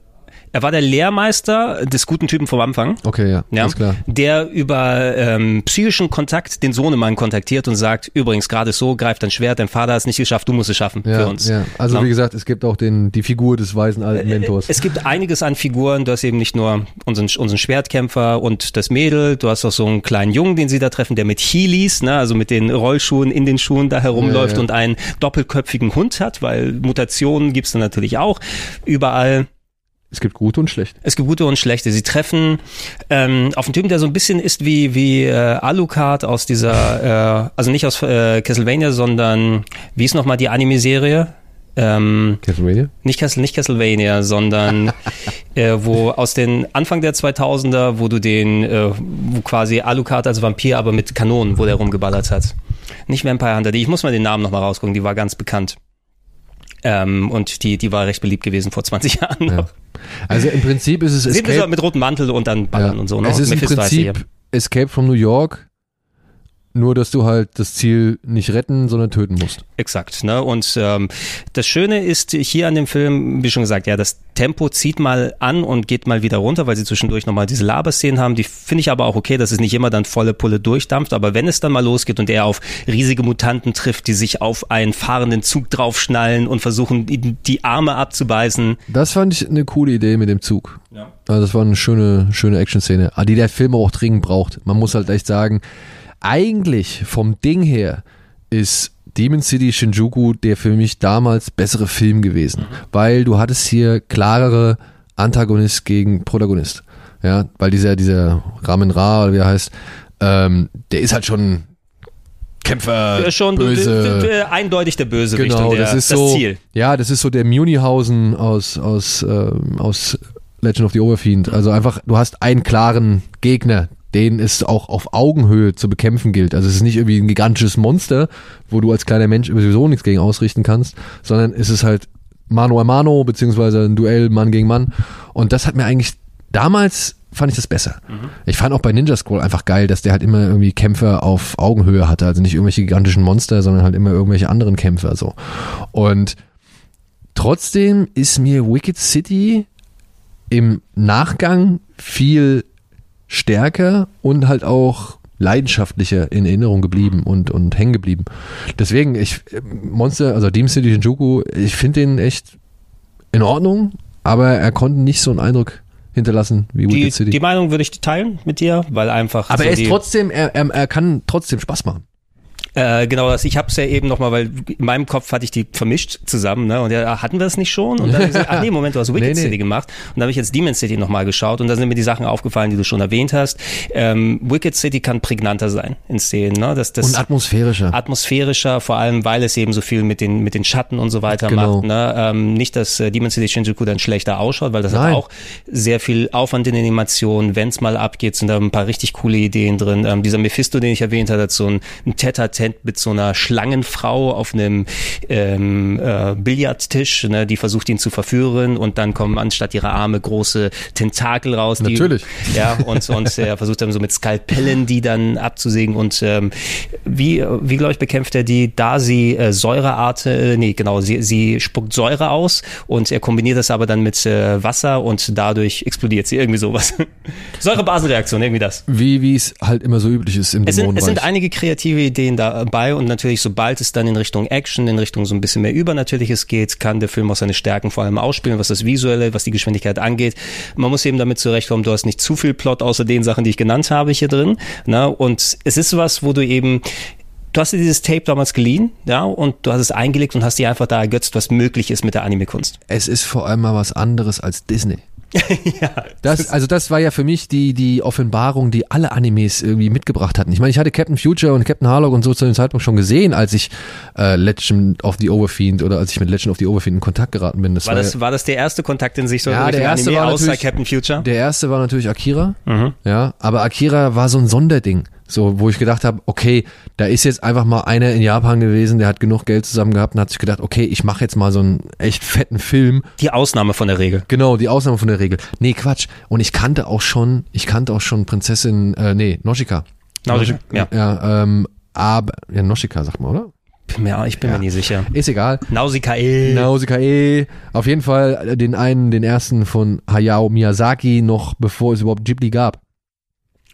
Er war der Lehrmeister des guten Typen vom Anfang. Okay, ja, Ja, ist klar. der über ähm, psychischen Kontakt den Sohnemann kontaktiert und sagt, übrigens, gerade so, greift dein Schwert, dein Vater hat es nicht geschafft, du musst es schaffen Ja, für uns. ja. Also Ja. wie gesagt, es gibt auch den, die Figur des weisen alten Mentors. Es gibt einiges an Figuren. Du hast eben nicht nur unseren, unseren Schwertkämpfer und das Mädel. Du hast auch so einen kleinen Jungen, den sie da treffen, der mit Heelys, ne, also mit den Rollschuhen in den Schuhen da herumläuft Ja, ja. und einen doppelköpfigen Hund hat, weil Mutationen gibt's dann natürlich auch überall. Es gibt gute und schlechte. Es gibt gute und schlechte. Sie treffen ähm, auf einen Typen, der so ein bisschen ist wie wie äh, Alucard aus dieser, äh, also nicht aus äh, Castlevania, sondern wie ist nochmal die Anime-Serie? Ähm, Castlevania? nicht, Castle, nicht Castlevania, sondern äh, wo aus den Anfang der 2000er, wo du den, äh, wo quasi Alucard als Vampir, aber mit Kanonen, wo der rumgeballert hat. Nicht Vampire Hunter, die, ich muss mal den Namen nochmal rausgucken, die war ganz bekannt. Ähm, und die, die war recht beliebt gewesen vor 20 Jahren Ja. Also im Prinzip ist es Sehen wir so Escape, mit rotem Mantel und dann ballern ja. und so. Ne? es ist im Prinzip Escape from New York, nur dass du halt das Ziel nicht retten, sondern töten musst. Exakt. Ne? Und ähm, das Schöne ist hier an dem Film, wie schon gesagt, ja, das Tempo zieht mal an und geht mal wieder runter, weil sie zwischendurch nochmal diese Laberszenen haben. Die finde ich aber auch okay, dass es nicht immer dann volle Pulle durchdampft. Aber wenn es dann mal losgeht und er auf riesige Mutanten trifft, die sich auf einen fahrenden Zug draufschnallen und versuchen, die, die Arme abzubeißen. Das fand ich eine coole Idee mit dem Zug. Ja. Also das war eine schöne, schöne Action-Szene, die der Film auch dringend braucht. Man muss halt echt sagen, eigentlich vom Ding her ist Demon City Shinjuku der für mich damals bessere Film gewesen, weil du hattest hier klarere Antagonist gegen Protagonist. Ja, weil dieser, dieser Ramen Ra, oder wie er heißt, ähm, der ist halt schon Kämpfer, schon böse. eindeutig der Bösewicht Genau, der, das ist so. Ziel. Ja, das ist so der Munihausen aus aus ähm, aus Legend of the Overfiend. Also einfach, du hast einen klaren Gegner, den es auch auf Augenhöhe zu bekämpfen gilt. Also es ist nicht irgendwie ein gigantisches Monster, wo du als kleiner Mensch sowieso nichts gegen ausrichten kannst, sondern es ist halt Mano a Mano beziehungsweise ein Duell Mann gegen Mann. Und das hat mir eigentlich damals fand ich das besser. Ich fand auch bei Ninja Scroll einfach geil, dass der halt immer irgendwie Kämpfer auf Augenhöhe hatte, also nicht irgendwelche gigantischen Monster, sondern halt immer irgendwelche anderen Kämpfer so. Und trotzdem ist mir Wicked City im Nachgang viel stärker und halt auch leidenschaftlicher in Erinnerung geblieben und, und hängen geblieben. Deswegen, ich, Monster, also Demon City Shinjuku, ich finde den echt in Ordnung, aber er konnte nicht so einen Eindruck hinterlassen wie Die, Wicked City. die Meinung würde ich teilen mit dir, weil einfach. aber so er ist trotzdem, er, er, er kann trotzdem Spaß machen. Äh, genau, das, ich habe es ja eben nochmal, weil in meinem Kopf hatte ich die vermischt zusammen, ne? Und ja, hatten wir das nicht schon? Und dann hab ich gesagt, ach nee, Moment, du hast Wicked Nee, nee. City gemacht. Und dann habe ich jetzt Demon City nochmal geschaut und da sind mir die Sachen aufgefallen, die du schon erwähnt hast. Ähm, Wicked City kann prägnanter sein in Szenen, ne? Das, das Und atmosphärischer. atmosphärischer, vor allem weil es eben so viel mit den mit den Schatten und so weiter Genau. macht. Ne? Ähm, nicht, dass äh, Demon City Shinjuku dann schlechter ausschaut, weil das Nein. hat auch sehr viel Aufwand in Animationen. Wenn es mal abgeht, sind da ein paar richtig coole Ideen drin. Ähm, dieser Mephisto, den ich erwähnt hatte, hat so ein, ein Tete-a-Tete mit so einer Schlangenfrau auf einem ähm, äh, Billardtisch, ne? die versucht ihn zu verführen und dann kommen anstatt ihrer Arme große Tentakel raus. Die, Natürlich. ja, und, und er versucht dann so mit Skalpellen die dann abzusägen und ähm, wie, wie glaube ich, bekämpft er die, da sie äh, Säureart, äh, nee, genau, sie, sie spuckt Säure aus und er kombiniert das aber dann mit äh, Wasser und dadurch explodiert sie, irgendwie sowas. Säurebasenreaktion, irgendwie das. Wie wie es halt immer so üblich ist im Es sind, es sind einige kreative Ideen dabei und natürlich, sobald es dann in Richtung Action, in Richtung so ein bisschen mehr Übernatürliches geht, kann der Film auch seine Stärken vor allem ausspielen, was das Visuelle, was die Geschwindigkeit angeht. Man muss eben damit zurechtkommen, du hast nicht zu viel Plot außer den Sachen, die ich genannt habe hier drin. Ne? Und es ist was, wo du eben Du hast dir dieses Tape damals geliehen, ja, und du hast es eingelegt und hast dir einfach da ergötzt, was möglich ist mit der Anime-Kunst. es ist vor allem mal was anderes als Disney. ja. Das, also das war ja für mich die, die Offenbarung, die alle Animes irgendwie mitgebracht hatten. Ich meine, ich hatte Captain Future und Captain Harlock und so zu dem Zeitpunkt schon gesehen, als ich äh, Legend of the Overfiend oder als ich mit Legend of the Overfiend in Kontakt geraten bin. Das war, war, das, ja, war das der erste Kontakt in sich so ja, der erste Anime war außer Captain Future? Der erste war natürlich Akira. Mhm. Ja, aber Akira war so ein Sonderding. So, wo ich gedacht habe, okay, da ist jetzt einfach mal einer in Japan gewesen, der hat genug Geld zusammen gehabt und hat sich gedacht, okay, ich mache jetzt mal so einen echt fetten Film. Die Ausnahme von der Regel. Genau, die Ausnahme von der Regel. Nee, Quatsch. Und ich kannte auch schon, ich kannte auch schon Prinzessin, äh, nee, Noshika. Noshika, ja. Ja, ähm, aber, ja, Noshika, sag mal, oder? Ja, ich bin ja. mir nie sicher. Ist egal. Nausikae. Nausikae. Auf jeden Fall den einen, den ersten von Hayao Miyazaki, noch bevor es überhaupt Ghibli gab.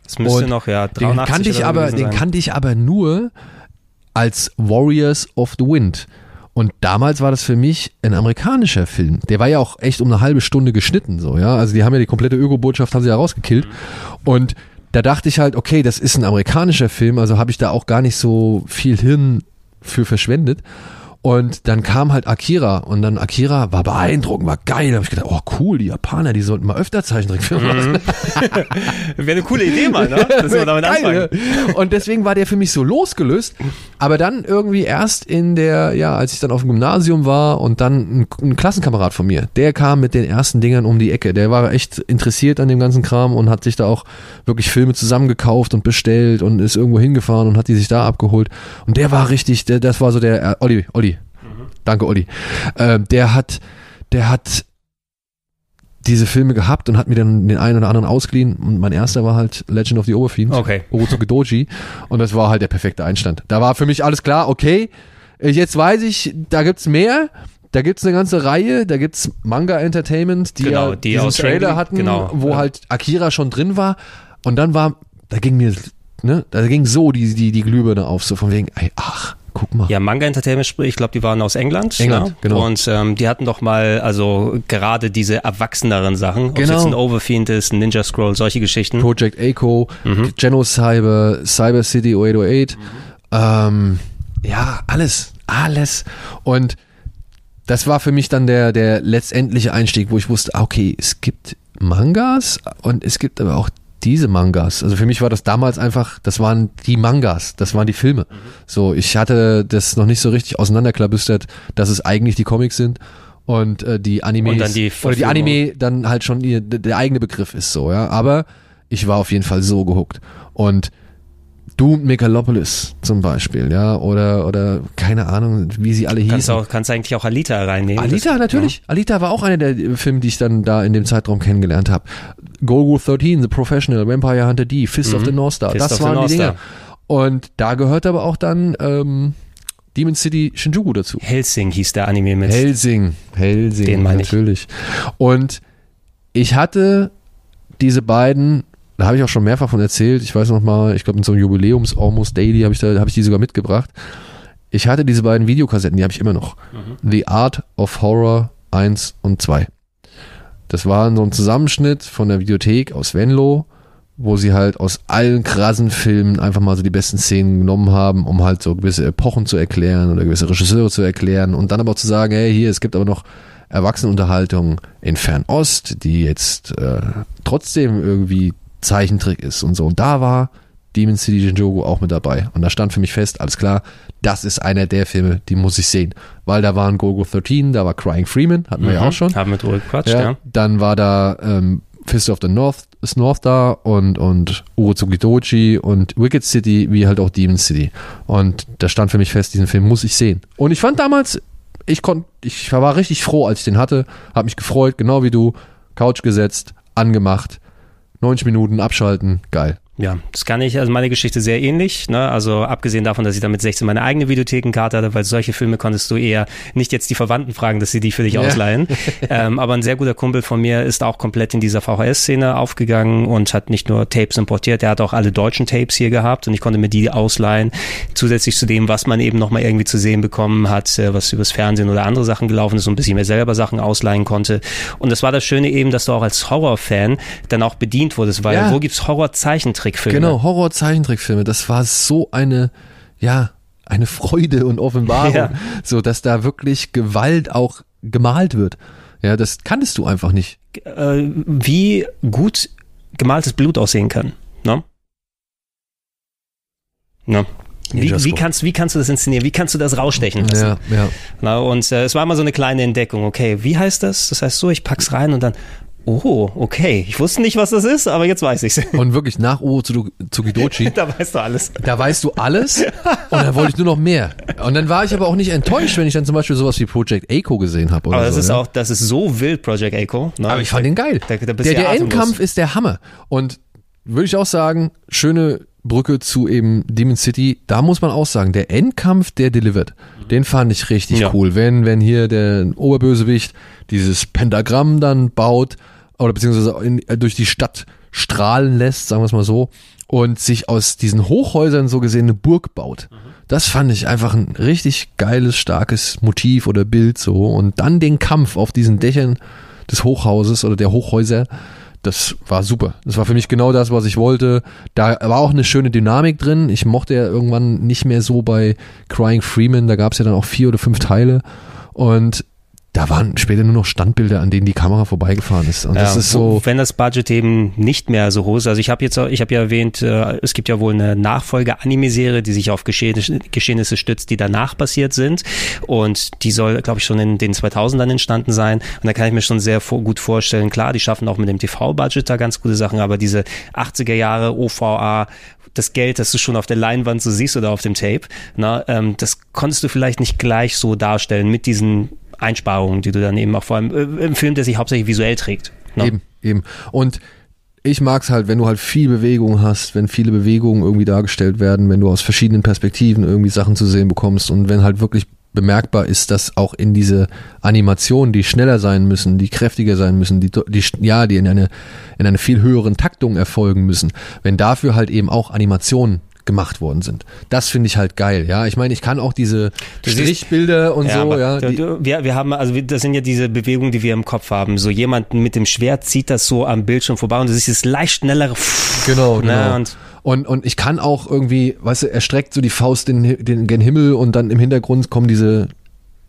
Das müsste und noch, ja, den kannte ich aber, Den kannte ich aber nur als Warriors of the Wind. Und damals war das für mich ein amerikanischer Film. Der war ja auch echt um eine halbe Stunde geschnitten, so, ja. Also die haben ja die komplette Öko-Botschaft haben sie ja rausgekillt. Und da dachte ich halt, okay, das ist ein amerikanischer Film, also habe ich da auch gar nicht so viel Hirn für verschwendet. Und dann kam halt Akira und dann Akira war beeindruckend, war geil. Da habe ich gedacht, oh cool, die Japaner, die sollten mal öfter Zeichentrickfilme machen. Mhm. Wäre eine coole Idee mal, ne? Dass wir damit geil, anfangen. Und deswegen war der für mich so losgelöst. Aber dann irgendwie erst in der, ja, als ich dann auf dem Gymnasium war und dann ein, ein Klassenkamerad von mir, der kam mit den ersten Dingern um die Ecke. Der war echt interessiert an dem ganzen Kram und hat sich da auch wirklich Filme zusammengekauft und bestellt und ist irgendwo hingefahren und hat die sich da abgeholt. Und der war richtig, der, das war so der, äh, Olli, Olli, Danke, Olli. Äh, der hat, der hat diese Filme gehabt und hat mir dann den einen oder anderen ausgeliehen. Und mein erster war halt Legend of the Overfiend, okay. Orutoge Doji. Und das war halt der perfekte Einstand. Da war für mich alles klar, okay, jetzt weiß ich, da gibt's mehr. Da gibt's eine ganze Reihe, da gibt's Manga Entertainment, die genau, die diesen Trailer hatten, genau, wo ja. halt Akira schon drin war. Und dann war, da ging mir, ne, da ging so die, die, die Glühbirne auf, so von wegen, ey, ach, Guck mal. Ja, Manga Entertainment, ich glaube, die waren aus England. England, ja? genau. Und ähm, die hatten doch mal, also gerade diese erwachseneren Sachen, ob Genau. es jetzt ein Overfiend ist, ein Ninja Scroll, solche Geschichten. Project Echo, Mhm. Genocyber, Cyber City 0808, ähm, ja, alles, alles. Und das war für mich dann der, der letztendliche Einstieg, wo ich wusste, okay, es gibt Mangas und es gibt aber auch diese Mangas. Also für mich war das damals einfach, das waren die Mangas, das waren die Filme. So, ich hatte das noch nicht so richtig auseinanderklabüstert, dass es eigentlich die Comics sind und äh, die die oder die. Anime dann halt schon ihr, der eigene Begriff ist so, ja. Aber ich war auf jeden Fall so gehuckt. Und Doom Megalopolis zum Beispiel, ja, oder, oder keine Ahnung, wie sie alle Kannst, hießen. auch, kannst eigentlich auch Alita reinnehmen. Alita, Das- natürlich. Alita war auch einer der Filme, die ich dann da in dem Zeitraum kennengelernt habe. Golgo 13, The Professional, Vampire Hunter D, Fist of the North Star. Mhm. Fist das waren die Dinger. Und da gehört aber auch dann ähm, Demon City Shinjuku dazu. Helsing hieß der Anime mit. Helsing, Helsing, Den meine ich. natürlich. Und ich hatte diese beiden, da habe ich auch schon mehrfach von erzählt. Ich weiß noch mal, ich glaube in so einem Jubiläums Almost Daily habe ich da habe ich die sogar mitgebracht. Ich hatte diese beiden Videokassetten, die habe ich immer noch. Mhm. The Art of Horror 1 und 2. Das war so ein Zusammenschnitt von der Videothek aus Venlo, wo sie halt aus allen krassen Filmen einfach mal so die besten Szenen genommen haben, um halt so gewisse Epochen zu erklären oder gewisse Regisseure zu erklären und dann aber auch zu sagen, hey, hier, es gibt aber noch Erwachsenenunterhaltung in Fernost, die jetzt äh, trotzdem irgendwie Zeichentrick ist und so. Und da war Demon City Jinjogo auch mit dabei. Und da stand für mich fest, alles klar, das ist einer der Filme, die muss ich sehen. Weil da waren Gogo 13, da war Crying Freeman, hatten wir ja auch schon. Mhm. Haben wir drüber gequatscht, Ja, ja. Dann war da ähm, Fist of the North, ist North da und, und Urozuki Doji und Wicked City, wie halt auch Demon City. Und da stand für mich fest, diesen Film muss ich sehen. Und ich fand damals, ich konnte, ich war richtig froh, als ich den hatte, habe mich gefreut, genau wie du, Couch gesetzt, angemacht, 90 Minuten abschalten, geil. Ja, das kann ich, also meine Geschichte sehr ähnlich, ne? Also abgesehen davon, dass ich dann mit 16 meine eigene Videothekenkarte hatte, weil solche Filme konntest du eher nicht jetzt die Verwandten fragen, dass sie die für dich Ja. ausleihen. ähm, aber ein sehr guter Kumpel von mir ist auch komplett in dieser VHS-Szene aufgegangen und hat nicht nur Tapes importiert, er hat auch alle deutschen Tapes hier gehabt und ich konnte mir die ausleihen, zusätzlich zu dem, was man eben nochmal irgendwie zu sehen bekommen hat, äh, was übers Fernsehen oder andere Sachen gelaufen ist und ein bisschen mehr selber Sachen ausleihen konnte. Und das war das Schöne eben, dass du auch als Horrorfan dann auch bedient wurdest, weil Ja. wo gibt's Horror-Zeichentrickfilme? Genau, Horror-Zeichentrickfilme, das war so eine, ja, eine Freude und Offenbarung, Ja. so dass da wirklich Gewalt auch gemalt wird. Ja, das kanntest du einfach nicht. äh, wie gut gemaltes Blut aussehen kann. Ne? Ne? Wie, wie, kannst, wie kannst du das inszenieren? Wie kannst du das rausstechen lassen? Ja, ja. Na, und äh, es war immer so eine kleine Entdeckung. Okay, wie heißt das? Das heißt so, ich pack's rein und dann, oh, okay. Ich wusste nicht, was das ist, aber jetzt weiß ich's. Und wirklich nach Oho Tsukidochi, da weißt du alles. da weißt du alles und dann wollte ich nur noch mehr. Und dann war ich aber auch nicht enttäuscht, wenn ich dann zum Beispiel sowas wie Project Echo gesehen habe. Aber das so, ist ja. auch, das ist so wild, Project Echo. Ne? Aber ich fand den geil. Da- da der der. Endkampf ist der Hammer. Und würde ich auch sagen, schöne Brücke zu eben Demon City. Da muss man auch sagen, der Endkampf, der delivered, den fand ich richtig Ja. cool. Wenn, wenn hier der Oberbösewicht dieses Pentagramm dann baut oder beziehungsweise in, äh, durch die Stadt strahlen lässt, sagen wir es mal so, und sich aus diesen Hochhäusern so gesehen eine Burg baut. Das fand ich einfach ein richtig geiles, starkes Motiv oder Bild so. Und dann den Kampf auf diesen Dächern des Hochhauses oder der Hochhäuser, das war super. Das war für mich genau das, was ich wollte. Da war auch eine schöne Dynamik drin. Ich mochte ja irgendwann nicht mehr so bei Crying Freeman. Da gab es ja dann auch vier oder fünf Teile. Und da waren später nur noch Standbilder, an denen die Kamera vorbeigefahren ist. Und das Ja, ist so. wenn das Budget eben nicht mehr so hoch ist. Also ich habe jetzt, ich habe ja erwähnt, äh, es gibt ja wohl eine Nachfolge-Anime-Serie, die sich auf Geschehnisse, stützt, die danach passiert sind. Und die soll, glaube ich, schon in den 2000ern entstanden sein. Und da kann ich mir schon sehr gut vorstellen. Klar, die schaffen auch mit dem TV-Budget da ganz gute Sachen, aber diese 80er Jahre OVA das Geld, das du schon auf der Leinwand so siehst oder auf dem Tape, na, ähm, das konntest du vielleicht nicht gleich so darstellen mit diesen Einsparungen, die du dann eben auch vor allem äh, im Film, der sich hauptsächlich visuell trägt. ne? Eben, eben. Und ich mag's halt, wenn du halt viel Bewegung hast, wenn viele Bewegungen irgendwie dargestellt werden, wenn du aus verschiedenen Perspektiven irgendwie Sachen zu sehen bekommst und wenn halt wirklich bemerkbar ist, dass auch in diese Animationen, die schneller sein müssen, die kräftiger sein müssen, die, die ja, die in eine in eine viel höheren Taktung erfolgen müssen, wenn dafür halt eben auch Animationen gemacht worden sind. Das finde ich halt geil, ja. Ich meine, ich kann auch diese Strichbilder und so, aber ja. Die, wir, wir haben, also das sind ja diese Bewegungen, die wir im Kopf haben. So jemanden mit dem Schwert zieht das so am Bildschirm vorbei und du siehst das leicht schnellere. Genau, Ne, genau. und Und, und ich kann auch irgendwie, weißt du, er streckt so die Faust in den, den Himmel und dann im Hintergrund kommen diese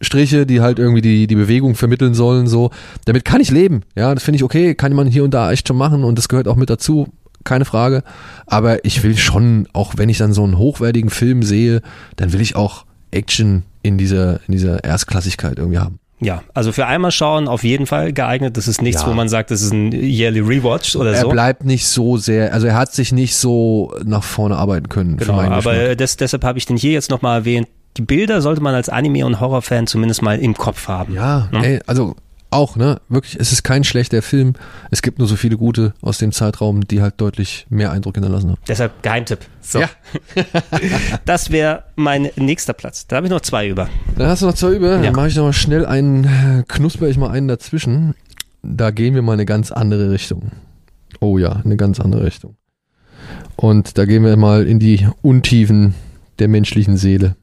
Striche, die halt irgendwie die, die Bewegung vermitteln sollen, so. Damit kann ich leben. Ja, das finde ich okay, kann man hier und da echt schon machen und das gehört auch mit dazu, keine Frage. Aber ich will schon, auch wenn ich dann so einen hochwertigen Film sehe, dann will ich auch Action in dieser, in dieser Erstklassigkeit irgendwie haben. Ja, also für einmal schauen auf jeden Fall geeignet. Das ist nichts, Ja. wo man sagt, das ist ein yearly Rewatch oder Er so. bleibt nicht so sehr, also er hat sich nicht so nach vorne arbeiten können. für Genau, aber das, deshalb habe ich den hier jetzt nochmal erwähnt. Die Bilder sollte man als Anime- und Horrorfan zumindest mal im Kopf haben. Ja, Ne? ey, also auch, ne, wirklich, es ist kein schlechter Film. Es gibt nur so viele gute aus dem Zeitraum, die halt deutlich mehr Eindruck hinterlassen haben. Deshalb Geheimtipp. So, Ja. das wäre mein nächster Platz. Da habe ich noch zwei über. Dann hast du noch zwei über, Ja. dann mache ich noch mal schnell einen, äh, knusper ich mal einen dazwischen. Da gehen wir mal eine ganz andere Richtung. Oh ja, eine ganz andere Richtung. Und da gehen wir mal in die Untiefen der menschlichen Seele.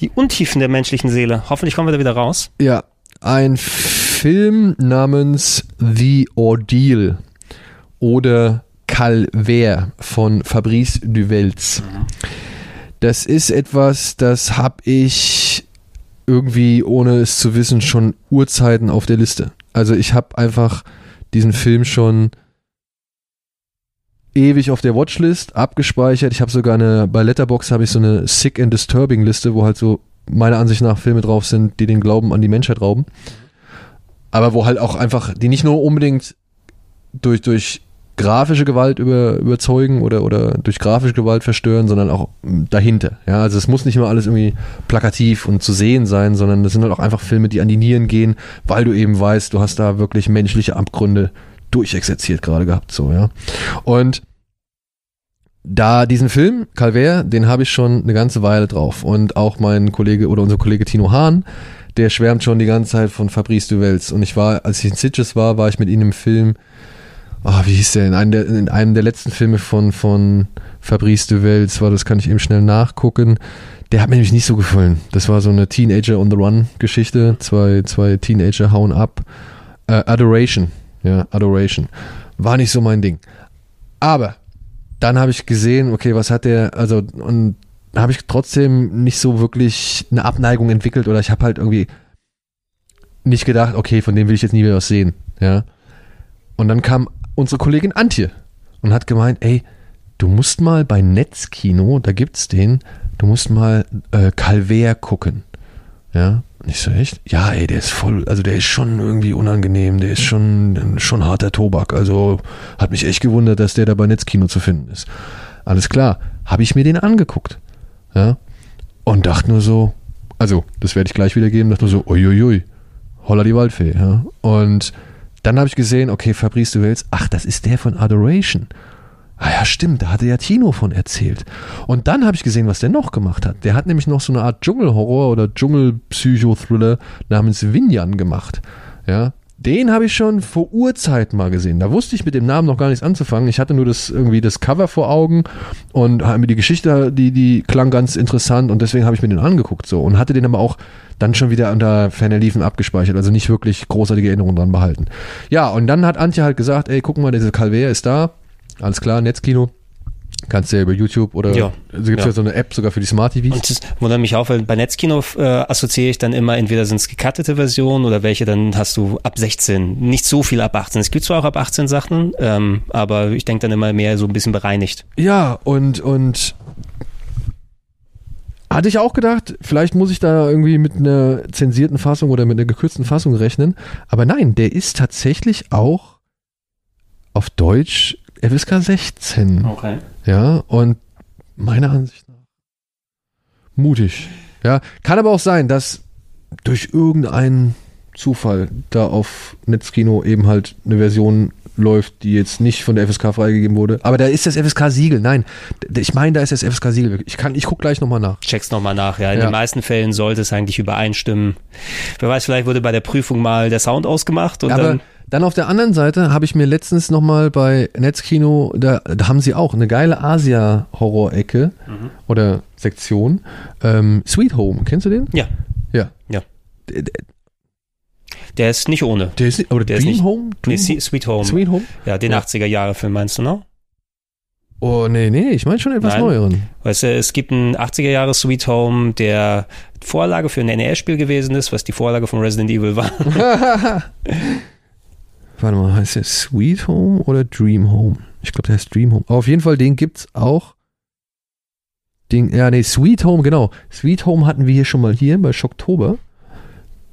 Die Untiefen der menschlichen Seele. Hoffentlich kommen wir da wieder raus. Ja, ein Film namens The Ordeal oder Calvaire von Fabrice Duvels. Das ist etwas, das habe ich irgendwie, ohne es zu wissen, schon Urzeiten auf der Liste. Also ich habe einfach diesen Film schon ewig auf der Watchlist abgespeichert. Ich habe sogar eine, bei Letterbox habe ich so eine Sick and Disturbing Liste, wo halt so meiner Ansicht nach Filme drauf sind, die den Glauben an die Menschheit rauben. Aber wo halt auch einfach, die nicht nur unbedingt durch, durch grafische Gewalt über, überzeugen oder, oder durch grafische Gewalt verstören, sondern auch dahinter. Ja, also es muss nicht immer alles irgendwie plakativ und zu sehen sein, sondern es sind halt auch einfach Filme, die an die Nieren gehen, weil du eben weißt, du hast da wirklich menschliche Abgründe durchexerziert gerade gehabt, so, ja. Und da diesen Film, Calvaire, den habe ich schon eine ganze Weile drauf. Und auch mein Kollege oder unser Kollege Tino Hahn, der schwärmt schon die ganze Zeit von Fabrice Duvels. Und ich war, als ich in Sitges war, war ich mit ihm im Film, ah, wie hieß der, in einem, der, in einem der letzten Filme von, von Fabrice Duvels, war das kann ich eben schnell nachgucken. Der hat mir nämlich nicht so gefallen. Das war so eine Teenager on the Run Geschichte. Zwei, zwei Teenager hauen ab. Äh, Adoration. Ja, Adoration. War nicht so mein Ding. Aber dann habe ich gesehen, okay, was hat der, also, und habe ich trotzdem nicht so wirklich eine Abneigung entwickelt oder ich habe halt irgendwie nicht gedacht, okay, von dem will ich jetzt nie wieder was sehen, ja. Und dann kam unsere Kollegin Antje und hat gemeint, ey, du musst mal bei Netzkino, da gibt's den, du musst mal äh, Calvaire gucken. Ja, und ich so, echt? Ja, ey, der ist voll, also der ist schon irgendwie unangenehm, der ist schon, schon harter Tobak. Also hat mich echt gewundert, dass der da bei Netzkino zu finden ist. Alles klar, habe ich mir den angeguckt. Ja, und dachte nur so, also, das werde ich gleich wiedergeben, dachte nur so, uiuiui, holla die Waldfee. Ja. Und dann habe ich gesehen, okay, Fabrice du willst, ach, das ist der von Adoration. Ah ja, stimmt, da hatte ja Tino von erzählt. Und dann habe ich gesehen, was der noch gemacht hat. Der hat nämlich noch so eine Art Dschungelhorror oder Dschungelpsychothriller namens Vinyan gemacht. Ja, den habe ich schon vor Urzeiten mal gesehen. Da wusste ich mit dem Namen noch gar nichts anzufangen. Ich hatte nur das irgendwie das Cover vor Augen und mir die Geschichte, die die klang ganz interessant und deswegen habe ich mir den angeguckt so und hatte den aber auch dann schon wieder unter Ferner liefen abgespeichert, also nicht wirklich großartige Erinnerungen dran behalten. Ja, und dann hat Antje halt gesagt, ey, guck mal, dieser Calvaire ist da alles klar, Netzkino. Kannst du ja über YouTube oder Ja, also gibt es ja. ja. so eine App sogar für die Smart TVs. Und das wundert mich auch, weil bei Netzkino äh, assoziiere ich dann immer, entweder sind es gekattete Versionen oder welche dann hast du ab 16. Nicht so viel ab 18. Es gibt zwar auch ab 18 Sachen, ähm, aber ich denke dann immer mehr so ein bisschen bereinigt. Ja, und, und hatte ich auch gedacht, vielleicht muss ich da irgendwie mit einer zensierten Fassung oder mit einer gekürzten Fassung rechnen. Aber nein, der ist tatsächlich auch auf Deutsch FSK 16. Okay. Ja, und meiner Ansicht nach mutig. Ja, kann aber auch sein, dass durch irgendeinen Zufall da auf Netzkino eben halt eine Version läuft, die jetzt nicht von der FSK freigegeben wurde. Aber da ist das FSK-Siegel. Nein, ich meine, da ist das FSK-Siegel. Ich kann, ich guck gleich nochmal nach. Check's nochmal nach, ja. In Ja. den meisten Fällen sollte es eigentlich übereinstimmen. Wer weiß, vielleicht wurde bei der Prüfung mal der Sound ausgemacht und Aber dann. Dann auf der anderen Seite habe ich mir letztens nochmal bei Netzkino, da, da haben sie auch eine geile Asia-Horror-Ecke Mhm. oder Sektion. Ähm, Sweet Home, kennst du den? Ja, Ja. Ja. Der, der, der ist nicht ohne. der ist oder Der ist Dream nicht- Home? Nee, Dream Sie- Sweet Home. Sweet Home? Ja, den Ja. 80er-Jahre-Film meinst du noch? Oh, nee, nee, ich meine schon etwas Nein. neueren. Weißt du, es gibt einen 80er-Jahre Sweet Home, der Vorlage für ein NES-Spiel gewesen ist, was die Vorlage von Resident Evil war. Warte mal, heißt der Sweet Home oder Dream Home? Ich glaube, der heißt Dream Home. Aber auf jeden Fall, den gibt's auch. Den, ja, nee, Sweet Home, genau. Sweet Home hatten wir hier schon mal hier bei Schocktober.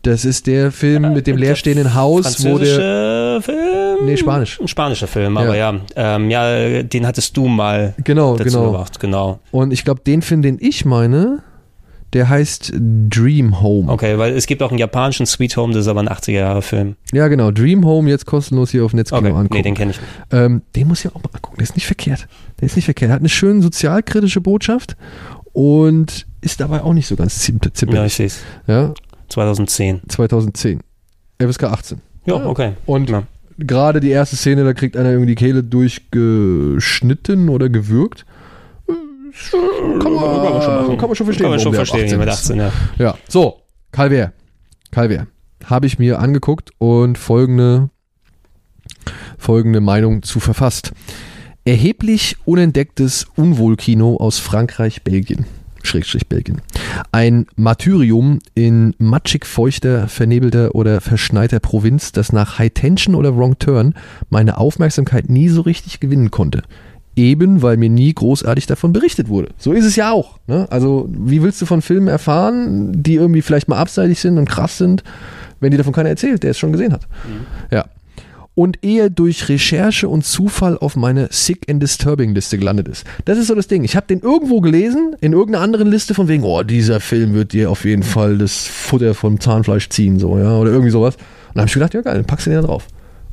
Das ist der Film mit dem leerstehenden Haus, wo der. Film? Nee, Spanisch. Ein spanischer Film, aber ja. Ähm, ja, den hattest du mal Genau, dazu genau. gemacht, genau. Und ich glaube, den Film, den ich meine, der heißt Dream Home. Okay, weil es gibt auch einen japanischen Sweet Home, das ist aber ein 80er-Jahre-Film. Ja, genau. Dream Home jetzt kostenlos hier auf Netzkino Okay, angucken. nee, den kenne ich nicht. Ähm, den muss ich auch mal angucken. Der ist nicht verkehrt. Der ist nicht verkehrt. Er hat eine schön sozialkritische Botschaft und ist dabei auch nicht so ganz zipp- Ja, zippelig. ich sehe es. Ja, 2010. 2010. FSK 18. Ja, Ja. okay. Und Ja. gerade die erste Szene, da kriegt einer irgendwie die Kehle durchgeschnitten oder gewürgt. Kann man, man schon, kann man schon verstehen. Kann man schon verstehen, 18 mit ist. 18, ja. Ja, so, Calvaire. Calvaire. Habe ich mir angeguckt und folgende, folgende Meinung zu verfasst. Erheblich unentdecktes Unwohlkino aus Frankreich, Belgien. Schrägstrich Belgien. Ein Martyrium in matschig feuchter, vernebelter oder verschneiter Provinz, das nach High Tension oder Wrong Turn meine Aufmerksamkeit nie so richtig gewinnen konnte. Eben, weil mir nie großartig davon berichtet wurde. So ist es ja auch. Ne? Also, wie willst du von Filmen erfahren, die irgendwie vielleicht mal abseitig sind und krass sind, wenn dir davon keiner erzählt, der es schon gesehen hat? Ja. Und eher durch Recherche und Zufall auf meine Sick and Disturbing Liste gelandet ist. Das ist so das Ding. Ich habe den irgendwo gelesen, in irgendeiner anderen Liste von wegen, oh, dieser Film wird dir auf jeden Fall das Futter vom Zahnfleisch ziehen, so, ja, oder irgendwie sowas. Und dann habe ich gedacht, ja geil, dann packst du den da drauf.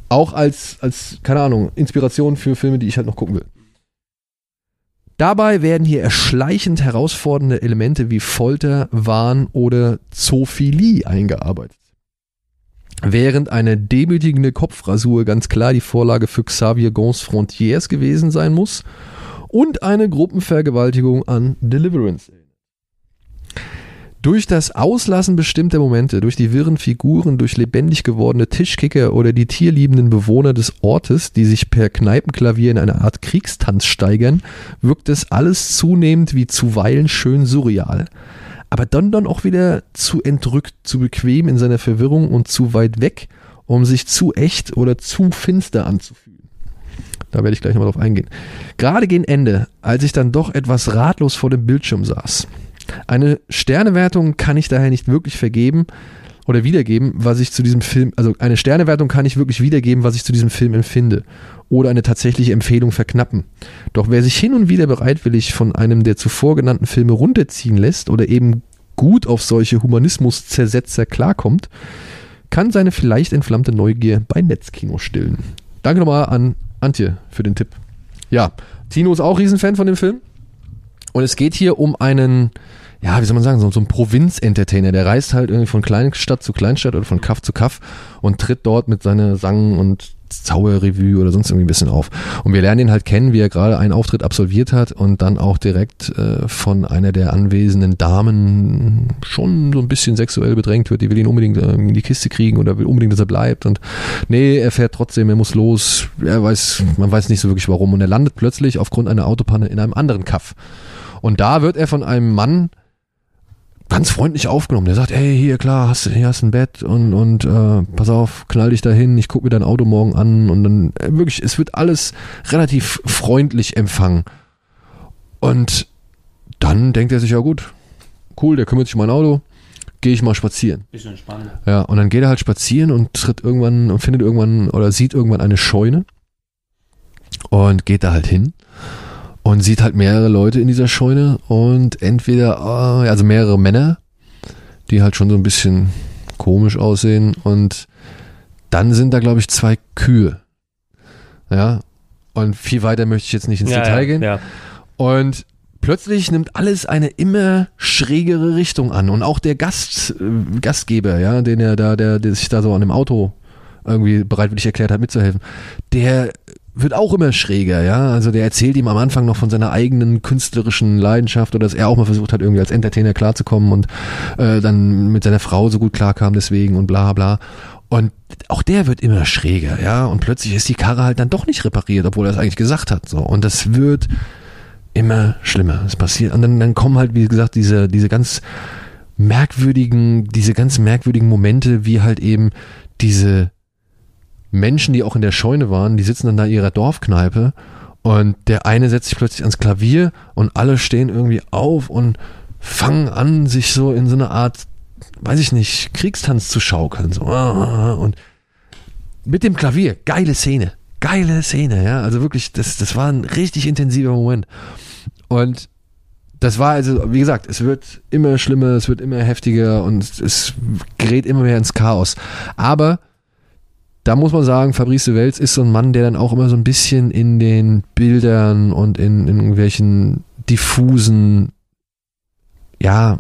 Auch als, als, keine Ahnung, Inspiration für Filme, die ich halt noch gucken will. Dabei werden hier erschleichend herausfordernde Elemente wie Folter, Wahn oder Zoophilie eingearbeitet. Während eine demütigende Kopfrasur ganz klar die Vorlage für Xavier Gons Frontières gewesen sein muss und eine Gruppenvergewaltigung an Deliverance. Durch das Auslassen bestimmter Momente, durch die wirren Figuren, durch lebendig gewordene Tischkicker oder die tierliebenden Bewohner des Ortes, die sich per Kneipenklavier in eine Art Kriegstanz steigern, wirkt es alles zunehmend wie zuweilen schön surreal. Aber dann dann auch wieder zu entrückt, zu bequem in seiner Verwirrung und zu weit weg, um sich zu echt oder zu finster anzufühlen. Da werde ich gleich nochmal drauf eingehen. Gerade gegen Ende, als ich dann doch etwas ratlos vor dem Bildschirm saß. Eine Sternewertung kann ich daher nicht wirklich vergeben oder wiedergeben, was ich zu diesem Film, also eine Sternewertung kann ich wirklich wiedergeben, was ich zu diesem Film empfinde oder eine tatsächliche Empfehlung verknappen. Doch wer sich hin und wieder bereitwillig von einem der zuvor genannten Filme runterziehen lässt oder eben gut auf solche Humanismus-Zersetzer klarkommt, kann seine vielleicht entflammte Neugier bei Netzkino stillen. Danke nochmal an Antje für den Tipp. Ja, Tino ist auch Riesenfan von dem Film. Und es geht hier um einen, ja, wie soll man sagen, so, so einen Provinz-Entertainer. Der reist halt irgendwie von Kleinstadt zu Kleinstadt oder von Kaff zu Kaff und tritt dort mit seiner Sang- und Zauberrevue oder sonst irgendwie ein bisschen auf. Und wir lernen ihn halt kennen, wie er gerade einen Auftritt absolviert hat und dann auch direkt äh, von einer der anwesenden Damen schon so ein bisschen sexuell bedrängt wird. Die will ihn unbedingt äh, in die Kiste kriegen oder will unbedingt, dass er bleibt. Und nee, er fährt trotzdem, er muss los. Er weiß, man weiß nicht so wirklich warum. Und er landet plötzlich aufgrund einer Autopanne in einem anderen Kaff. Und da wird er von einem Mann ganz freundlich aufgenommen. Der sagt, ey, hier, klar, hast, hier hast ein Bett und, und äh, pass auf, knall dich dahin, ich guck mir dein Auto morgen an und dann äh, wirklich, es wird alles relativ freundlich empfangen. Und dann denkt er sich, ja gut, cool, der kümmert sich um mein Auto, gehe ich mal spazieren. Bisschen spannend. Ja, und dann geht er halt spazieren und tritt irgendwann und findet irgendwann oder sieht irgendwann eine Scheune und geht da halt hin und sieht halt mehrere Leute in dieser Scheune und entweder, äh, also mehrere Männer, die halt schon so ein bisschen komisch aussehen und dann sind da, glaube ich, zwei Kühe. Ja, und viel weiter möchte ich jetzt nicht ins Ja, Detail ja, gehen. ja. Und plötzlich nimmt alles eine immer schrägere Richtung an. Und auch der Gast, äh, Gastgeber, ja, den er da, der, der sich da so an dem Auto irgendwie bereitwillig erklärt hat, mitzuhelfen, der wird auch immer schräger, ja. Also der erzählt ihm am Anfang noch von seiner eigenen künstlerischen Leidenschaft oder dass er auch mal versucht hat, irgendwie als Entertainer klarzukommen und äh, dann mit seiner Frau so gut klarkam deswegen und bla bla. Und auch der wird immer schräger, ja. Und plötzlich ist die Karre halt dann doch nicht repariert, obwohl er es eigentlich gesagt hat. So. Und das wird immer schlimmer. Es passiert. Und dann, dann kommen halt, wie gesagt, diese, diese ganz merkwürdigen, diese ganz merkwürdigen Momente, wie halt eben diese Menschen, die auch in der Scheune waren, die sitzen dann da in ihrer Dorfkneipe und der eine setzt sich plötzlich ans Klavier und alle stehen irgendwie auf und fangen an, sich so in so eine Art, weiß ich nicht, Kriegstanz zu schaukeln. So. Und mit dem Klavier, geile Szene. Geile Szene, ja. Also wirklich, das, das war ein richtig intensiver Moment. Und das war also, wie gesagt, es wird immer schlimmer, es wird immer heftiger und es gerät immer mehr ins Chaos. Aber da muss man sagen, Fabrice de Wels ist so ein Mann, der dann auch immer so ein bisschen in den Bildern und in, in irgendwelchen diffusen, ja,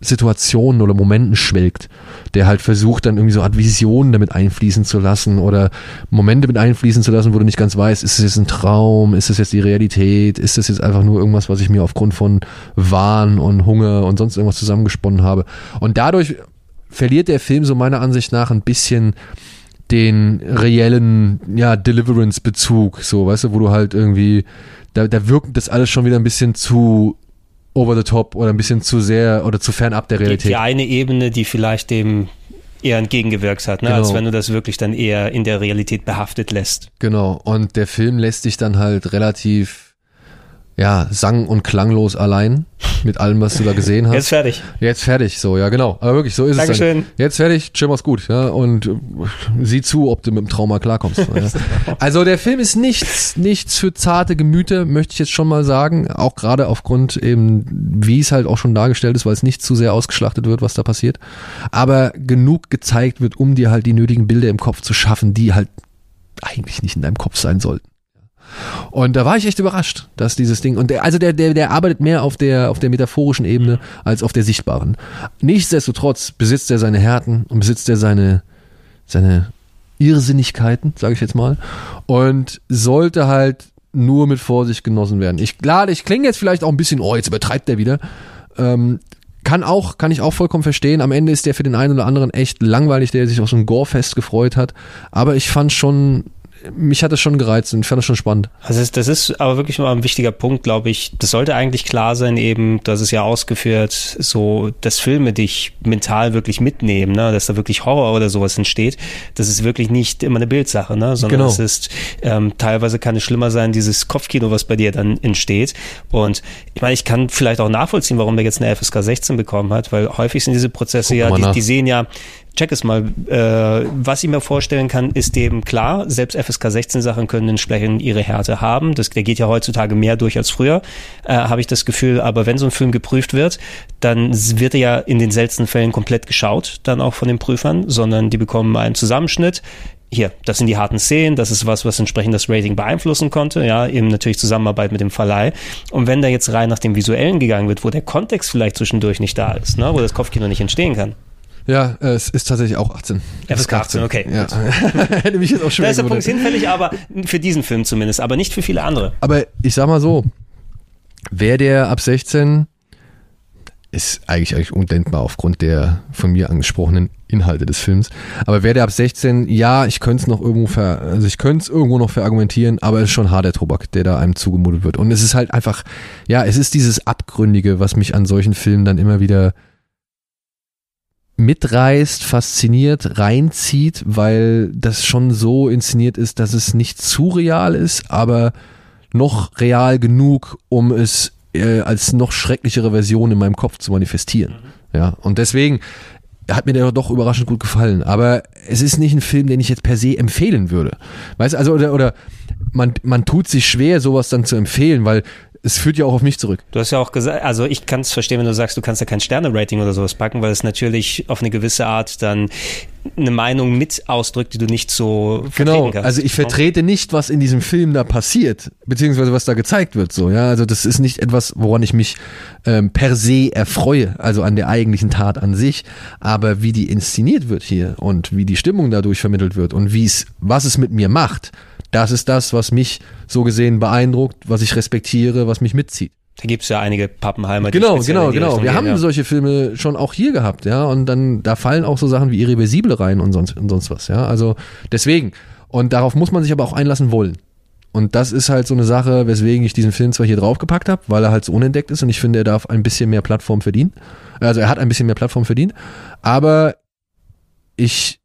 Situationen oder Momenten schwelgt, der halt versucht dann irgendwie so Art Visionen damit einfließen zu lassen oder Momente mit einfließen zu lassen, wo du nicht ganz weißt, ist es jetzt ein Traum, ist es jetzt die Realität, ist es jetzt einfach nur irgendwas, was ich mir aufgrund von Wahn und Hunger und sonst irgendwas zusammengesponnen habe. Und dadurch verliert der Film so meiner Ansicht nach ein bisschen den reellen, ja, Deliverance-Bezug, so, weißt du, wo du halt irgendwie, da, da wirkt das alles schon wieder ein bisschen zu over the top oder ein bisschen zu sehr oder zu fernab der Realität. die eine Ebene, die vielleicht dem eher entgegengewirkt hat, ne? Genau. als wenn du das wirklich dann eher in der Realität behaftet lässt. Genau. Und der Film lässt dich dann halt relativ, ja, sang- und klanglos allein mit allem, was du da gesehen hast. Jetzt fertig. Jetzt fertig, so, ja, genau. Aber wirklich, so ist es Dankeschön. Jetzt fertig, chill mach's gut, ja, und äh, sieh zu, ob du mit dem Trauma klarkommst. ja. Also der Film ist nichts, nichts für zarte Gemüter, möchte ich jetzt schon mal sagen, auch gerade aufgrund eben, wie es halt auch schon dargestellt ist, weil es nicht zu sehr ausgeschlachtet wird, was da passiert, aber genug gezeigt wird, um dir halt die nötigen Bilder im Kopf zu schaffen, die halt eigentlich nicht in deinem Kopf sein sollten. Und da war ich echt überrascht, dass dieses Ding und der, also der, der, der arbeitet mehr auf der auf der metaphorischen Ebene als auf der sichtbaren. Nichtsdestotrotz besitzt er seine Härten und besitzt er seine seine Irrsinnigkeiten, sage ich jetzt mal, und sollte halt nur mit Vorsicht genossen werden. Ich klar, ich klinge jetzt vielleicht auch ein bisschen, oh, jetzt übertreibt er wieder. Ähm, kann auch, kann ich auch vollkommen verstehen. Am Ende ist der für den einen oder anderen echt langweilig, der sich auf so ein Gore-Fest gefreut hat. Aber ich fand schon, mich hat das schon gereizt und ich fand das schon spannend. Also das ist, das ist aber wirklich mal ein wichtiger Punkt, glaube ich. Das sollte eigentlich klar sein, eben, dass es ja ausgeführt, so, dass Filme dich mental wirklich mitnehmen, ne? dass da wirklich Horror oder sowas entsteht. Das ist wirklich nicht immer eine Bildsache, ne? sondern Genau. es ist ähm, teilweise kann es schlimmer sein, dieses Kopfkino, was bei dir dann entsteht. Und ich meine, ich kann vielleicht auch nachvollziehen, warum der jetzt eine FSK 16 bekommen hat, weil häufig sind diese Prozesse ja, die, die sehen ja, check es mal, äh, was ich mir vorstellen kann, ist eben klar, selbst FSK 16 Sachen können entsprechend ihre Härte haben. Das, der geht ja heutzutage mehr durch als früher, äh, habe ich das Gefühl. Aber wenn so ein Film geprüft wird, dann wird er ja in den seltensten Fällen komplett geschaut, dann auch von den Prüfern, sondern die bekommen einen Zusammenschnitt. Hier, das sind die harten Szenen, das ist was, was entsprechend das Rating beeinflussen konnte, ja, eben natürlich Zusammenarbeit mit dem Verleih. Und wenn da jetzt rein nach dem Visuellen gegangen wird, wo der Kontext vielleicht zwischendurch nicht da ist, ne, wo das Kopfkino nicht entstehen kann, Ja, äh, es ist tatsächlich auch 18. FSK 18, okay, Ja. Hätte mich jetzt auch schon Da ist der. Punkt hinfällig, aber für diesen Film zumindest, aber nicht für viele andere. Aber ich sag mal so, wäre der ab 16, ist eigentlich, eigentlich undenkbar aufgrund der von mir angesprochenen Inhalte des Films. Aber wäre der ab 16, ja, ich könnte es noch irgendwo ver, also ich könnte es irgendwo noch verargumentieren, aber es ist schon harter Tobak, der da einem zugemutet wird. Und es ist halt einfach, ja, es ist dieses Abgründige, was mich an solchen Filmen dann immer wieder mitreißt, fasziniert, reinzieht, weil das schon so inszeniert ist, dass es nicht zu real ist, aber noch real genug, um es äh, als noch schrecklichere Version in meinem Kopf zu manifestieren. Ja, und deswegen hat mir der doch überraschend gut gefallen. Aber es ist nicht ein Film, den ich jetzt per se empfehlen würde. Weißt du, also, oder, oder man, man tut sich schwer, sowas dann zu empfehlen, weil es führt ja auch auf mich zurück. Du hast ja auch gesagt, also ich kann es verstehen, wenn du sagst, du kannst ja kein Sterne-Rating oder sowas packen, weil es natürlich auf eine gewisse Art dann eine Meinung mit ausdrückt, die du nicht so Genau, vertreten kannst. also ich vertrete nicht, was in diesem Film da passiert, beziehungsweise was da gezeigt wird, so, ja, also das ist nicht etwas, woran ich mich ähm, per se erfreue, also an der eigentlichen Tat an sich, aber wie die inszeniert wird hier und wie die Stimmung dadurch vermittelt wird und wie es, was es mit mir macht, das ist das, was mich so gesehen beeindruckt, was ich respektiere, was mich mitzieht. Da gibt's ja einige Pappenheimer, die Genau, genau, genau. Richtung Wir gehen, haben ja. solche Filme schon auch hier gehabt, ja, und dann da fallen auch so Sachen wie Irreversible rein und sonst und sonst was, ja. Also deswegen und darauf muss man sich aber auch einlassen wollen. Und das ist halt so eine Sache, weswegen ich diesen Film zwar hier draufgepackt habe, weil er halt so unentdeckt ist und ich finde, er darf ein bisschen mehr Plattform verdienen. Also er hat ein bisschen mehr Plattform verdient, aber ich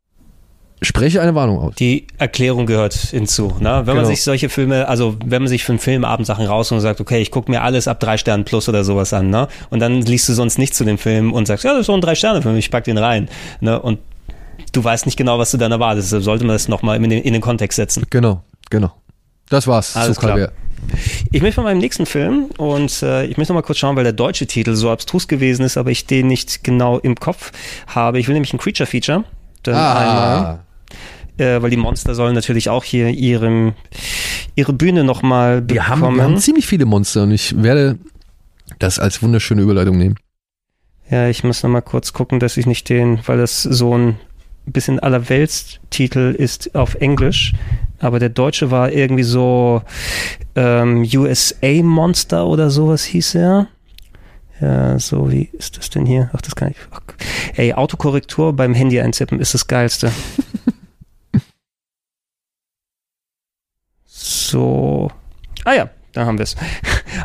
spreche eine Warnung aus. Die Erklärung gehört hinzu. Ne? Wenn man Genau. sich solche Filme, also wenn man sich für einen Filmabend Sachen raus und sagt, okay, ich gucke mir alles ab drei Sternen plus oder sowas an, ne? Und dann liest du sonst nichts zu dem Film und sagst, ja, das ist so ein Drei-Sterne-Film, ich pack den rein. Ne? Und du weißt nicht genau, was du dann erwartest. Deshalb sollte man das nochmal in den, in den Kontext setzen. Genau, genau. Das war's Alles zu klar. Calvert. Ich möchte von meinem nächsten Film und äh, ich möchte noch mal kurz schauen, weil der deutsche Titel so abstrus gewesen ist, aber ich den nicht genau im Kopf habe. Ich will nämlich ein Creature-Feature. Dann einmal, Ah, äh, weil die Monster sollen natürlich auch hier ihrem, ihre Bühne nochmal wir haben, bekommen. wir haben ziemlich viele Monster und ich werde das als wunderschöne Überleitung nehmen. Ja, ich muss noch mal kurz gucken, dass ich nicht den, weil das so ein bisschen allerwelts-Titel ist auf Englisch, aber der deutsche war irgendwie so ähm, USA Monster oder sowas hieß er. Ja, so wie ist das denn hier? Ach, das kann ich. Ach, ey, Autokorrektur beim Handy eintippen ist das geilste. so. Ah ja, da haben wir es.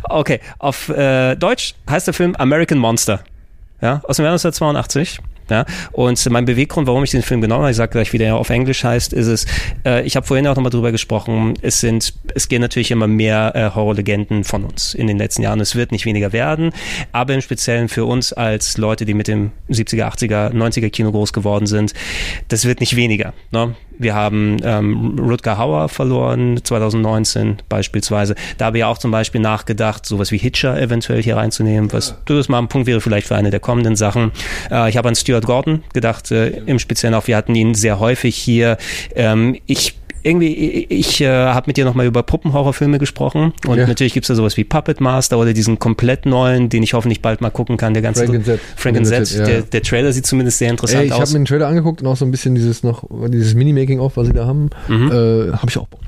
Okay, auf äh, Deutsch heißt der Film American Monster. Ja, aus dem Jahr 1982. Ja, und mein Beweggrund, warum ich den Film genommen habe, ich sage gleich, wie der auf Englisch heißt, ist es, äh, ich habe vorhin auch nochmal drüber gesprochen, es sind, es gehen natürlich immer mehr äh, Horrorlegenden von uns in den letzten Jahren. Es wird nicht weniger werden, aber im Speziellen für uns als Leute, die mit dem 70er, 80er, 90er Kino groß geworden sind, das wird nicht weniger. Ne? Wir haben ähm, Rutger Hauer verloren, 2019 beispielsweise. Da habe ich auch zum Beispiel nachgedacht, sowas wie Hitcher eventuell hier reinzunehmen, was durchaus mal ein Punkt wäre vielleicht für eine der kommenden Sachen. Äh, ich habe an Stuart Gordon gedacht, äh, im Speziellen auch, wir hatten ihn sehr häufig hier. Ähm, ich irgendwie, ich, ich äh, habe mit dir nochmal über Puppenhorrorfilme gesprochen und Ja. natürlich gibt's da sowas wie Puppet Master oder diesen komplett neuen, den ich hoffentlich bald mal gucken kann, der ganze Frank. Frank and Zed, ja. der, der Trailer sieht zumindest sehr interessant Ey, ich habe aus. mir den Trailer angeguckt und auch so ein bisschen dieses noch dieses Mini-Making-of, was sie da haben, Mhm. äh, habe ich auch Bock.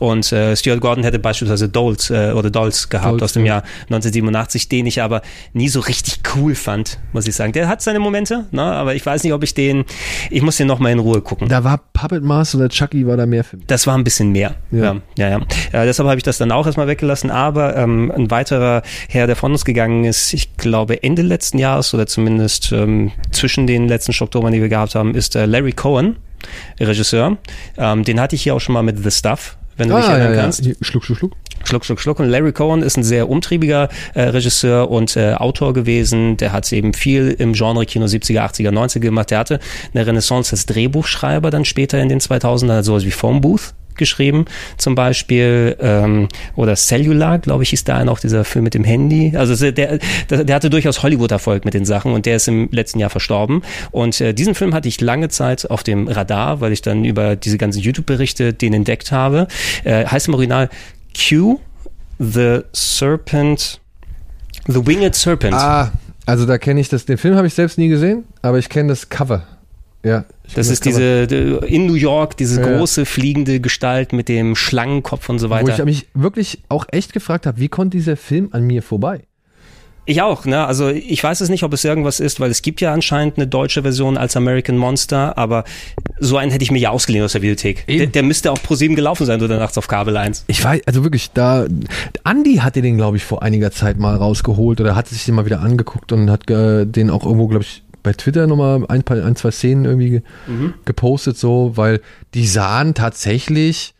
Und äh, Stuart Gordon hätte beispielsweise Dolls äh, oder Dolls gehabt Dolls, aus dem ja. Jahr 1987, den ich aber nie so richtig cool fand, muss ich sagen. Der hat seine Momente, ne? aber ich weiß nicht, ob ich den, ich muss den nochmal in Ruhe gucken. Da war Puppet Master oder Chucky war da mehr für mich. Das war ein bisschen mehr. Ja. Ja, ja, ja. Äh, deshalb habe ich das dann auch erstmal weggelassen. Aber ähm, ein weiterer Herr, der von uns gegangen ist, ich glaube Ende letzten Jahres oder zumindest ähm, zwischen den letzten Oktober, die wir gehabt haben, ist äh, Larry Cohen, Regisseur. Ähm, den hatte ich hier auch schon mal mit The Stuff, wenn du dich erinnern kannst. Hier, Schluck, schluck, schluck. Schluck, Schluck, Schluck. Und Larry Cohen ist ein sehr umtriebiger äh, Regisseur und äh, Autor gewesen. Der hat eben viel im Genre Kino 70er, 80er, 90er gemacht. Der hatte eine Renaissance als Drehbuchschreiber dann später in den 2000ern, hat sowas wie Phone Booth geschrieben zum Beispiel ähm, oder Cellular, glaube ich, hieß da noch dieser Film mit dem Handy. Also der, der, hatte durchaus Hollywood-Erfolg mit den Sachen und der ist im letzten Jahr verstorben. Und äh, diesen Film hatte ich lange Zeit auf dem Radar, weil ich dann über diese ganzen YouTube-Berichte den entdeckt habe. Äh, heißt im Original Q, The Serpent, The Winged Serpent. Ah, also da kenne ich das. Den Film habe ich selbst nie gesehen, aber ich kenne das Cover. Ja. das ist diese, in New York, diese Ja. große fliegende Gestalt mit dem Schlangenkopf und so Wo ich weiter. mich wirklich auch echt gefragt habe, wie konnte dieser Film an mir vorbei? Ich auch, ne? Also ich weiß es nicht, ob es irgendwas ist, weil es gibt ja anscheinend eine deutsche Version als American Monster, aber so einen hätte ich mir ja ausgeliehen aus der Videothek. Der, der müsste auch pro sieben gelaufen sein oder nachts auf Kabel 1. Ich weiß, also wirklich, da, Andy hatte den, glaube ich, vor einiger Zeit mal rausgeholt oder hat sich den mal wieder angeguckt und hat äh, den auch irgendwo, glaube ich, bei Twitter nochmal ein, paar, ein, zwei Szenen irgendwie ge gepostet, so, weil die sahen tatsächlich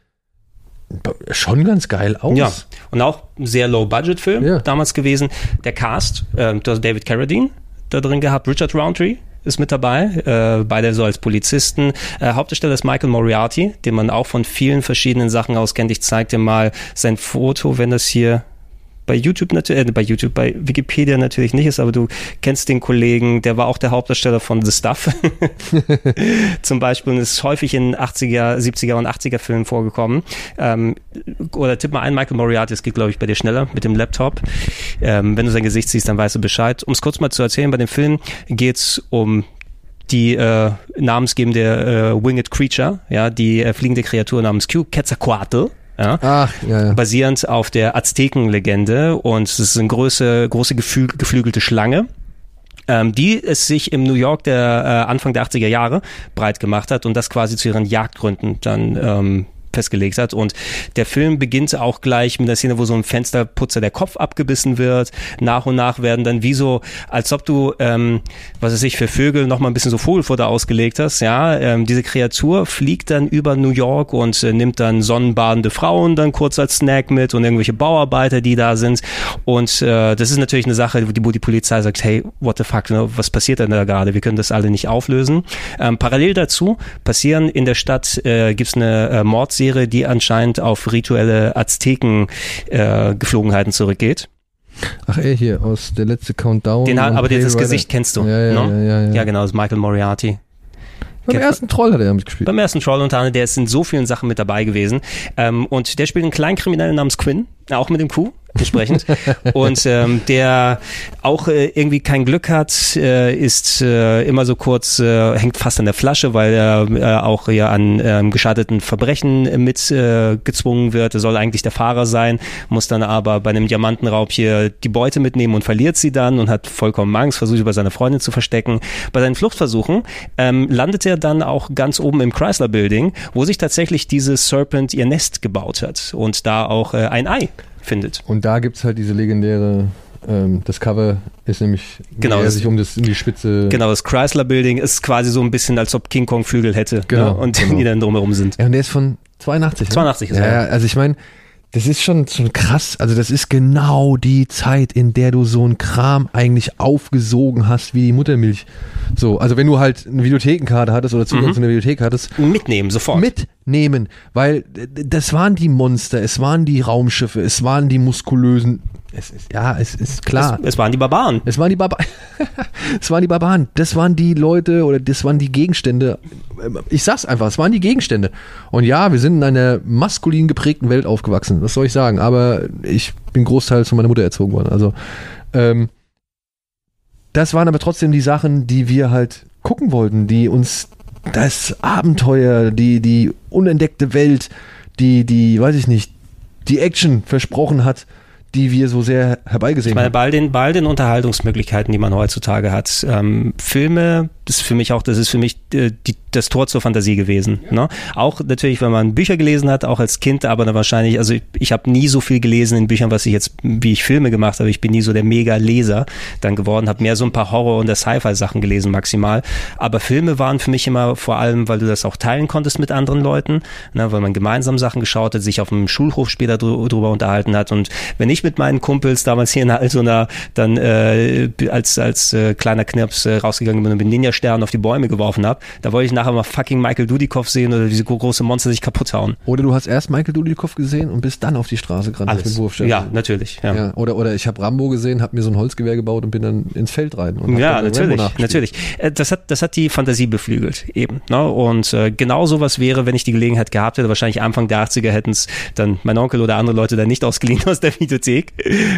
schon ganz geil aus. Ja, und auch ein sehr Low-Budget-Film Ja. damals gewesen. Der Cast, du hast David Carradine da drin gehabt, Richard Roundtree ist mit dabei, äh, beide so als Polizisten. Äh, Hauptdarsteller ist Michael Moriarty, den man auch von vielen verschiedenen Sachen aus kennt. Ich zeig dir mal sein Foto, wenn das hier bei YouTube natürlich, äh, bei YouTube, bei Wikipedia natürlich nicht ist, aber du kennst den Kollegen, der war auch der Hauptdarsteller von The Stuff. Zum Beispiel und ist häufig in 80er, 70er und 80er Filmen vorgekommen. Ähm, oder tipp mal ein, Michael Moriarty, das geht glaube ich bei dir schneller mit dem Laptop. Ähm, wenn du sein Gesicht siehst, dann weißt du Bescheid. Um es kurz mal zu erzählen, bei dem Film geht's um die äh, namensgebende äh, Winged Creature, ja, die äh, fliegende Kreatur namens Q, Quetzalcoatl. Ja, Ach, ja, ja. basierend auf der Aztekenlegende und es ist eine große, große geflü geflügelte Schlange. Ähm, die es sich im New York der äh, Anfang der 80er Jahre breit gemacht hat und das quasi zu ihren Jagdgründen dann ähm, festgelegt hat. Und der Film beginnt auch gleich mit der Szene, wo so ein Fensterputzer der Kopf abgebissen wird. Nach und nach werden dann wie so, als ob du, ähm, was weiß ich, für Vögel noch mal ein bisschen so Vogelfutter ausgelegt hast. Ja, ähm, diese Kreatur fliegt dann über New York und äh, nimmt dann sonnenbadende Frauen dann kurz als Snack mit und irgendwelche Bauarbeiter, die da sind. Und äh, das ist natürlich eine Sache, wo die, Polizei sagt, hey, what the fuck, ne, was passiert denn da gerade? Wir können das alle nicht auflösen. Ähm, parallel dazu passieren in der Stadt, äh, gibt's eine äh, Mordserie, die anscheinend auf rituelle Azteken-Geflogenheiten zurückgeht. Ach ey, hier aus der letzte Countdown. Den, und aber Rider. Gesicht kennst du. Ja, ja, ne? ja, ja, ja. genau, das ist Michael Moriarty. Beim ersten Troll hat er mitgespielt. Beim ersten Troll unter anderem, der ist in so vielen Sachen mit dabei gewesen. Ähm, und der spielt einen kleinen Kriminellen namens Quinn, auch mit dem Q entsprechend. und ähm, der auch äh, irgendwie kein Glück hat, äh, ist äh, immer so kurz, äh, hängt fast an der Flasche, weil er äh, auch ja an ähm, gescheiterten Verbrechen mit äh, gezwungen wird. Er soll eigentlich der Fahrer sein, muss dann aber bei einem Diamantenraub hier die Beute mitnehmen und verliert sie dann und hat vollkommen Angst, versucht über seine Freundin zu verstecken. Bei seinen Fluchtversuchen ähm, landet er dann auch ganz oben im Chrysler Building, wo sich tatsächlich diese Serpent ihr Nest gebaut hat und da auch äh, ein Ei findet. Und da gibt's halt diese legendäre, ähm, das Cover ist nämlich, Genau, er sich um, das, um die Spitze. Genau, das Chrysler Building ist quasi so ein bisschen, als ob King Kong Flügel hätte Genau, ne? und genau. die dann drumherum sind. Ja, und der ist von 82. Ne? 82 ist ja, er. ja, also ich meine, das ist schon, schon krass. Also das ist genau die Zeit, in der du so einen Kram eigentlich aufgesogen hast wie die Muttermilch. So, also wenn du halt eine Videothekenkarte hattest oder Zugang Mhm. zu einer Videothek hattest, Mitnehmen, sofort. mitnehmen, weil das waren die Monster, es waren die Raumschiffe, es waren die muskulösen. Es ist, ja, es ist klar. Es, es waren die Barbaren. Es waren die Barbaren. es waren die Barbaren. Das waren die Leute oder das waren die Gegenstände. Ich sag's einfach, es waren die Gegenstände. Und ja, wir sind in einer maskulin geprägten Welt aufgewachsen. Was soll ich sagen? Aber ich bin großteils von meiner Mutter erzogen worden. Also, ähm, das waren aber trotzdem die Sachen, die wir halt gucken wollten, die uns das Abenteuer, die, die unentdeckte Welt, die, die, weiß ich nicht, die Action versprochen hat, die wir so sehr herbeigesehen Ich meine, haben. bei all den, bei all den Unterhaltungsmöglichkeiten, die man heutzutage hat, ähm, Filme, das ist für mich auch, das ist für mich äh, die, das Tor zur Fantasie gewesen. Ne? Auch natürlich, wenn man Bücher gelesen hat, auch als Kind, aber dann wahrscheinlich, also ich, ich habe nie so viel gelesen in Büchern, was ich jetzt, wie ich Filme gemacht habe. Ich bin nie so der Mega-Leser dann geworden, habe mehr so ein paar Horror- und Sci-Fi-Sachen gelesen maximal. Aber Filme waren für mich immer vor allem, weil du das auch teilen konntest mit anderen Leuten, ne? weil man gemeinsam Sachen geschaut hat, sich auf dem Schulhof später drü- drüber unterhalten hat. Und wenn ich mit meinen Kumpels damals hier in Altona dann äh, als, als äh, kleiner Knirps äh, rausgegangen bin und mit Ninja-Sternen auf die Bäume geworfen habe, da wollte ich nachher mal fucking Michael Dudikoff sehen oder diese gro- große Monster sich kaputt hauen. Oder du hast erst Michael Dudikoff gesehen und bist dann auf die Straße gerannt mit Alles. Wurfstern. Ja, natürlich. Ja. Ja, oder, oder ich habe Rambo gesehen, habe mir so ein Holzgewehr gebaut und bin dann ins Feld rein. Ja, natürlich, natürlich. Äh, Das hat, das hat die Fantasie beflügelt eben. Ne? Und äh, genau sowas wäre, wenn ich die Gelegenheit gehabt hätte, wahrscheinlich Anfang der 80er hätten es dann mein Onkel oder andere Leute dann nicht ausgeliehen aus der Videothek,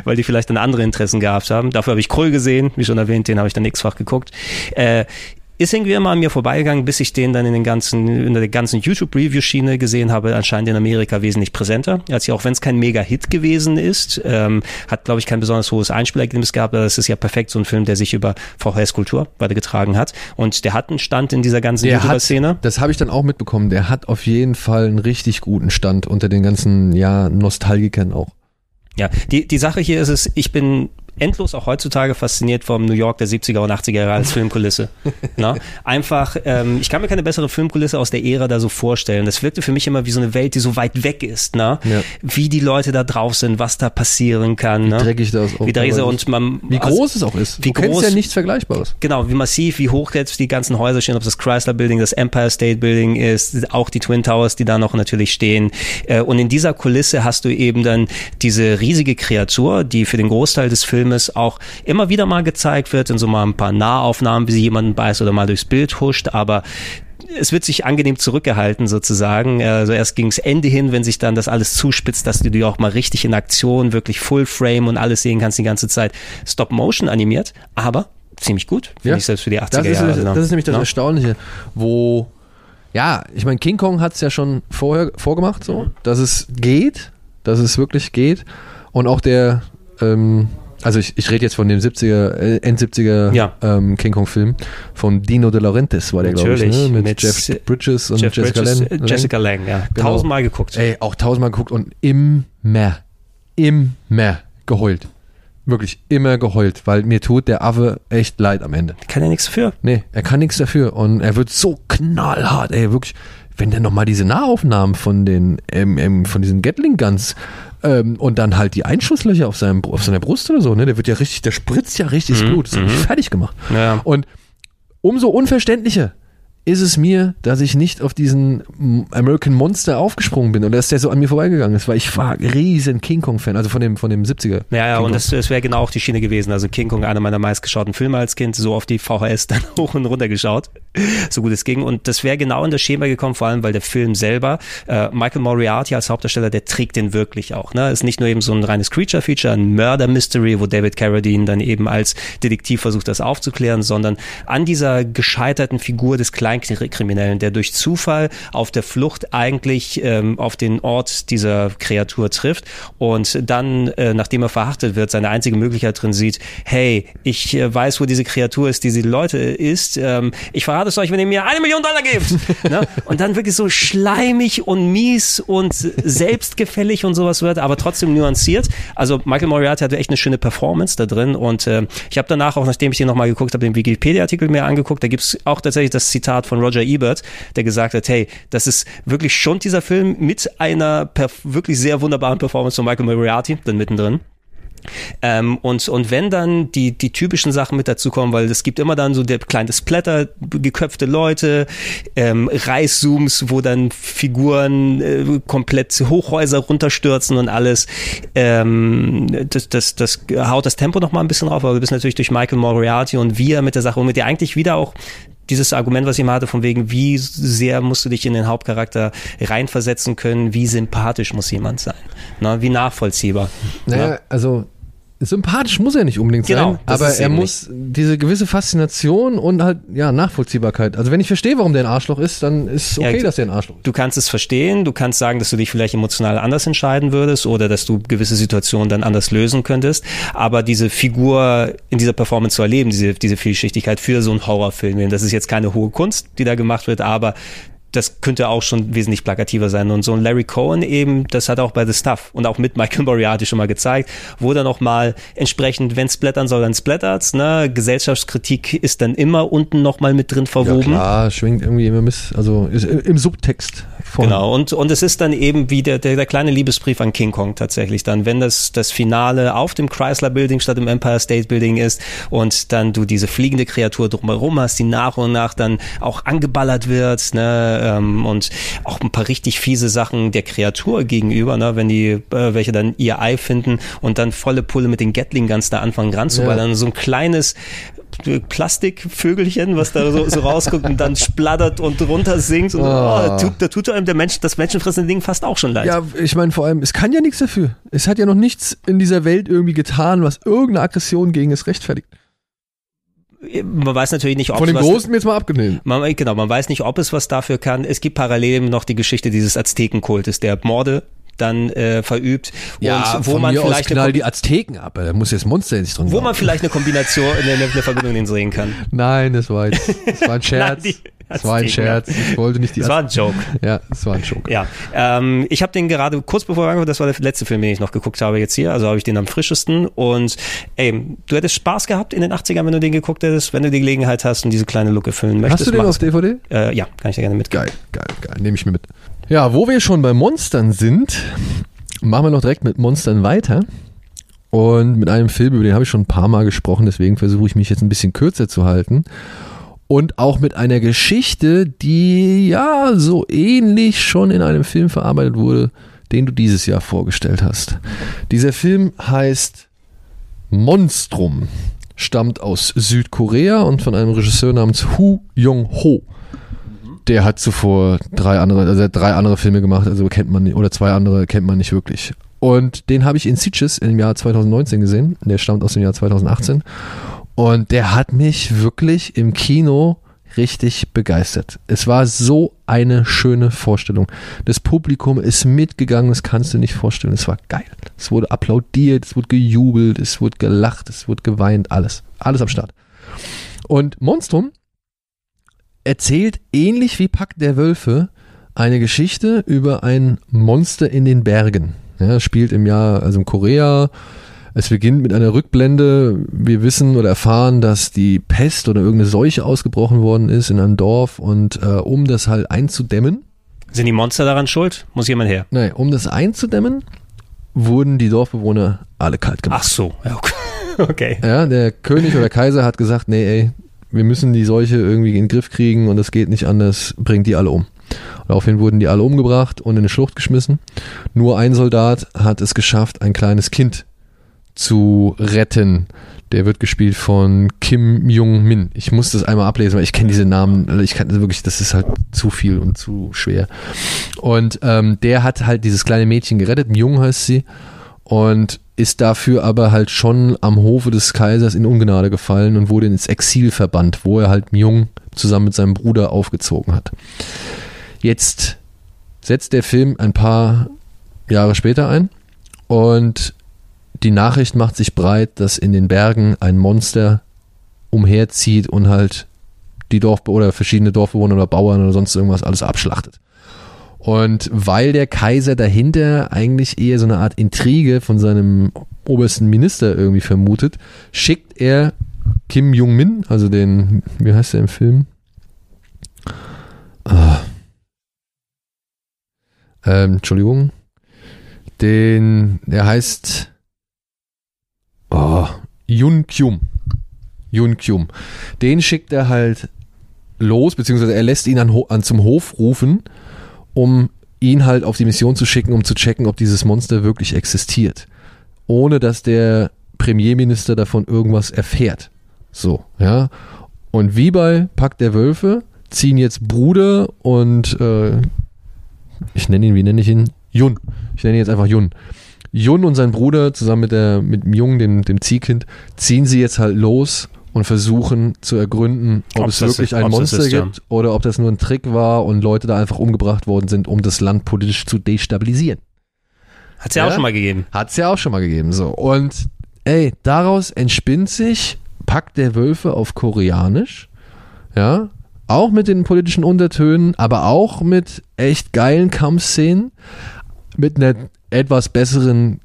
weil die vielleicht dann andere Interessen gehabt haben. Dafür habe ich Krull gesehen, wie schon erwähnt, den habe ich dann x-fach geguckt. Äh, ist irgendwie immer an mir vorbeigegangen, bis ich den dann in den ganzen, in der ganzen YouTube-Review-Schiene gesehen habe, anscheinend in Amerika wesentlich präsenter. Als ja auch wenn es kein Mega-Hit gewesen ist, ähm, hat, glaube ich, kein besonders hohes Einspielergebnis gehabt, aber es ist ja perfekt so ein Film, der sich über VHS-Kultur weitergetragen hat. Und der hat einen Stand in dieser ganzen YouTuber-Szene. das habe ich dann auch mitbekommen, der hat auf jeden Fall einen richtig guten Stand unter den ganzen, ja, Nostalgikern auch. Ja, die, die Sache hier ist es, ich bin endlos auch heutzutage fasziniert vom New York der 70er und 80er Jahre als Filmkulisse. Na? Einfach, ähm, ich kann mir keine bessere Filmkulisse aus der Ära da so vorstellen. Das wirkte für mich immer wie so eine Welt, die so weit weg ist. Na? Ja. Wie die Leute da drauf sind, was da passieren kann. Wie ne? dreckig das auch Wie dreckig und man, Wie also- groß es auch ist. wie du groß- ja nichts Vergleichbares. Genau, wie massiv, wie hoch jetzt die ganzen Häuser stehen, ob das Chrysler Building, das Empire State Building ist, auch die Twin Towers, die da noch natürlich stehen. Äh, Und in dieser Kulisse hast du eben dann diese riesige Kreatur, die für den Großteil des Filmes auch immer wieder mal gezeigt wird, in so mal ein paar Nahaufnahmen, wie sie jemanden beißt oder mal durchs Bild huscht, aber es wird sich angenehm zurückgehalten sozusagen. Also erst gegens Ende hin, wenn sich dann das alles zuspitzt, dass du die auch mal richtig in Aktion, wirklich Full Frame und alles sehen kannst die ganze Zeit. Stop Motion animiert, aber ziemlich gut, finde Ja. ich selbst für die 80er Das ist, Jahre. das, ne? das ist nämlich das Ne? Erstaunliche, wo, ja, ich meine, King Kong hat es ja schon vorher vorgemacht, so, dass es geht, dass es wirklich geht. Und auch der, ähm, also ich, ich rede jetzt von dem 70er, äh, End 70er Ja. ähm, King Kong-Film von Dino De Laurentiis war der, glaube ich, Natürlich, ne? mit, mit Jeff Bridges und Jeff Jessica Bridges, Lange. äh, Jessica Lang, ja. Genau. Tausendmal geguckt. Ey, auch tausendmal geguckt und immer, immer geheult. Wirklich immer geheult, weil mir tut der Affe echt leid am Ende. Kann ja nichts für. Nee, er kann nichts dafür und er wird so knallhart, ey, wirklich. Wenn der nochmal diese Nahaufnahmen von den, ähm, ähm, von diesen Gatling Guns ähm, und dann halt die Einschusslöcher auf, seinem, auf seiner Brust oder so, ne, der wird ja richtig, der spritzt ja richtig Blut, das ist fertig gemacht. Ja. Und umso unverständlicher ist es mir, dass ich nicht auf diesen American Monster aufgesprungen bin und dass der so an mir vorbeigegangen ist, weil ich war riesen King Kong Fan, also von dem von dem 70er. Ja, ja, King und das, das wäre genau auch die Schiene gewesen. Also King Kong, einer meiner meistgeschauten Filme als Kind, so auf die VHS dann hoch und runter geschaut, so gut es ging. Und das wäre genau in das Schema gekommen, vor allem weil der Film selber, äh, Michael Moriarty als Hauptdarsteller, der trägt den wirklich auch. Ne? Ist nicht nur eben so ein reines Creature-Feature, ein Murder-Mystery, wo David Carradine dann eben als Detektiv versucht, das aufzuklären, sondern an dieser gescheiterten Figur des Kleinkriminellen, der durch Zufall auf der Flucht eigentlich ähm, auf den Ort dieser Kreatur trifft und dann, äh, nachdem er verhaftet wird, seine einzige Möglichkeit drin sieht, hey, ich äh, weiß, wo diese Kreatur ist, diese Leute ist, ähm, ich verrate es euch, wenn ihr mir eine Million Dollar gebt. ne? Und dann wirklich so schleimig und mies und selbstgefällig und sowas wird, aber trotzdem nuanciert. Also Michael Moriarty hatte echt eine schöne Performance da drin und äh, ich habe danach auch, nachdem ich den nochmal geguckt habe, den Wikipedia-Artikel mir angeguckt, da gibt's auch tatsächlich das Zitat von Roger Ebert, der gesagt hat, hey, das ist wirklich schon dieser Film mit einer wirklich sehr wunderbaren Performance von Michael Moriarty, dann mittendrin. Ähm, und, und wenn dann die, die typischen Sachen mit dazukommen, weil es gibt immer dann so der kleine Splatter, geköpfte Leute, ähm, Reißzooms, wo dann Figuren äh, komplett Hochhäuser runterstürzen und alles. Ähm, das, das, das haut das Tempo noch mal ein bisschen rauf, aber du bist natürlich durch Michael Moriarty und wie er mit der Sache, womit er eigentlich wieder auch dieses Argument, was ich mal hatte, von wegen, wie sehr musst du dich in den Hauptcharakter reinversetzen können, wie sympathisch muss jemand sein, Na, wie nachvollziehbar. Naja, also sympathisch muss er nicht unbedingt Genau, sein, aber er muss diese gewisse Faszination und halt, ja, Nachvollziehbarkeit. Also wenn ich verstehe, warum der ein Arschloch ist, dann ist okay, Ja, dass der ein Arschloch ist. Du kannst es verstehen, du kannst sagen, dass du dich vielleicht emotional anders entscheiden würdest oder dass du gewisse Situationen dann anders lösen könntest. Aber diese Figur in dieser Performance zu erleben, diese, diese Vielschichtigkeit für so einen Horrorfilm, das ist jetzt keine hohe Kunst, die da gemacht wird, aber das könnte auch schon wesentlich plakativer sein. Und so ein Larry Cohen eben, das hat auch bei The Stuff und auch mit Michael Moriarty schon mal gezeigt, wo dann auch mal entsprechend, wenn splattern soll, dann splattert's. Ne? Gesellschaftskritik ist dann immer unten noch mal mit drin Ja, verwoben. klar, schwingt irgendwie immer miss, also ist im Subtext von. Genau, und, und es ist dann eben wie der, der, der kleine Liebesbrief an King Kong tatsächlich dann, wenn das, das Finale auf dem Chrysler Building statt im Empire State Building ist und dann du diese fliegende Kreatur drumherum hast, die nach und nach dann auch angeballert wird, ne, ähm, und auch ein paar richtig fiese Sachen der Kreatur gegenüber, ne, wenn die, äh, welche dann ihr Ei finden und dann volle Pulle mit den Gatling Guns da anfangen ranzuballern, so ein kleines Plastikvögelchen, was da so, so rausguckt und dann splattert und runter singt und Ah. oh, tut, da tut einem der Mensch, das menschenfressende Ding fast auch schon leid. Ja, ich meine vor allem, es kann ja nichts dafür. Es hat ja noch nichts in dieser Welt irgendwie getan, was irgendeine Aggression gegen es rechtfertigt. Man weiß natürlich nicht, ob Von es dem was, Großen jetzt mal abgenommen. man, genau, man weiß nicht, ob es was dafür kann. Es gibt parallel noch die Geschichte dieses Aztekenkultes, der Morde dann äh, verübt und wo man vielleicht eine, knall die Azteken ab, da muss jetzt Monster nicht drin wo glauben. man vielleicht eine Kombination, eine, eine Verbindung den sehen kann. Nein, das war jetzt, das war ein Scherz. Nein, die das war ein Scherz. Ich wollte nicht die Das war ein Joke. Ja, das war ein Joke. Ja, ähm, ich habe den gerade kurz bevor wir angefangen, das war der letzte Film, den ich noch geguckt habe jetzt hier, also habe ich den am frischesten und ey, du hättest Spaß gehabt in den 80ern, wenn du den geguckt hättest, wenn du die Gelegenheit hast und diese kleine Lücke füllen möchtest. Hast du den auf es. DVD? Äh, ja, kann ich dir gerne mitgeben. Geil, geil, geil. Nehme ich mir mit. Ja, wo wir schon bei Monstern sind, machen wir noch direkt mit Monstern weiter. Und mit einem Film, über den habe ich schon ein paar Mal gesprochen, deswegen versuche ich mich jetzt ein bisschen kürzer zu halten. Und auch mit einer Geschichte, die ja so ähnlich schon in einem Film verarbeitet wurde, den du dieses Jahr vorgestellt hast. Dieser Film heißt Monstrum, stammt aus Südkorea und von einem Regisseur namens Hu Yong-ho. Der hat zuvor drei andere, also drei andere Filme gemacht, also kennt man oder zwei andere kennt man nicht wirklich. Und den habe ich in Sitges im Jahr 2019 gesehen. Der stammt aus dem Jahr 2018. Und der hat mich wirklich im Kino richtig begeistert. Es war so eine schöne Vorstellung. Das Publikum ist mitgegangen, das kannst du nicht vorstellen. Es war geil. Es wurde applaudiert, es wurde gejubelt, es wurde gelacht, es wurde geweint, alles. Alles am Start. Und Monstrum erzählt ähnlich wie Pakt der Wölfe eine Geschichte über ein Monster in den Bergen. Ja, spielt im Jahr, also in Korea. Es beginnt mit einer Rückblende. Wir wissen oder erfahren, dass die Pest oder irgendeine Seuche ausgebrochen worden ist in einem Dorf und äh, um das halt einzudämmen, Sind die Monster daran schuld? Muss jemand her? nein, um das einzudämmen, wurden die Dorfbewohner alle kalt gemacht. Ach so, ja, okay. okay. Ja, der König oder Kaiser hat gesagt, nee, ey, wir müssen die Seuche irgendwie in den Griff kriegen und das geht nicht anders, bringt die alle um. Daraufhin wurden die alle umgebracht und in eine Schlucht geschmissen. Nur ein Soldat hat es geschafft, ein kleines Kind zu retten. Der wird gespielt von Kim Jong-min. Ich muss das einmal ablesen, weil ich kenne diese Namen, also ich kann wirklich, das ist halt zu viel und zu schwer. Und ähm, der hat halt dieses kleine Mädchen gerettet, Jung heißt sie, und ist dafür aber halt schon am Hofe des Kaisers in Ungnade gefallen und wurde ins Exil verbannt, wo er halt Jung zusammen mit seinem Bruder aufgezogen hat. Jetzt setzt der Film ein paar Jahre später ein und die Nachricht macht sich breit, dass in den Bergen ein Monster umherzieht und halt die Dorf oder verschiedene Dorfbewohner oder Bauern oder sonst irgendwas alles abschlachtet. Und weil der Kaiser dahinter eigentlich eher so eine Art Intrige von seinem obersten Minister irgendwie vermutet, schickt er Kim Jong-min, also den, wie heißt der im Film? Ah. Ähm, Entschuldigung. Den, der heißt oh, Yun Kyum. Yun Kyum. Den schickt er halt los, beziehungsweise er lässt ihn an, an zum Hof rufen, um ihn halt auf die Mission zu schicken, um zu checken, ob dieses Monster wirklich existiert. Ohne dass der Premierminister davon irgendwas erfährt. So, ja. Und wie bei Pakt der Wölfe ziehen jetzt Bruder und äh, ich nenne ihn, wie nenne ich ihn? Jun. Ich nenne ihn jetzt einfach Jun. Jun und sein Bruder zusammen mit, der, mit dem Jungen, dem, dem Ziehkind, ziehen sie jetzt halt los und versuchen zu ergründen, ob Ob's es wirklich ist- ein Monster ist, ja. gibt oder ob das nur ein Trick war und Leute da einfach umgebracht worden sind, um das Land politisch zu destabilisieren. Hat's ja, auch Ja? schon mal gegeben. Hat's ja auch schon mal gegeben, so. Und ey, daraus entspinnt sich Pakt der Wölfe auf Koreanisch, ja, auch mit den politischen Untertönen, aber auch mit echt geilen Kampfszenen, mit einer etwas besseren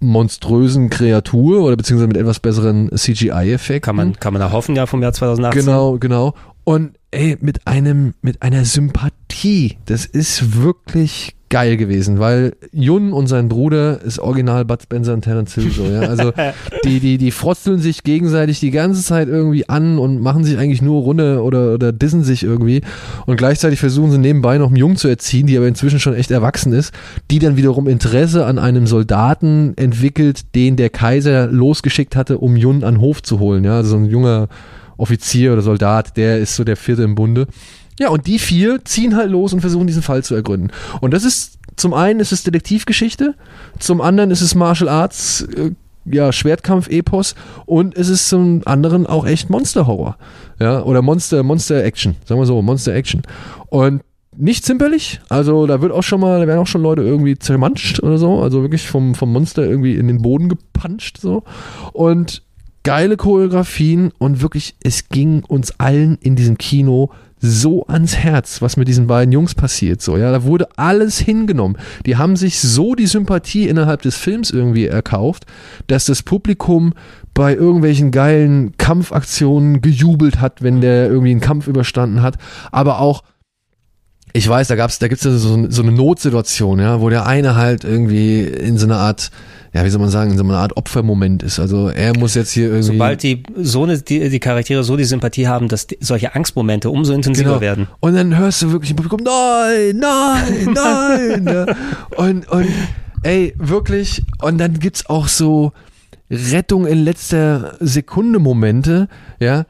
monströsen Kreatur oder beziehungsweise mit etwas besseren CGI-Effekten. Kann man, kann man da hoffen, ja, vom Jahr 2018. Genau, genau. Und ey, mit einem, mit einer Sympathie. Das ist wirklich geil gewesen, weil Jun und sein Bruder ist original Bud Spencer und Terence Hill so, ja. Also die, die, die frotzeln sich gegenseitig die ganze Zeit irgendwie an und machen sich eigentlich nur runter oder, oder dissen sich irgendwie. Und gleichzeitig versuchen sie nebenbei noch einen Jungen zu erziehen, die aber inzwischen schon echt erwachsen ist, die dann wiederum Interesse an einem Soldaten entwickelt, den der Kaiser losgeschickt hatte, um Jun an den Hof zu holen, ja. Also so ein junger Offizier oder Soldat, der ist so der vierte im Bunde. Ja, und die vier ziehen halt los und versuchen diesen Fall zu ergründen. Und das ist, zum einen ist es Detektivgeschichte, zum anderen ist es Martial Arts, äh, ja, Schwertkampf-Epos und es ist zum anderen auch echt Monster-Horror. Ja, oder Monster, Monster-Action, sagen wir so, Monster-Action. Und nicht zimperlich, also da wird auch schon mal, da werden auch schon Leute irgendwie zermanscht oder so, also wirklich vom, vom Monster irgendwie in den Boden gepuncht so. Und geile Choreografien und wirklich, es ging uns allen in diesem Kino so ans Herz, was mit diesen beiden Jungs passiert. So, ja, da wurde alles hingenommen. Die haben sich so die Sympathie innerhalb des Films irgendwie erkauft, dass das Publikum bei irgendwelchen geilen Kampfaktionen gejubelt hat, wenn der irgendwie einen Kampf überstanden hat, aber auch ich weiß, da gab's, da gibt's so, so eine Notsituation, ja, wo der eine halt irgendwie in so einer Art, ja, wie soll man sagen, in so einer Art Opfermoment ist. Also er muss jetzt hier irgendwie. Sobald die so eine, die, die Charaktere so die Sympathie haben, dass die, solche Angstmomente umso intensiver Genau. werden. Und dann hörst du wirklich im Publikum, nein, nein, nein. ja. Und, und ey, wirklich, und dann gibt's auch so Rettung in letzter Sekunde Momente, ja.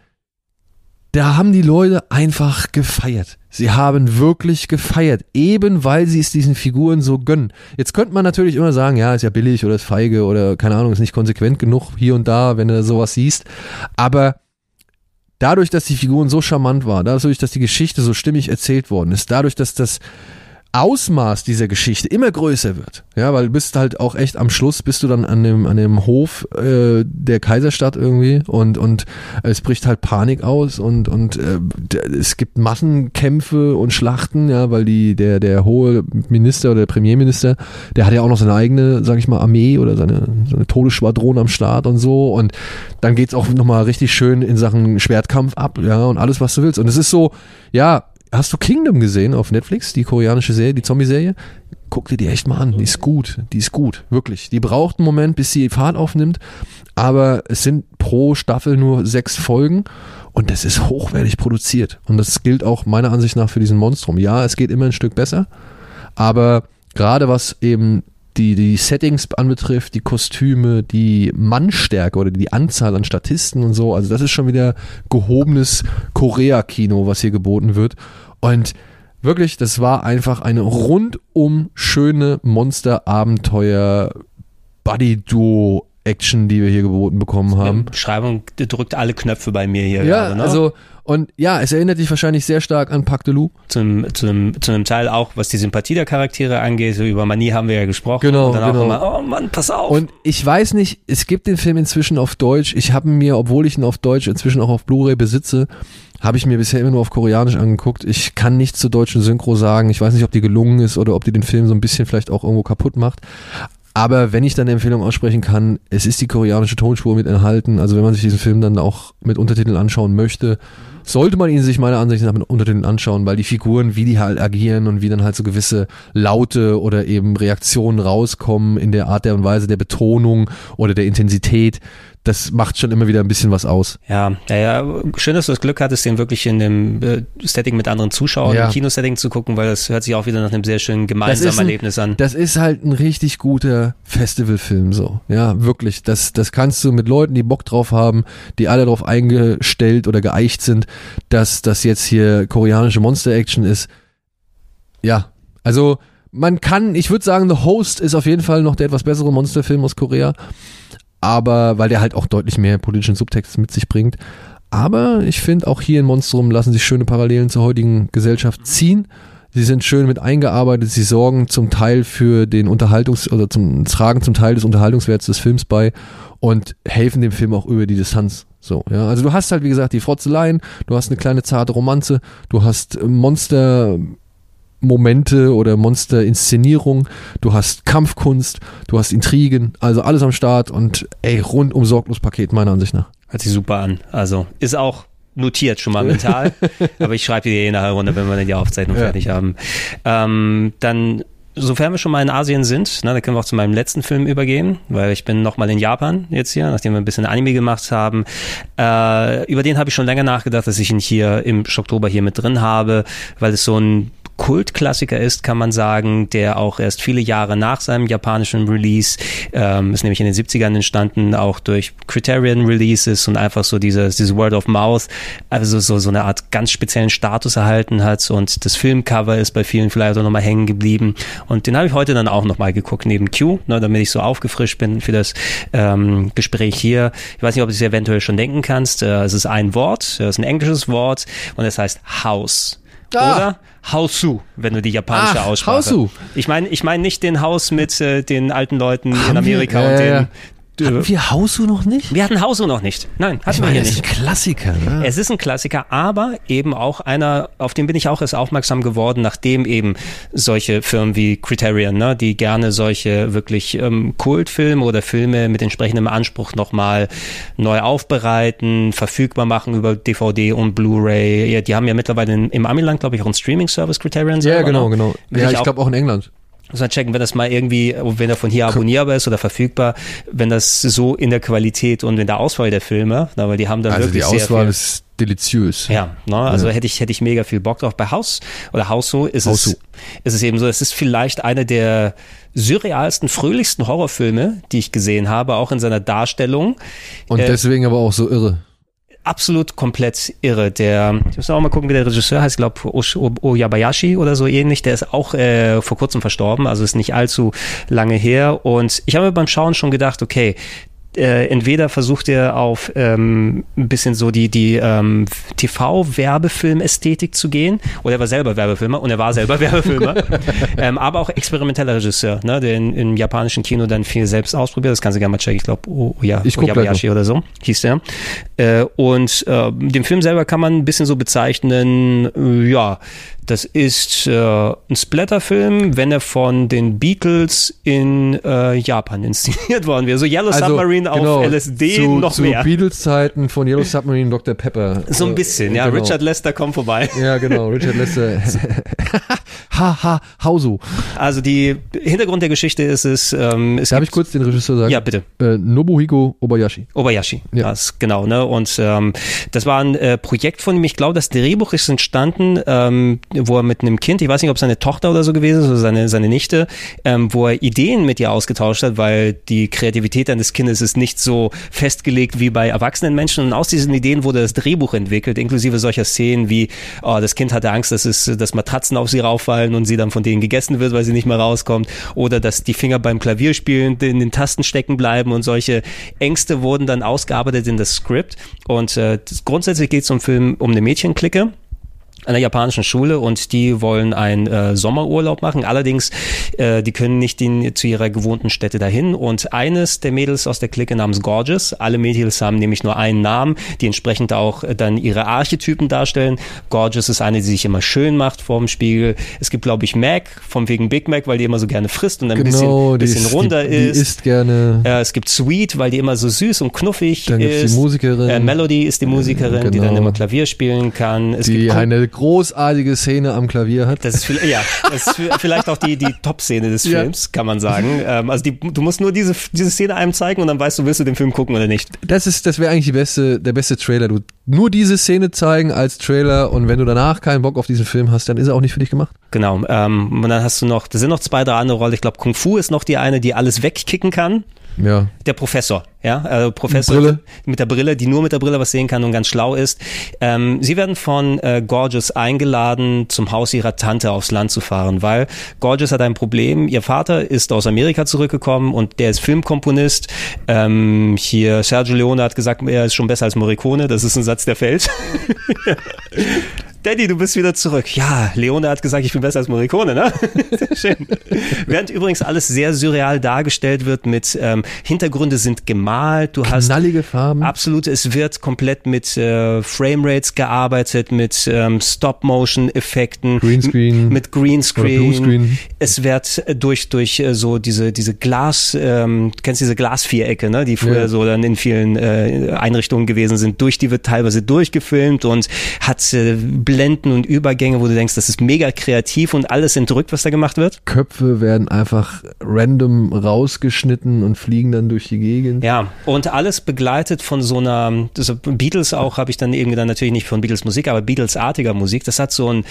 Da haben die Leute einfach gefeiert. Sie haben wirklich gefeiert, eben weil sie es diesen Figuren so gönnen. Jetzt könnte man natürlich immer sagen, ja, ist ja billig oder ist feige oder keine Ahnung, ist nicht konsequent genug hier und da, wenn du sowas siehst. Aber dadurch, dass die Figuren so charmant waren, dadurch, dass die Geschichte so stimmig erzählt worden ist, dadurch, dass das Ausmaß dieser Geschichte immer größer wird, ja, weil du bist halt auch echt am Schluss bist du dann an dem an dem Hof äh, der Kaiserstadt irgendwie und und es bricht halt Panik aus und und äh, es gibt Massenkämpfe und Schlachten, ja, weil die der der hohe Minister oder der Premierminister, der hat ja auch noch seine eigene, sag ich mal, Armee oder seine seine Todesschwadron am Start und so und dann geht's auch noch mal richtig schön in Sachen Schwertkampf ab, ja, und alles was du willst. Und es ist so, ja, Hast du Kingdom gesehen auf Netflix, die koreanische Serie, die Zombie-Serie? Guck dir die echt mal an. Die ist gut. Die ist gut. Wirklich. Die braucht einen Moment, bis sie Fahrt aufnimmt. Aber es sind pro Staffel nur sechs Folgen. Und das ist hochwertig produziert. Und das gilt auch meiner Ansicht nach für diesen Monstrum. Ja, es geht immer ein Stück besser. Aber gerade was eben die, die Settings anbetrifft, die Kostüme, die Mannstärke oder die Anzahl an Statisten und so, also das ist schon wieder gehobenes Korea-Kino, was hier geboten wird. Und wirklich, das war einfach eine rundum schöne Monster-Abenteuer Buddy-Duo-Action, die wir hier geboten bekommen haben. Beschreibung drückt alle Knöpfe bei mir hier Ja, gerade, ne? also, und ja, es erinnert dich wahrscheinlich sehr stark an Pacte Loup. zum, zum, zu einem Teil auch, was die Sympathie der Charaktere angeht. Über Manie haben wir ja gesprochen. Genau, Und dann genau. auch immer, oh Mann, pass auf. Und ich weiß nicht, es gibt den Film inzwischen auf Deutsch. Ich habe mir, obwohl ich ihn auf Deutsch inzwischen auch auf Blu-ray besitze, habe ich mir bisher immer nur auf Koreanisch angeguckt. Ich kann nichts zur deutschen Synchro sagen. Ich weiß nicht, ob die gelungen ist oder ob die den Film so ein bisschen vielleicht auch irgendwo kaputt macht. Aber wenn ich dann eine Empfehlung aussprechen kann, es ist die koreanische Tonspur mit enthalten. Also wenn man sich diesen Film dann auch mit Untertiteln anschauen möchte, sollte man ihn sich meiner Ansicht nach mit Untertiteln anschauen, weil die Figuren, wie die halt agieren und wie dann halt so gewisse Laute oder eben Reaktionen rauskommen in der Art der und Weise der Betonung oder der Intensität, das macht schon immer wieder ein bisschen was aus. ja, ja, ja, schön, dass du das Glück hattest, den wirklich in dem äh, Setting mit anderen Zuschauern, Ja. im Kinosetting zu gucken, weil das hört sich auch wieder nach einem sehr schönen gemeinsamen ein- Erlebnis an. Das ist halt ein richtig guter Festivalfilm so. Ja, wirklich. Das, das kannst du mit Leuten, die Bock drauf haben, die alle darauf eingestellt oder geeicht sind, dass das jetzt hier koreanische Monster-Action ist. Ja, also man kann, ich würde sagen, The Host ist auf jeden Fall noch der etwas bessere Monsterfilm aus Korea. Aber, weil der halt auch deutlich mehr politischen Subtext mit sich bringt. Aber ich finde, auch hier in Monstrum lassen sich schöne Parallelen zur heutigen Gesellschaft ziehen. Sie sind schön mit eingearbeitet, sie sorgen zum Teil für den Unterhaltungs- oder zum tragen zum Teil des Unterhaltungswerts des Films bei und helfen dem Film auch über die Distanz. So, ja. Also du hast halt, wie gesagt, die Frotzeleien, du hast eine kleine zarte Romanze, du hast Monster, Momente oder Monster-Inszenierung, du hast Kampfkunst, du hast Intrigen, also alles am Start und ey, rundum sorglos Paket meiner Ansicht nach. Hört sich super an. Also ist auch notiert schon mal mental, aber ich schreibe dir eh nachher runter, wenn wir dann die Aufzeichnung ja. fertig haben. Ähm, dann sofern wir schon mal in Asien sind, ne, dann können wir auch zu meinem letzten Film übergehen, weil ich bin nochmal in Japan jetzt hier, nachdem wir ein bisschen Anime gemacht haben. Äh, über den habe ich schon länger nachgedacht, dass ich ihn hier im Oktober hier mit drin habe, weil es so ein Kultklassiker ist, kann man sagen, der auch erst viele Jahre nach seinem japanischen Release, ähm, ist nämlich in den 70ern entstanden, auch durch Criterion Releases und einfach so dieses, dieses Word of Mouth, also so, so eine Art ganz speziellen Status erhalten hat und das Filmcover ist bei vielen vielleicht auch nochmal hängen geblieben und den habe ich heute dann auch nochmal geguckt neben Q, ne, damit ich so aufgefrischt bin für das ähm, Gespräch hier. Ich weiß nicht, ob du es eventuell schon denken kannst. Äh, es ist ein Wort, es ist ein englisches Wort und es heißt House. Ah. Oder Hausu, wenn du die japanische Ach, Aussprache. Hausu. Ich meine, ich meine nicht den Haus mit äh, den alten Leuten Haben in Amerika wir, und den hatten wir Hausu noch nicht? Wir hatten Hausu noch nicht. Nein, hatten ich meine, wir hier nicht. Es ist ein Klassiker. Ne? Es ist ein Klassiker, aber eben auch einer, auf den bin ich auch erst aufmerksam geworden, nachdem eben solche Firmen wie Criterion, ne, die gerne solche wirklich ähm, Kultfilme oder Filme mit entsprechendem Anspruch nochmal neu aufbereiten, verfügbar machen über DVD und Blu-ray. Ja, die haben ja mittlerweile in, im Amiland, glaube ich, auch einen Streaming-Service Criterion. Ja, genau, ne? genau. Ja, ich, ich glaube auch in England. Muss man checken, wenn das mal irgendwie, wenn er von hier abonnierbar ist oder verfügbar, wenn das so in der Qualität und in der Auswahl der Filme, na, weil die haben dann also wirklich die Auswahl ist deliziös. Ja, ne, also ja. hätte ich hätte ich mega viel Bock drauf. Bei Haus oder Haus so ist Haus es ist es eben so, es ist vielleicht einer der surrealsten, fröhlichsten Horrorfilme, die ich gesehen habe, auch in seiner Darstellung. Und äh, deswegen aber auch so irre absolut komplett irre. Der, ich muss auch mal gucken, wie der Regisseur heißt, ich glaube Oyabayashi oder so ähnlich. Der ist auch äh, vor kurzem verstorben, also ist nicht allzu lange her. Und ich habe mir beim Schauen schon gedacht, okay, äh, entweder versucht er auf ähm, ein bisschen so die, die ähm, TV-Werbefilm-Ästhetik zu gehen, oder er war selber Werbefilmer und er war selber Werbefilmer, ähm, aber auch experimenteller Regisseur, ne, der in, im japanischen Kino dann viel selbst ausprobiert, das kannst du gerne mal checken, ich glaube, oh, oh, ja, ich Oyabayashi oder so hieß der. Äh, und äh, den Film selber kann man ein bisschen so bezeichnen, äh, ja, das ist äh, ein Splatterfilm, wenn er von den Beatles in äh, Japan inszeniert worden wäre. So Yellow also, Submarine genau, auf LSD zu, noch zu mehr. Beatles-Zeiten von Yellow Submarine Dr. Pepper. So ein bisschen, ja. Genau. Richard Lester kommt vorbei. Ja, genau. Richard Lester. ha, ha, Hausu. Also die Hintergrund der Geschichte ist es. Ähm, es Darf ich kurz den Regisseur sagen? Ja, bitte. Äh, Nobuhiko Obayashi. Obayashi, ja. Das, genau. Ne? Und ähm, das war ein äh, Projekt von ihm. Ich glaube, das Drehbuch ist entstanden, ähm, wo er mit einem Kind, ich weiß nicht, ob seine Tochter oder so gewesen ist oder seine, seine Nichte, ähm, wo er Ideen mit ihr ausgetauscht hat, weil die Kreativität eines Kindes ist nicht so festgelegt wie bei erwachsenen Menschen. Und aus diesen Ideen wurde das Drehbuch entwickelt, inklusive solcher Szenen wie, oh, das Kind hatte Angst, dass, es, dass Matratzen auf sie rauffallen und sie dann von denen gegessen wird, weil sie nicht mehr rauskommt. Oder dass die Finger beim Klavierspielen in den Tasten stecken bleiben und solche Ängste wurden dann ausgearbeitet in das Skript. Und äh, grundsätzlich geht es um Film um eine Mädchenklicke einer japanischen Schule und die wollen einen äh, Sommerurlaub machen. Allerdings, äh, die können nicht in, zu ihrer gewohnten Stätte dahin. Und eines der Mädels aus der Clique namens Gorgeous, alle Mädels haben nämlich nur einen Namen, die entsprechend auch äh, dann ihre Archetypen darstellen. Gorgeous ist eine, die sich immer schön macht vor dem Spiegel. Es gibt, glaube ich, Mac, vom wegen Big Mac, weil die immer so gerne frisst und ein genau, bisschen, bisschen runder die, ist. Die isst gerne. Äh, es gibt Sweet, weil die immer so süß und knuffig dann ist. Die Musikerin. Äh, Melody ist die Musikerin, genau. die dann genau. immer Klavier spielen kann. Es die gibt eine großartige Szene am Klavier hat. Das ist, ja, das ist vielleicht auch die, die Top-Szene des Films, ja. kann man sagen. Ähm, also die, du musst nur diese, diese Szene einem zeigen und dann weißt du, willst du den Film gucken oder nicht. Das ist, das wäre eigentlich die beste, der beste Trailer. Du nur diese Szene zeigen als Trailer und wenn du danach keinen Bock auf diesen Film hast, dann ist er auch nicht für dich gemacht. Genau. Ähm, und dann hast du noch, da sind noch zwei, drei andere Rollen. Ich glaube, Kung Fu ist noch die eine, die alles wegkicken kann. Ja. Der Professor, ja, also Professor Brille. mit der Brille, die nur mit der Brille was sehen kann und ganz schlau ist. Ähm, sie werden von äh, Gorgeous eingeladen, zum Haus ihrer Tante aufs Land zu fahren, weil Gorgeous hat ein Problem. Ihr Vater ist aus Amerika zurückgekommen und der ist Filmkomponist. Ähm, hier Sergio Leone hat gesagt, er ist schon besser als Morricone. Das ist ein Satz, der fällt. Daddy, du bist wieder zurück. Ja, Leone hat gesagt, ich bin besser als Morricone, ne? Sehr schön. Während übrigens alles sehr surreal dargestellt wird mit ähm, Hintergründe sind gemalt, du hast Knallige Farben. Absolut, es wird komplett mit äh, Framerates gearbeitet, mit ähm, Stop-Motion-Effekten, Greenscreen. mit Greenscreen. Es wird äh, durch durch äh, so diese diese Glas, ähm, du kennst diese Glasvierecke, ne, die früher Ja. so dann in vielen äh, Einrichtungen gewesen sind. Durch die wird teilweise durchgefilmt und hat äh, Blenden und Übergänge, wo du denkst, das ist mega kreativ und alles entrückt, was da gemacht wird. Köpfe werden einfach random rausgeschnitten und fliegen dann durch die Gegend. Ja, und alles begleitet von so einer, das Beatles auch habe ich dann irgendwie dann natürlich nicht von Beatles Musik, aber Beatles-artiger Musik. Das hat so einen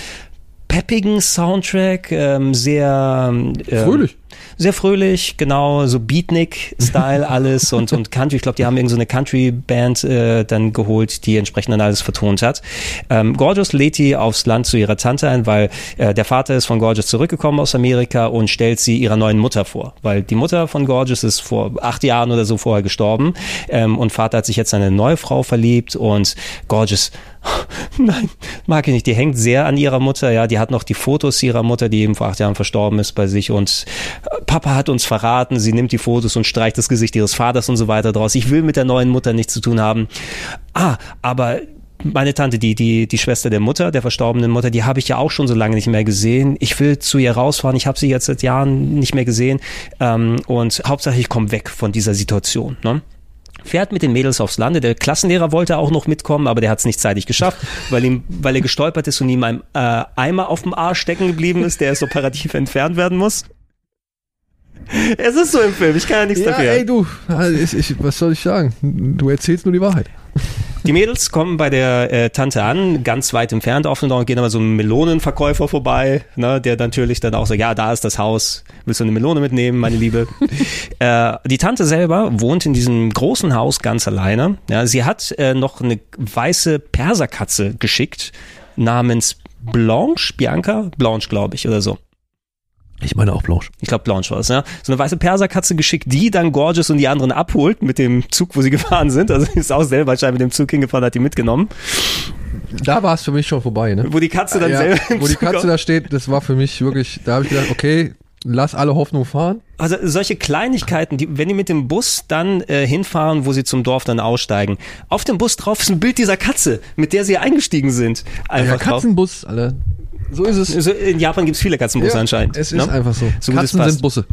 peppigen Soundtrack, ähm, sehr ähm, Fröhlich. Sehr fröhlich, genau, so Beatnik-Style alles und, und Country. Ich glaube, die haben irgend so eine Country-Band äh, dann geholt, die entsprechend dann alles vertont hat. Ähm, Gorgeous lädt die aufs Land zu ihrer Tante ein, weil äh, der Vater ist von Gorgeous zurückgekommen aus Amerika und stellt sie ihrer neuen Mutter vor. Weil die Mutter von Gorgeous ist vor acht Jahren oder so vorher gestorben ähm, und Vater hat sich jetzt in eine neue Frau verliebt und Gorgeous Nein, mag ich nicht. Die hängt sehr an ihrer Mutter. Ja, die hat noch die Fotos ihrer Mutter, die eben vor acht Jahren verstorben ist bei sich. Und Papa hat uns verraten. Sie nimmt die Fotos und streicht das Gesicht ihres Vaters und so weiter draus. Ich will mit der neuen Mutter nichts zu tun haben. Ah, aber meine Tante, die, die, die Schwester der Mutter, der verstorbenen Mutter, die habe ich ja auch schon so lange nicht mehr gesehen. Ich will zu ihr rausfahren. Ich habe sie jetzt seit Jahren nicht mehr gesehen. Ähm, und Hauptsache, ich komme weg von dieser Situation. Ne? fährt mit den Mädels aufs Lande. Der Klassenlehrer wollte auch noch mitkommen, aber der hat es nicht zeitig geschafft, weil ihm, weil er gestolpert ist und ihm ein äh, Eimer auf dem Arsch stecken geblieben ist, der erst operativ entfernt werden muss. Es ist so im Film, ich kann ja nichts Ja, dafür. ey du, ich, ich, was soll ich sagen? Du erzählst nur die Wahrheit. Die Mädels kommen bei der äh, Tante an, ganz weit entfernt auf und gehen aber so einem Melonenverkäufer vorbei, ne, der natürlich dann auch sagt, ja, da ist das Haus, willst du eine Melone mitnehmen, meine Liebe? äh, die Tante selber wohnt in diesem großen Haus ganz alleine. Ja, sie hat äh, noch eine weiße Perserkatze geschickt, namens Blanche, Bianca, Blanche, glaube ich, oder so. Ich meine auch Blanche. Ich glaube, Blanche war es, ja. So eine weiße Perserkatze geschickt, die dann Gorgeous und die anderen abholt mit dem Zug, wo sie gefahren sind. Also sie ist auch selber anscheinend mit dem Zug hingefahren, hat die mitgenommen. Da war es für mich schon vorbei, ne? Wo die Katze dann Ja, selber im wo die Katze da steht, das war für mich wirklich, da habe ich gedacht, okay, lass alle Hoffnung fahren. Also solche Kleinigkeiten, die, wenn die mit dem Bus dann äh, hinfahren, wo sie zum Dorf dann aussteigen, auf dem Bus drauf ist ein Bild dieser Katze, mit der sie eingestiegen sind. Ja, Einfach drauf. Katzenbus, alle. So ist es. In Japan gibt's viele Katzenbusse Ja, anscheinend. Es ist ne? einfach so. So es Katzen passt. sind Busse.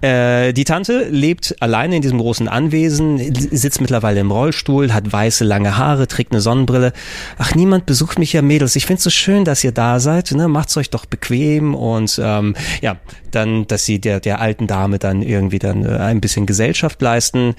Äh, die Tante lebt alleine in diesem großen Anwesen, sitzt mittlerweile im Rollstuhl, hat weiße lange Haare, trägt eine Sonnenbrille. Ach, niemand besucht mich ja, Mädels. Ich find's so schön, dass ihr da seid. Ne? Macht's euch doch bequem und ähm, ja, dann, dass sie der der alten Dame dann irgendwie dann äh, ein bisschen Gesellschaft leisten.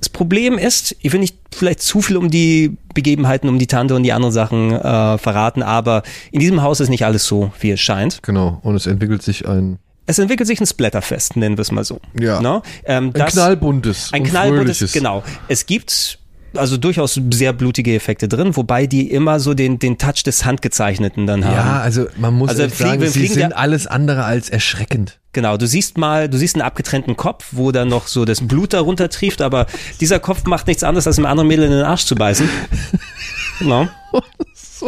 Das Problem ist, ich will nicht vielleicht zu viel um die Begebenheiten, um die Tante und die anderen Sachen äh, verraten, aber in diesem Haus ist nicht alles so, wie es scheint. Genau. Und es entwickelt sich ein, Es entwickelt sich ein Splatterfest, nennen wir es mal so. Ja. No? Ähm, ein knallbuntes. ein knallbuntes, fröhliches. genau. Es gibt also durchaus sehr blutige Effekte drin, wobei die immer so den, den Touch des Handgezeichneten dann haben. Ja, also man muss Also fliegen- sagen, sie sind alles andere als erschreckend. Genau, du siehst mal, du siehst einen abgetrennten Kopf, wo dann noch so das Blut darunter trieft, aber dieser Kopf macht nichts anderes, als einem anderen Mädel in den Arsch zu beißen. Genau.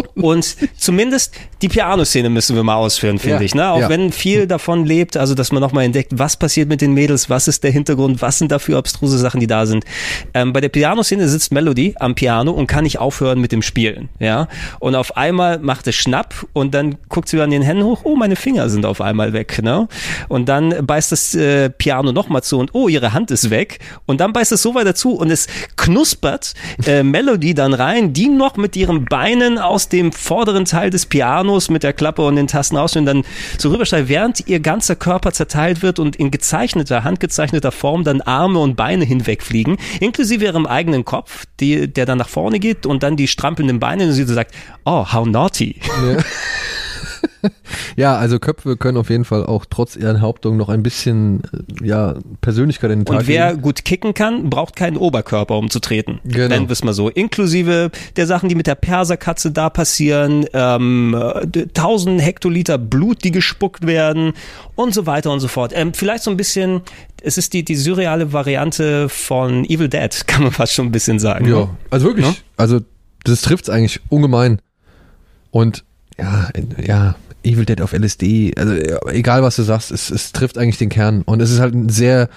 Und zumindest die Pianoszene müssen wir mal ausführen, finde Ja, ich. Ne? Auch ja. wenn viel davon lebt, also dass man nochmal entdeckt, was passiert mit den Mädels, was ist der Hintergrund, was sind da für abstruse Sachen, die da sind. Ähm, bei der Pianoszene sitzt Melody am Piano und kann nicht aufhören mit dem Spielen. Ja? Und auf einmal macht es Schnapp und dann guckt sie an den Händen hoch, oh, meine Finger sind auf einmal weg. Ne? Und dann beißt das äh, Piano nochmal zu und oh, ihre Hand ist weg. Und dann beißt es so weiter zu und es knuspert äh, Melody dann rein, die noch mit ihren Beinen aus dem vorderen Teil des Pianos mit der Klappe und den Tasten raus und dann so rübersteigt, während ihr ganzer Körper zerteilt wird und in gezeichneter, handgezeichneter Form dann Arme und Beine hinwegfliegen, inklusive ihrem eigenen Kopf, die, der dann nach vorne geht und dann die strampelnden Beine und sie so sagt, oh, how naughty. ja, also Köpfe können auf jeden Fall auch trotz ihrer Hauptung noch ein bisschen äh, ja, Persönlichkeit in den Tag Und wer legen. gut kicken kann, braucht keinen Oberkörper, um zu treten. Genau. Nennen wir es mal so. Inklusive der Sachen, die mit der Perserkatze da passieren, ähm, äh, 1000 Hektoliter Blut, die gespuckt werden und so weiter und so fort. Ähm, vielleicht so ein bisschen, es ist die, die surreale Variante von Evil Dead, kann man fast schon ein bisschen sagen. Ja, also wirklich. Ja? Also das trifft's eigentlich ungemein. Und ja, ja, Evil Dead auf LSD, also ja, egal was du sagst, es, es trifft eigentlich den Kern. Und es ist halt ein sehr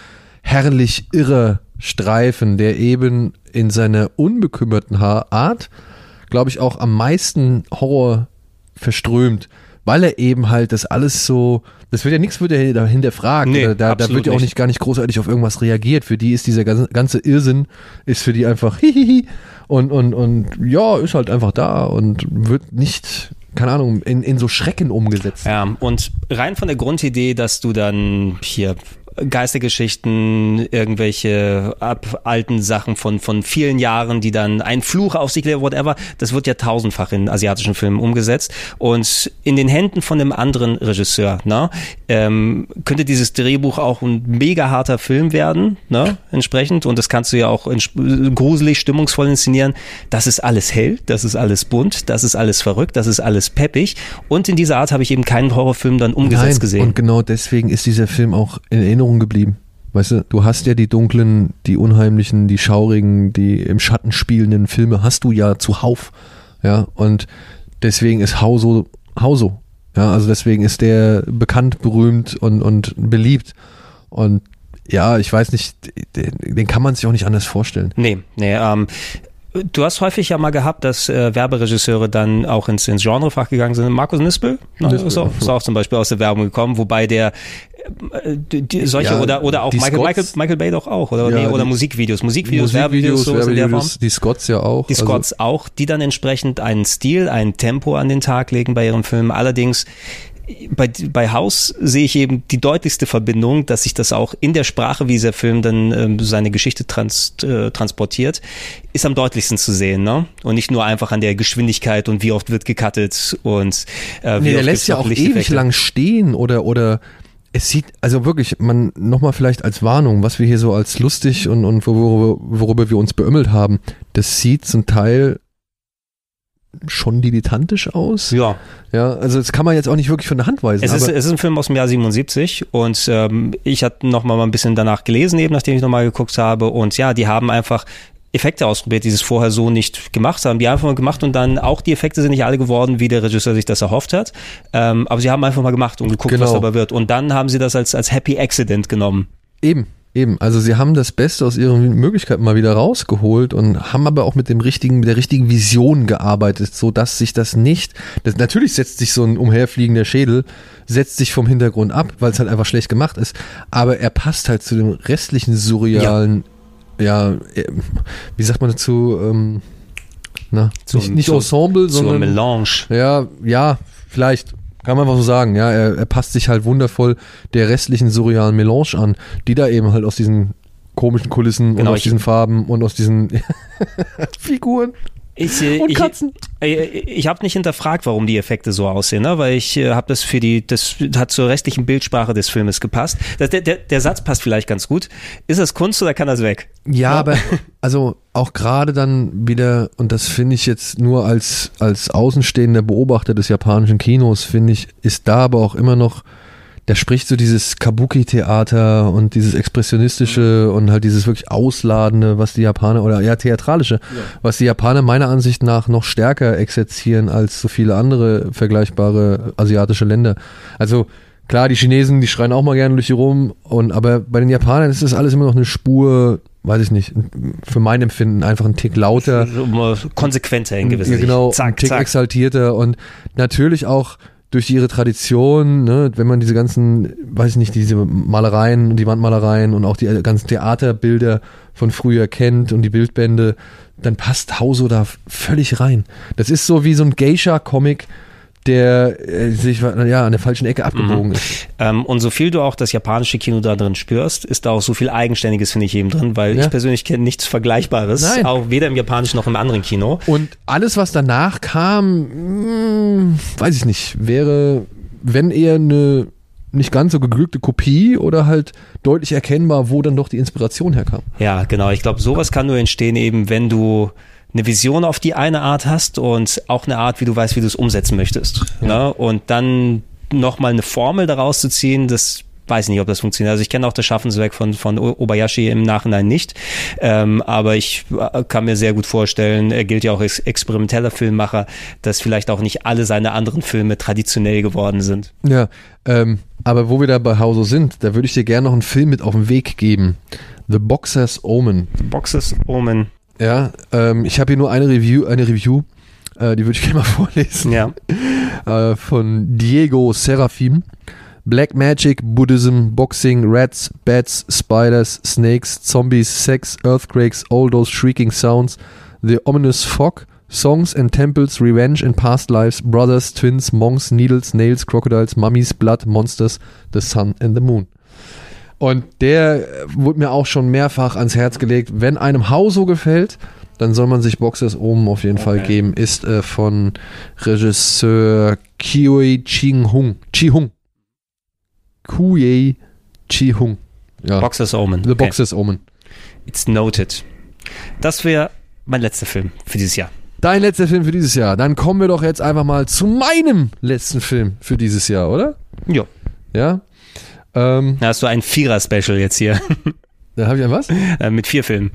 herrlich irrer Streifen, der eben in seiner unbekümmerten Art, glaube ich, auch am meisten Horror verströmt. Weil er eben halt das alles so, das wird ja nichts wird ja dahinter fragen. Nee, da, da wird ja auch nicht. gar nicht großartig auf irgendwas reagiert. Für die ist dieser ganze, ganze Irrsinn, ist für die einfach hihihi und, und, und ja, ist halt einfach da und wird nicht, keine Ahnung, in, in so Schrecken umgesetzt. Ja, und rein von der Grundidee, dass du dann hier Geistergeschichten, irgendwelche ab alten Sachen von, von vielen Jahren, die dann ein Fluch auf sich legen, whatever, das wird ja tausendfach in asiatischen Filmen umgesetzt. Und in den Händen von einem anderen Regisseur, ne, ähm, könnte dieses Drehbuch auch ein mega harter Film werden, ne, entsprechend. Und das kannst du ja auch gruselig, stimmungsvoll inszenieren. Das ist alles hell, das ist alles bunt, das ist alles verrückt, das ist alles peppig. Und in dieser Art habe ich eben keinen Horrorfilm dann umgesetzt Nein, gesehen. und genau deswegen ist dieser Film auch in Erinnerung geblieben. Weißt du, du hast ja die dunklen, die unheimlichen, die schaurigen, die im Schatten spielenden Filme hast du ja zuhauf. Ja, und deswegen ist Hauso Hauso. Ja, also deswegen ist der bekannt, berühmt und, und beliebt. Und ja, ich weiß nicht, den, den kann man sich auch nicht anders vorstellen. Nee, nee, ähm, Du hast häufig ja mal gehabt, dass äh, Werberegisseure dann auch ins, ins Genrefach gegangen sind. Markus Nispel, ne, Nispel, ist, auch, ist auch zum Beispiel aus der Werbung gekommen, wobei der äh, die, die, solche Ja, oder oder auch Michael, Michael Scots- Michael Bay doch auch oder Ja, nee, oder die- Musikvideos, Musikvideos, Werbevideos, sowas in der Form. Werbevideos, die Scots ja auch. Die Scots auch, die dann entsprechend einen Stil, ein Tempo an den Tag legen bei ihren Filmen. Allerdings bei, bei House sehe ich eben die deutlichste Verbindung, dass sich das auch in der Sprache, wie dieser Film dann ähm, seine Geschichte trans, äh, transportiert, ist am deutlichsten zu sehen, ne? Und nicht nur einfach an der Geschwindigkeit und wie oft wird gecuttet und äh, wie Nee, der lässt ja auch ewig lang stehen oder oder es sieht, also wirklich, man nochmal vielleicht als Warnung, was wir hier so als lustig und, und worüber, worüber wir uns beömmelt haben, das sieht zum Teil schon dilettantisch aus. Ja, Ja, also das kann man jetzt auch nicht wirklich von der Hand weisen. Es ist, es ist ein Film aus dem Jahr 77 und ähm, ich hatte noch mal ein bisschen danach gelesen, eben nachdem ich noch mal geguckt habe und ja, die haben einfach Effekte ausprobiert, die es vorher so nicht gemacht haben. Die haben einfach mal gemacht und dann auch die Effekte sind nicht alle geworden, wie der Regisseur sich das erhofft hat. Ähm, aber sie haben einfach mal gemacht und geguckt, was Genau. dabei wird. Und dann haben sie das als, als Happy Accident genommen. Eben, eben. Also sie haben das Beste aus ihren Möglichkeiten mal wieder rausgeholt und haben aber auch mit dem richtigen, mit der richtigen Vision gearbeitet, so dass sich das nicht, das, natürlich setzt sich so ein umherfliegender Schädel, setzt sich vom Hintergrund ab, weil es halt einfach schlecht gemacht ist, aber er passt halt zu dem restlichen surrealen, ja, äh, wie sagt man dazu, ähm, na, Zu- nicht, nicht zu- Ensemble, sondern Melange. ja, ja, vielleicht. Kann man einfach so sagen, ja, er, er passt sich halt wundervoll der restlichen surrealen Melange an, die da eben halt aus diesen komischen Kulissen Genau, und aus diesen Farben und aus diesen Figuren Ich, äh, und ich, Katzen. Äh, Ich habe nicht hinterfragt, warum die Effekte so aussehen, ne? weil ich äh, habe das für die, das hat zur restlichen Bildsprache des Filmes gepasst. Das, der, der, der Satz passt vielleicht ganz gut. Ist das Kunst oder kann das weg? Ja, aber also auch gerade dann wieder, und das finde ich jetzt nur als, als außenstehender Beobachter des japanischen Kinos, finde ich, ist da aber auch immer noch, da spricht so dieses Kabuki-Theater und dieses Expressionistische und halt dieses wirklich Ausladende, was die Japaner, oder ja, Theatralische, was die Japaner meiner Ansicht nach noch stärker exerzieren als so viele andere vergleichbare asiatische Länder. Also, Klar, die Chinesen, die schreien auch mal gerne durch die rum, und aber bei den Japanern ist das alles immer noch eine Spur, weiß ich nicht, für mein Empfinden einfach ein Tick lauter. Konsequenter in gewisser Ja, genau, Sicht. ein Zack, Tick zack. exaltierter und natürlich auch durch ihre Tradition, ne, wenn man diese ganzen, weiß ich nicht, diese Malereien und die Wandmalereien und auch die ganzen Theaterbilder von früher kennt und die Bildbände, dann passt Hauso da völlig rein. Das ist so wie so ein Geisha-Comic, der äh, sich ja an der falschen Ecke abgebogen ist. Ähm, und so viel du auch das japanische Kino da drin spürst, ist da auch so viel Eigenständiges, finde ich, eben drin, weil Ja. ich persönlich kenne nichts Vergleichbares, Nein. auch weder im japanischen noch im anderen Kino. Und alles, was danach kam, mh, weiß ich nicht, wäre wenn eher eine nicht ganz so geglückte Kopie oder halt deutlich erkennbar, wo dann doch die Inspiration herkam. Ja, genau. Ich glaube, sowas kann nur entstehen eben, wenn du eine Vision auf die eine Art hast und auch eine Art, wie du weißt, wie du es umsetzen möchtest. Ja. Ne? Und dann nochmal eine Formel daraus zu ziehen, das weiß nicht, ob das funktioniert. Also ich kenne auch das Schaffenswerk von, von Obayashi im Nachhinein nicht, ähm, aber ich äh, kann mir sehr gut vorstellen, er gilt ja auch als experimenteller Filmmacher, dass vielleicht auch nicht alle seine anderen Filme traditionell geworden sind. Ja, ähm, aber wo wir da bei Hauser sind, da würde ich dir gerne noch einen Film mit auf den Weg geben. The Boxer's Omen. The Boxer's Omen. Ja, ähm, ich habe hier nur eine Review, eine Review, äh, die würde ich gerne mal vorlesen. Ja. Äh, von Diego Serafim. Black Magic, Buddhism, Boxing, Rats, Bats, Spiders, Snakes, Zombies, Sex, Earthquakes, all those shrieking sounds, the ominous fog, songs and temples, revenge in past lives, brothers, twins, monks, needles, nails, crocodiles, mummies, blood, monsters, the sun and the moon. Und der wurde mir auch schon mehrfach ans Herz gelegt. Wenn einem Hauso gefällt, dann soll man sich Boxers oben auf jeden okay. Fall geben. Ist äh, von Regisseur Kioi Ching Hung. Chi Hung. Kuye Chi Hung. Ja. Boxers Omen. The okay. Boxers Omen. It's noted. Das wäre mein letzter Film für dieses Jahr. Dein letzter Film für dieses Jahr. Dann kommen wir doch jetzt einfach mal zu meinem letzten Film für dieses Jahr, oder? Ja. Ja. Ähm, da hast du ein Vierer-Special jetzt hier. Da habe ich ein was? Äh, mit vier Filmen.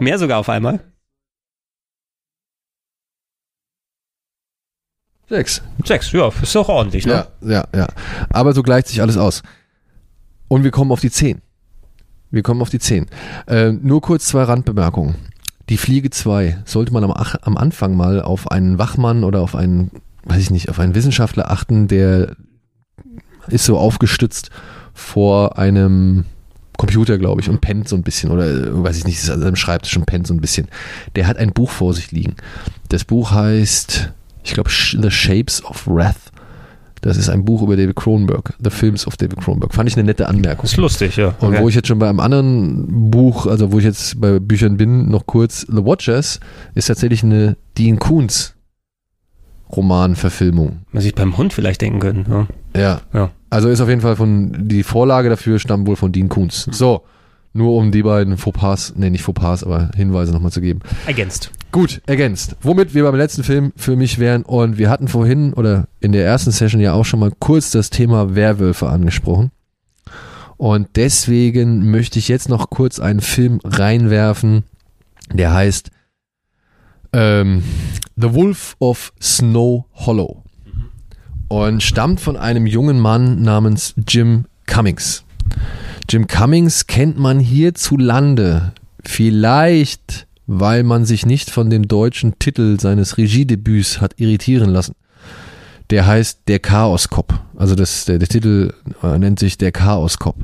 Mehr sogar auf einmal. Sechs. Sechs, ja, ist doch ordentlich, ne? Ja, ja, ja. Aber so gleicht sich alles aus. Und wir kommen auf die zehn. Wir kommen auf die zehn. Äh, nur kurz zwei Randbemerkungen. Die Fliege 2 sollte man am, am Anfang mal auf einen Wachmann oder auf einen, weiß ich nicht, auf einen Wissenschaftler achten, der ist so aufgestützt vor einem Computer, glaube ich, und pennt so ein bisschen oder äh, weiß ich nicht, ist an seinem Schreibtisch und pennt so ein bisschen. Der hat ein Buch vor sich liegen. Das Buch heißt ich glaube, The Shapes of Wrath. Das ist ein Buch über David Cronenberg, The Films of David Cronenberg. Fand ich eine nette Anmerkung. Ist lustig, ja. Okay. Und wo ich jetzt schon bei einem anderen Buch, also wo ich jetzt bei Büchern bin, noch kurz, The Watchers ist tatsächlich eine Dean Koons Romanverfilmung. Man sich beim Hund vielleicht denken können. Ja. Ja. ja. Also ist auf jeden Fall von, die Vorlage dafür stammt wohl von Dean Koons. So. Nur um die beiden Fauxpas, nee, nicht Fauxpas, aber Hinweise nochmal zu geben. Ergänzt. Gut, ergänzt. Womit wir beim letzten Film für mich wären und wir hatten vorhin oder in der ersten Session ja auch schon mal kurz das Thema Werwölfe angesprochen. Und deswegen möchte ich jetzt noch kurz einen Film reinwerfen, der heißt ähm, The Wolf of Snow Hollow und stammt von einem jungen Mann namens Jim Cummings. Jim Cummings kennt man hierzulande vielleicht, weil man sich nicht von dem deutschen Titel seines Regiedebüts hat irritieren lassen. Der heißt Der Chaos Cop. Also das, der, der Titel äh, nennt sich Der Chaos Cop.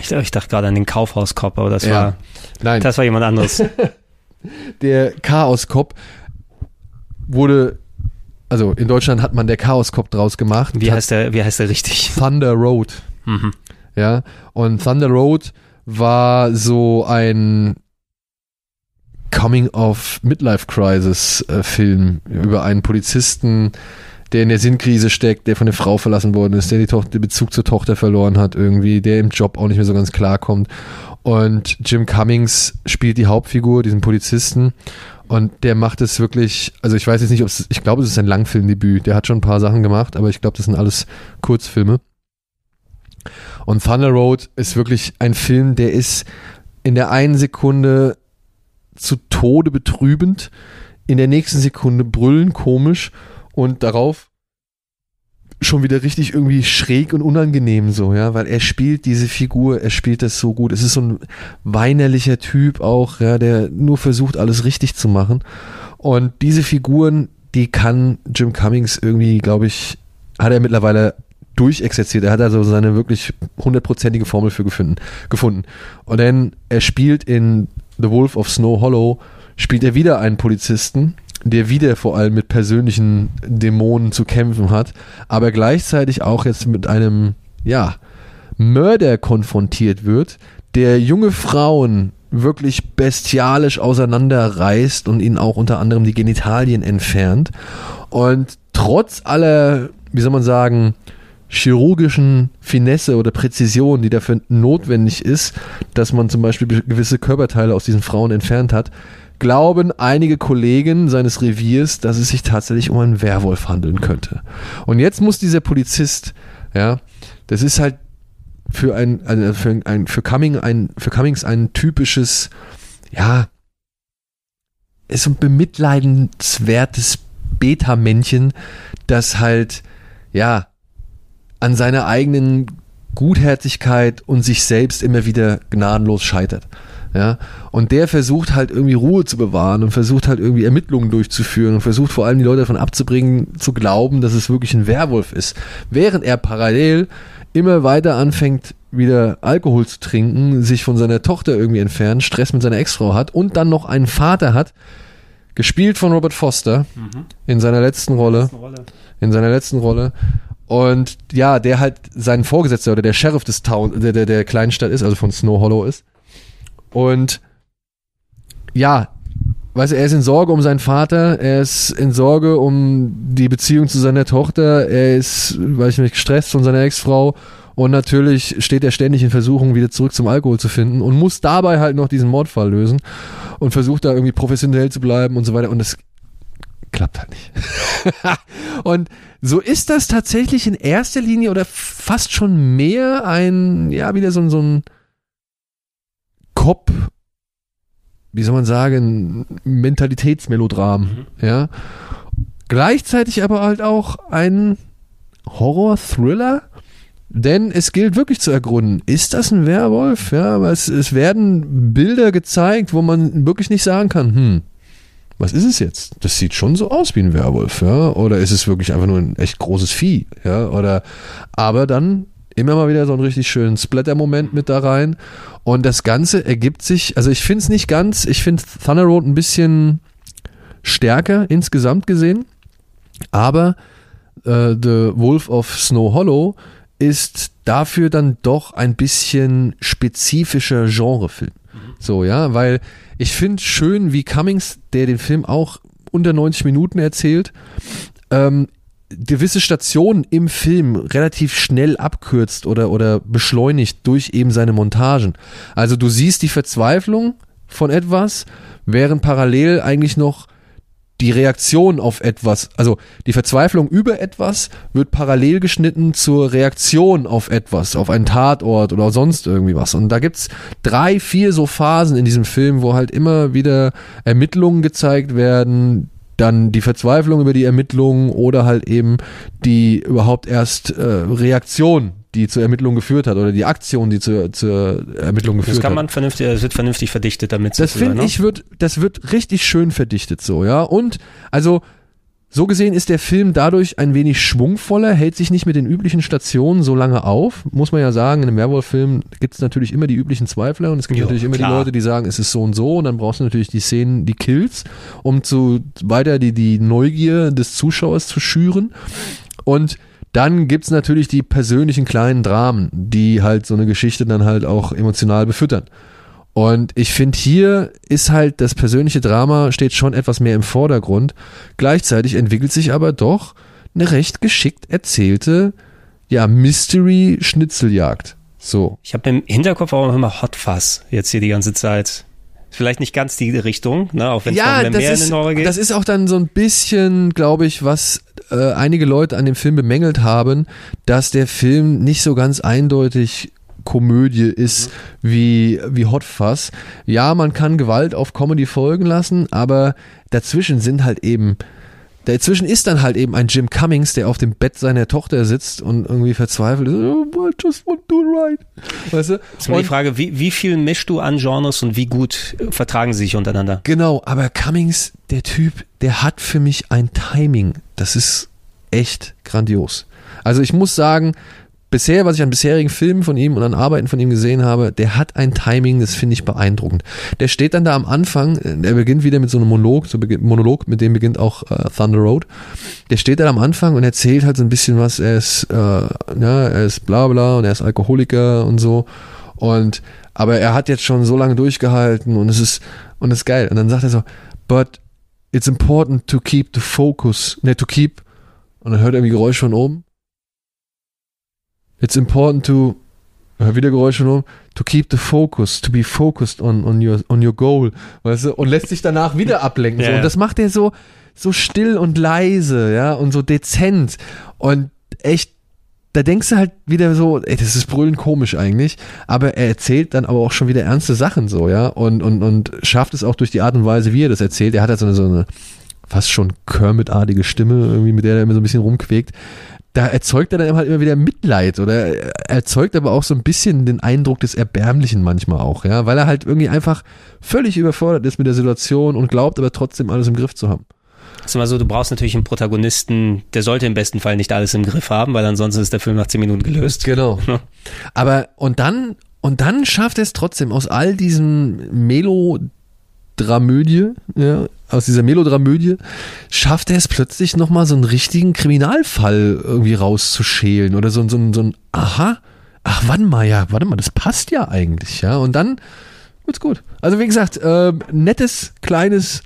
Ich, ich dachte gerade an den Kaufhaus Cop, aber das ja. war Nein. das war jemand anderes. der Chaos Cop wurde also in Deutschland hat man der Chaos Cop draus gemacht. Wie heißt der, wie heißt der richtig? Thunder Road. Mhm. Ja, und Thunder Road war so ein Coming of Midlife Crisis äh, Film über einen Polizisten, der in der Sinnkrise steckt, der von der Frau verlassen worden ist, der die Tochter, den Bezug zur Tochter verloren hat irgendwie, der im Job auch nicht mehr so ganz klarkommt. Und Jim Cummings spielt die Hauptfigur, diesen Polizisten. Und der macht es wirklich, also ich weiß jetzt nicht, ob es, ich glaube, es ist ein Langfilmdebüt. Der hat schon ein paar Sachen gemacht, aber ich glaube, das sind alles Kurzfilme. Und Thunder Road ist wirklich ein Film, der ist in der einen Sekunde zu Tode betrübend, in der nächsten Sekunde brüllen komisch und darauf schon wieder richtig irgendwie schräg und unangenehm so, ja, weil er spielt diese Figur, er spielt das so gut. Es ist so ein weinerlicher Typ auch, ja, der nur versucht, alles richtig zu machen. Und diese Figuren, die kann Jim Cummings irgendwie, glaube ich, hat er mittlerweile durchexerziert. Er hat also seine wirklich hundertprozentige Formel für gefunden, gefunden. Und dann, er spielt in The Wolf of Snow Hollow, spielt er wieder einen Polizisten, der wieder vor allem mit persönlichen Dämonen zu kämpfen hat, aber gleichzeitig auch jetzt mit einem, ja, Mörder konfrontiert wird, der junge Frauen wirklich bestialisch auseinanderreißt und ihnen auch unter anderem die Genitalien entfernt. Und trotz aller wie soll man sagen, chirurgischen Finesse oder Präzision, die dafür notwendig ist, dass man zum Beispiel gewisse Körperteile aus diesen Frauen entfernt hat, glauben einige Kollegen seines Reviers, dass es sich tatsächlich um einen Werwolf handeln könnte. Und jetzt muss dieser Polizist, ja, das ist halt für ein, also für ein, für Cumming ein, für Cummings ein typisches, ja, ist ein bemitleidenswertes Beta-Männchen, das halt, ja, an seiner eigenen Gutherzigkeit und sich selbst immer wieder gnadenlos scheitert. Ja, und der versucht halt irgendwie Ruhe zu bewahren und versucht halt irgendwie Ermittlungen durchzuführen und versucht vor allem die Leute davon abzubringen, zu glauben, dass es wirklich ein Werwolf ist. Während er parallel immer weiter anfängt, wieder Alkohol zu trinken, sich von seiner Tochter irgendwie entfernt, Stress mit seiner Ex-Frau hat und dann noch einen Vater hat, gespielt von Robert Foster mhm. in seiner letzten Rolle, in seiner letzten Rolle und ja, der halt sein Vorgesetzter oder der Sheriff des Town, der, der, der Kleinstadt ist, also von Snow Hollow ist. Und ja, weißt du, er ist in Sorge um seinen Vater, er ist in Sorge um die Beziehung zu seiner Tochter, er ist, weiß ich nicht, gestresst von seiner Ex-Frau und natürlich steht er ständig in Versuchung, wieder zurück zum Alkohol zu finden und muss dabei halt noch diesen Mordfall lösen und versucht da irgendwie professionell zu bleiben und so weiter und das klappt halt nicht. und so ist das tatsächlich in erster Linie oder fast schon mehr ein, ja, wieder so, so ein Cop, wie soll man sagen, Mentalitätsmelodram, mhm. ja. Gleichzeitig aber halt auch ein Horror-Thriller, denn es gilt wirklich zu ergründen, ist das ein Werwolf? Ja, es, es werden Bilder gezeigt, wo man wirklich nicht sagen kann, hm, was ist es jetzt? Das sieht schon so aus wie ein Werwolf, ja? Oder ist es wirklich einfach nur ein echt großes Vieh, ja? Oder, aber dann immer mal wieder so einen richtig schönen Splatter-Moment mit da rein. Und das Ganze ergibt sich, also ich finde es nicht ganz, ich finde Thunder Road ein bisschen stärker insgesamt gesehen, aber äh, The Wolf of Snow Hollow ist dafür dann doch ein bisschen spezifischer Genrefilm. Mhm. So, ja, weil ich finde schön, wie Cummings, der den Film auch unter 90 Minuten erzählt, ähm, gewisse Stationen im Film relativ schnell abkürzt oder, oder beschleunigt durch eben seine Montagen. Also du siehst die Verzweiflung von etwas, während parallel eigentlich noch die Reaktion auf etwas, also die Verzweiflung über etwas wird parallel geschnitten zur Reaktion auf etwas, auf einen Tatort oder sonst irgendwie was. Und da gibt's drei, vier so Phasen in diesem Film, wo halt immer wieder Ermittlungen gezeigt werden, dann die Verzweiflung über die Ermittlungen oder halt eben die überhaupt erst äh, Reaktion die zur Ermittlung geführt hat oder die Aktion, die zur, zur Ermittlung geführt hat. Das kann man vernünftig, das wird vernünftig verdichtet damit. Das finde ne? ich wird, das wird richtig schön verdichtet so, ja. Und also so gesehen ist der Film dadurch ein wenig schwungvoller, hält sich nicht mit den üblichen Stationen so lange auf. Muss man ja sagen, in einem Werwolf-Film gibt es natürlich immer die üblichen Zweifler und es gibt jo, natürlich immer klar. die Leute, die sagen, es ist so und so und dann brauchst du natürlich die Szenen, die Kills, um zu weiter die, die Neugier des Zuschauers zu schüren. Und dann gibt's natürlich die persönlichen kleinen Dramen, die halt so eine Geschichte dann halt auch emotional befüttern. Und ich finde, hier ist halt das persönliche Drama steht schon etwas mehr im Vordergrund. Gleichzeitig entwickelt sich aber doch eine recht geschickt erzählte, ja, Mystery-Schnitzeljagd. So. Ich habe im Hinterkopf auch immer Hot Fuzz jetzt hier die ganze Zeit. Vielleicht nicht ganz die Richtung, ne? auch wenn es ja, mehr ist, in den geht. Das ist auch dann so ein bisschen, glaube ich, was äh, einige Leute an dem Film bemängelt haben, dass der Film nicht so ganz eindeutig Komödie ist mhm. wie, wie Hot Fuzz. Ja, man kann Gewalt auf Comedy folgen lassen, aber dazwischen sind halt eben Dazwischen ist dann halt eben ein Jim Cummings, der auf dem Bett seiner Tochter sitzt und irgendwie verzweifelt ist. Oh, I just want to do right. Weißt du? Das ist mal die Frage, wie, wie viel mischst du an Genres und wie gut vertragen sie sich untereinander? Genau, aber Cummings, der Typ, der hat für mich ein Timing. Das ist echt grandios. Also ich muss sagen, bisher, was ich an bisherigen Filmen von ihm und an Arbeiten von ihm gesehen habe, der hat ein Timing, das finde ich beeindruckend. Der steht dann da am Anfang, der beginnt wieder mit so einem Monolog, so Monolog, mit dem beginnt auch äh, Thunder Road. Der steht dann am Anfang und erzählt halt so ein bisschen was, er ist, äh, ja, er ist bla bla und er ist Alkoholiker und so. Und aber er hat jetzt schon so lange durchgehalten und es ist und es ist geil. Und dann sagt er so, but it's important to keep the focus, ne, to keep und dann hört er irgendwie Geräusch von oben. It's important to, hör wieder Geräusch von oben, to keep the focus, to be focused on, on your, on your goal, weißt du, und lässt sich danach wieder ablenken, so. Ja. Und das macht er so, so still und leise, ja, und so dezent und echt da denkst du halt wieder so, ey, das ist brüllend komisch eigentlich, aber er erzählt dann aber auch schon wieder ernste Sachen so, ja, und, und, und schafft es auch durch die Art und Weise, wie er das erzählt. Er hat halt so eine, so eine fast schon Kermit-artige Stimme, irgendwie, mit der er immer so ein bisschen rumquäkt. Da erzeugt er dann halt immer wieder Mitleid oder er erzeugt aber auch so ein bisschen den Eindruck des Erbärmlichen manchmal auch, ja, weil er halt irgendwie einfach völlig überfordert ist mit der Situation und glaubt aber trotzdem alles im Griff zu haben. ist immer so, du brauchst natürlich einen Protagonisten, der sollte im besten Fall nicht alles im Griff haben, weil ansonsten ist der Film nach zehn Minuten gelöst. Genau. Aber und dann und dann schafft er es trotzdem aus all diesem Melodramödie, ja, aus dieser Melodramödie, schafft er es plötzlich nochmal so einen richtigen Kriminalfall irgendwie rauszuschälen oder so, so, ein- so ein Aha, ach warte mal, ja, warte mal, das passt ja eigentlich, ja. Und dann wird's gut. Also wie gesagt, äh, nettes, kleines,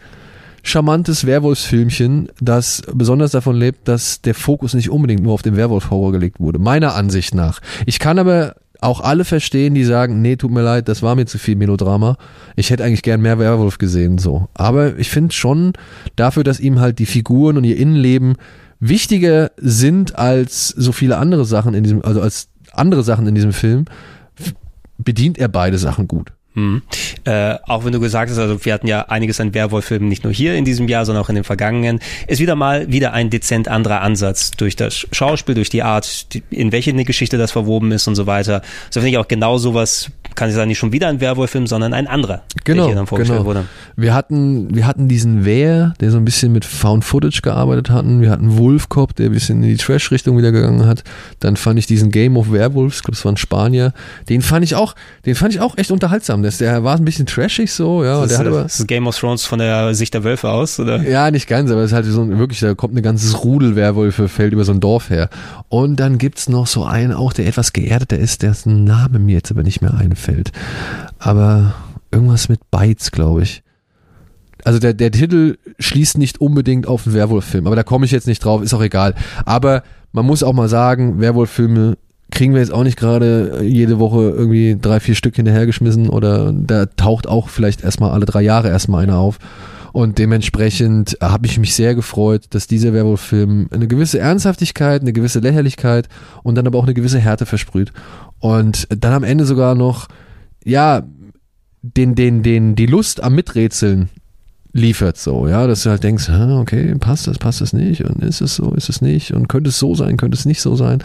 charmantes Werwolfsfilmchen, das besonders davon lebt, dass der Fokus nicht unbedingt nur auf den Werwolf-Horror gelegt wurde. Meiner Ansicht nach. Ich kann aber auch alle verstehen, die sagen, nee, tut mir leid, das war mir zu viel Melodrama. Ich hätte eigentlich gern mehr Werwolf gesehen, so. Aber ich finde schon dafür, dass ihm halt die Figuren und ihr Innenleben wichtiger sind als so viele andere Sachen in diesem, also als andere Sachen in diesem Film, bedient er beide Sachen gut. Hm. Äh, auch wenn du gesagt hast, also wir hatten ja einiges an Werwolf-Filmen nicht nur hier in diesem Jahr, sondern auch in den vergangenen, ist wieder mal wieder ein dezent anderer Ansatz durch das Schauspiel, durch die Art, die, in welche eine Geschichte das verwoben ist und so weiter. So finde ich auch genau sowas, kann ich sagen, nicht schon wieder ein Werwolf-Film, sondern ein anderer, Genau, der hier dann vorgestellt genau. wurde. Wir hatten, wir hatten diesen Wehr, der so ein bisschen mit Found Footage gearbeitet hatten. Wir hatten Wolf Cop, der ein bisschen in die Trash-Richtung wieder gegangen hat. Dann fand ich diesen Game of Werewolves, ich glaube, es war ein Spanier. Den fand ich auch, den fand ich auch echt unterhaltsam. Das, der war ein bisschen trashig so, ja. Das, der hat ist, aber, das ist Game of Thrones von der Sicht der Wölfe aus, oder? ja, nicht ganz, aber es ist halt so ein, wirklich, da kommt ein ganzes Rudel Werwölfe, fällt über so ein Dorf her. Und dann gibt's noch so einen auch, der etwas geerdeter ist, dessen Name mir jetzt aber nicht mehr einfällt. Aber irgendwas mit Bites, glaube ich. Also der, der Titel schließt nicht unbedingt auf einen Werwolf-Film, aber da komme ich jetzt nicht drauf, ist auch egal. Aber man muss auch mal sagen, Werwolf-Filme kriegen wir jetzt auch nicht gerade jede Woche irgendwie drei, vier Stück hinterhergeschmissen oder da taucht auch vielleicht erstmal alle drei Jahre erstmal einer auf. Und dementsprechend habe ich mich sehr gefreut, dass dieser Werwolf-Film eine gewisse Ernsthaftigkeit, eine gewisse Lächerlichkeit und dann aber auch eine gewisse Härte versprüht. Und dann am Ende sogar noch, ja, den, den, den, die Lust am Miträtseln liefert so, ja, dass du halt denkst, okay, passt das, passt das nicht? Und ist es so, ist es nicht? Und könnte es so sein, könnte es nicht so sein?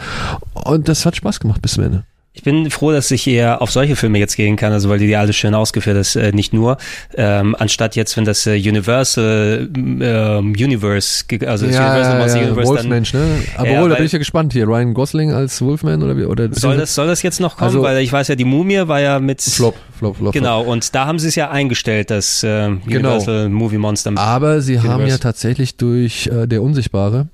Und das hat Spaß gemacht bis zum Ende. Ich bin froh, dass ich eher auf solche Filme jetzt gehen kann, also weil die alles schön ausgeführt ist, äh, nicht nur, ähm, anstatt jetzt, wenn das äh, Universal ähm, Universe, also das Universal Monster Universe dann, Wolfmensch, ne? Aber Ja, wohl, da bin ich ja gespannt hier. Ryan Gosling als Wolfman oder wie? Oder soll das, soll das jetzt noch kommen? Also- weil ich weiß ja, die Mumie war ja mit, Flop, Flop, Flop. genau, und da haben sie es ja eingestellt, das äh, Genau. Universal Movie Monster. Aber sie haben Universe. ja tatsächlich durch äh, der Unsichtbare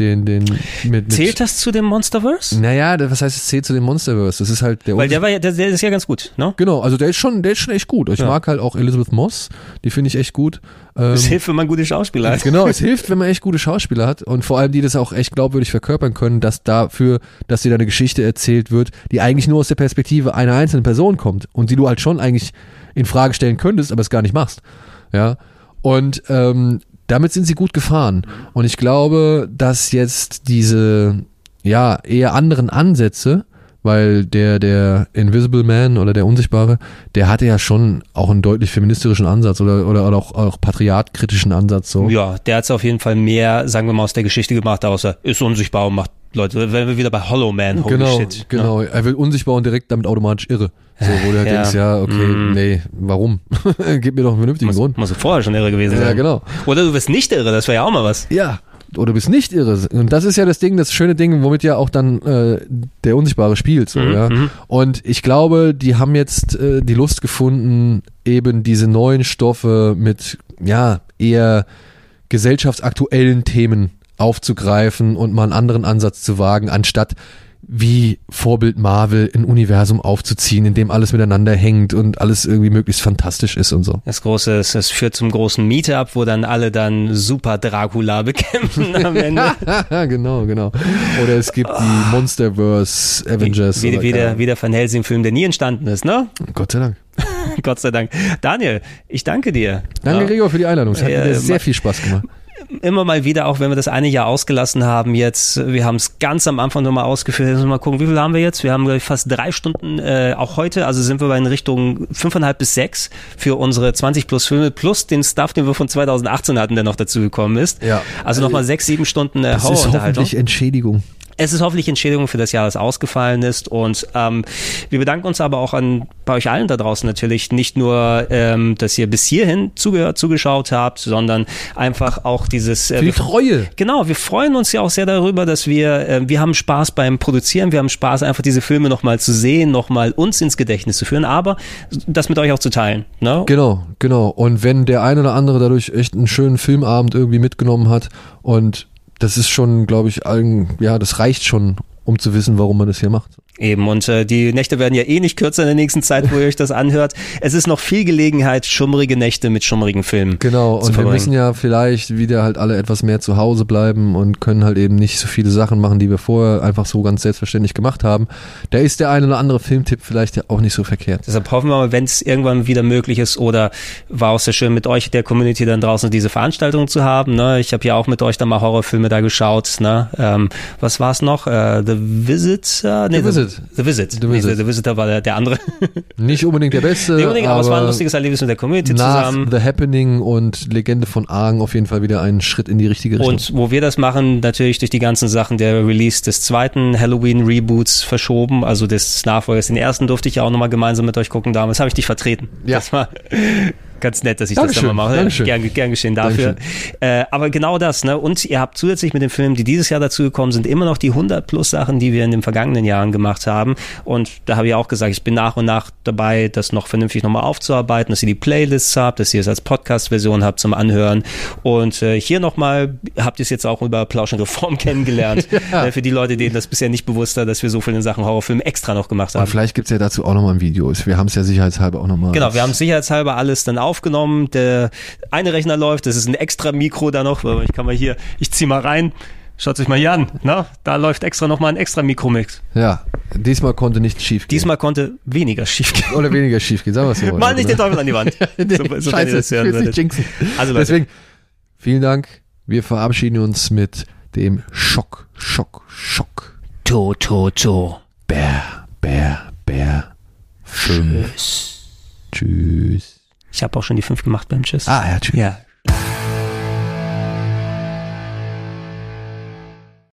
den, den mit, mit Zählt das zu dem Monsterverse? Naja, was heißt es zählt zu dem Monsterverse? Das ist halt der Weil der war ja, der, der ist ja ganz gut, ne? Genau, also der ist schon, der ist schon echt gut. Ich Ja. mag halt auch Elizabeth Moss, die finde ich echt gut. Ähm, Es hilft, wenn man gute Schauspieler hat. Genau, es hilft, wenn man echt gute Schauspieler hat und vor allem die das auch echt glaubwürdig verkörpern können, dass dafür, dass dir da eine Geschichte erzählt wird, die eigentlich nur aus der Perspektive einer einzelnen Person kommt und die du halt schon eigentlich in Frage stellen könntest, aber es gar nicht machst. Ja. Und ähm, damit sind sie gut gefahren. Und ich glaube, dass jetzt diese ja eher anderen Ansätze, weil der der Invisible Man oder der Unsichtbare, der hatte ja schon auch einen deutlich feministischen Ansatz oder oder, oder auch, auch patriarchkritischen Ansatz so. Ja, der hat es auf jeden Fall mehr, sagen wir mal, aus der Geschichte gemacht, außer ist unsichtbar und macht Leute, wenn wir wieder bei Hollow Man, holy genau, shit. genau. Er wird unsichtbar und direkt damit automatisch irre. So, wo du halt Ja. denkst, ja, okay, Mm. nee, warum? Gib mir doch einen vernünftigen Muss, Grund. muss vorher schon irre gewesen Ja, sein. genau. Oder du wirst nicht irre, das wäre ja auch mal was. Ja, oder du bist nicht irre. Und das ist ja das Ding, das schöne Ding, womit ja auch dann äh, der Unsichtbare spielt. So, Mhm, ja. mhm. Und ich glaube, die haben jetzt äh, die Lust gefunden, eben diese neuen Stoffe mit ja eher gesellschaftsaktuellen Themen aufzugreifen und mal einen anderen Ansatz zu wagen, anstatt wie Vorbild Marvel ein Universum aufzuziehen, in dem alles miteinander hängt und alles irgendwie möglichst fantastisch ist und so. Das große, es führt zum großen Meetup, wo dann alle dann Super Dracula bekämpfen am Ende. genau, genau. Oder es gibt die Monsterverse Avengers. Wie, wie, wie, der, wie der Van Helsing-Film, der nie entstanden ist, ne? Gott sei Dank. Gott sei Dank. Daniel, ich danke dir. Danke. Gregor, für die Einladung. Es hat Ja, mir sehr viel Spaß gemacht. Immer mal wieder, auch wenn wir das eine Jahr ausgelassen haben jetzt, wir haben es ganz am Anfang nochmal ausgeführt, jetzt mal gucken, wie viel haben wir jetzt? Wir haben fast drei Stunden, äh, auch heute, also sind wir bei in Richtung fünfeinhalb bis sechs für unsere 20 plus Filme, plus den Stuff, den wir von 2018 hatten, der noch dazu gekommen ist. Ja. Also nochmal sechs, sieben Stunden äh, Das ist hoffentlich Entschädigung. Es ist hoffentlich Entschädigung für das Jahr, das ausgefallen ist. Und ähm, wir bedanken uns aber auch an bei euch allen da draußen natürlich nicht nur, ähm, dass ihr bis hierhin zugehört, zugeschaut habt, sondern einfach auch dieses äh, die Treue. Genau, wir freuen uns ja auch sehr darüber, dass wir, äh, wir haben Spaß beim Produzieren, wir haben Spaß einfach diese Filme nochmal zu sehen, nochmal uns ins Gedächtnis zu führen, aber das mit euch auch zu teilen. Ne? Genau, genau. Und wenn der ein oder andere dadurch echt einen schönen Filmabend irgendwie mitgenommen hat und das ist schon, glaube ich, allen, ja, das reicht schon, um zu wissen, warum man das hier macht. Eben, und äh, die Nächte werden ja eh nicht kürzer in der nächsten Zeit, wo ihr euch das anhört. Es ist noch viel Gelegenheit, schummrige Nächte mit schummrigen Filmen. Genau, und wir verbringen. müssen ja vielleicht wieder halt alle etwas mehr zu Hause bleiben und können halt eben nicht so viele Sachen machen, die wir vorher einfach so ganz selbstverständlich gemacht haben. Da ist der ein oder andere Filmtipp vielleicht ja auch nicht so verkehrt. Deshalb hoffen wir mal, wenn es irgendwann wieder möglich ist oder war auch sehr schön mit euch, der Community dann draußen diese Veranstaltung zu haben. Ne? Ich habe ja auch mit euch dann mal Horrorfilme da geschaut. Ne? Ähm, was war es noch? Äh, The Visitor? Nee, The Visit. The Visit. The Nee, Visit. The Visitor war der, der andere. Nicht unbedingt der beste, Nee, unbedingt, aber, es war ein aber lustiges Erlebnis mit der Community zusammen. The Happening und Legende von Argen auf jeden Fall wieder ein Schritt in die richtige Richtung. Und wo wir das machen, natürlich durch die ganzen Sachen der Release des zweiten Halloween-Reboots verschoben, also des Nachfolgers. Den ersten durfte ich ja auch nochmal gemeinsam mit euch gucken damals. Habe ich dich vertreten. Ja. Das war ganz nett, dass ich das Dankeschön, dann mal mache. Dankeschön. Gern, gern geschehen dafür. Äh, aber genau das, ne? Und ihr habt zusätzlich mit den Filmen, die dieses Jahr dazugekommen sind, immer noch die 100 plus Sachen, die wir in den vergangenen Jahren gemacht haben. Und da habe ich auch gesagt, ich bin nach und nach dabei, das noch vernünftig nochmal aufzuarbeiten, dass ihr die Playlists habt, dass ihr es als Podcast-Version habt zum Anhören. Und äh, hier nochmal habt ihr es jetzt auch über Plausch und Reform kennengelernt. Äh, für die Leute, denen das bisher nicht bewusst war, dass wir so viel in Sachen Horrorfilm extra noch gemacht Und haben. vielleicht gibt's ja dazu auch nochmal ein Video. Wir haben es ja sicherheitshalber auch nochmal. Genau, wir haben sicherheitshalber alles dann aufgenommen. Der eine Rechner läuft, das ist ein extra Mikro da noch. weil Ich kann mal hier, ich zieh mal rein. Schaut euch mal hier an. Na, da läuft extra nochmal ein extra Mikromix. Ja, diesmal konnte nichts schief gehen. Diesmal konnte weniger schief gehen. Oder weniger schief gehen, sagen wir es so. Mal nicht den Teufel an die Wand. Nee, So- ihr Scheiße, das ich hören nicht jinxen. Also Leute, Deswegen, vielen Dank. Wir verabschieden uns mit dem Schock, Schock, Schock. to, to, to. Bär, Bär, Bär. Fünf. Tschüss. Ich habe auch schon die fünf gemacht beim Tschüss. Ah, ja, tschüss. Ja.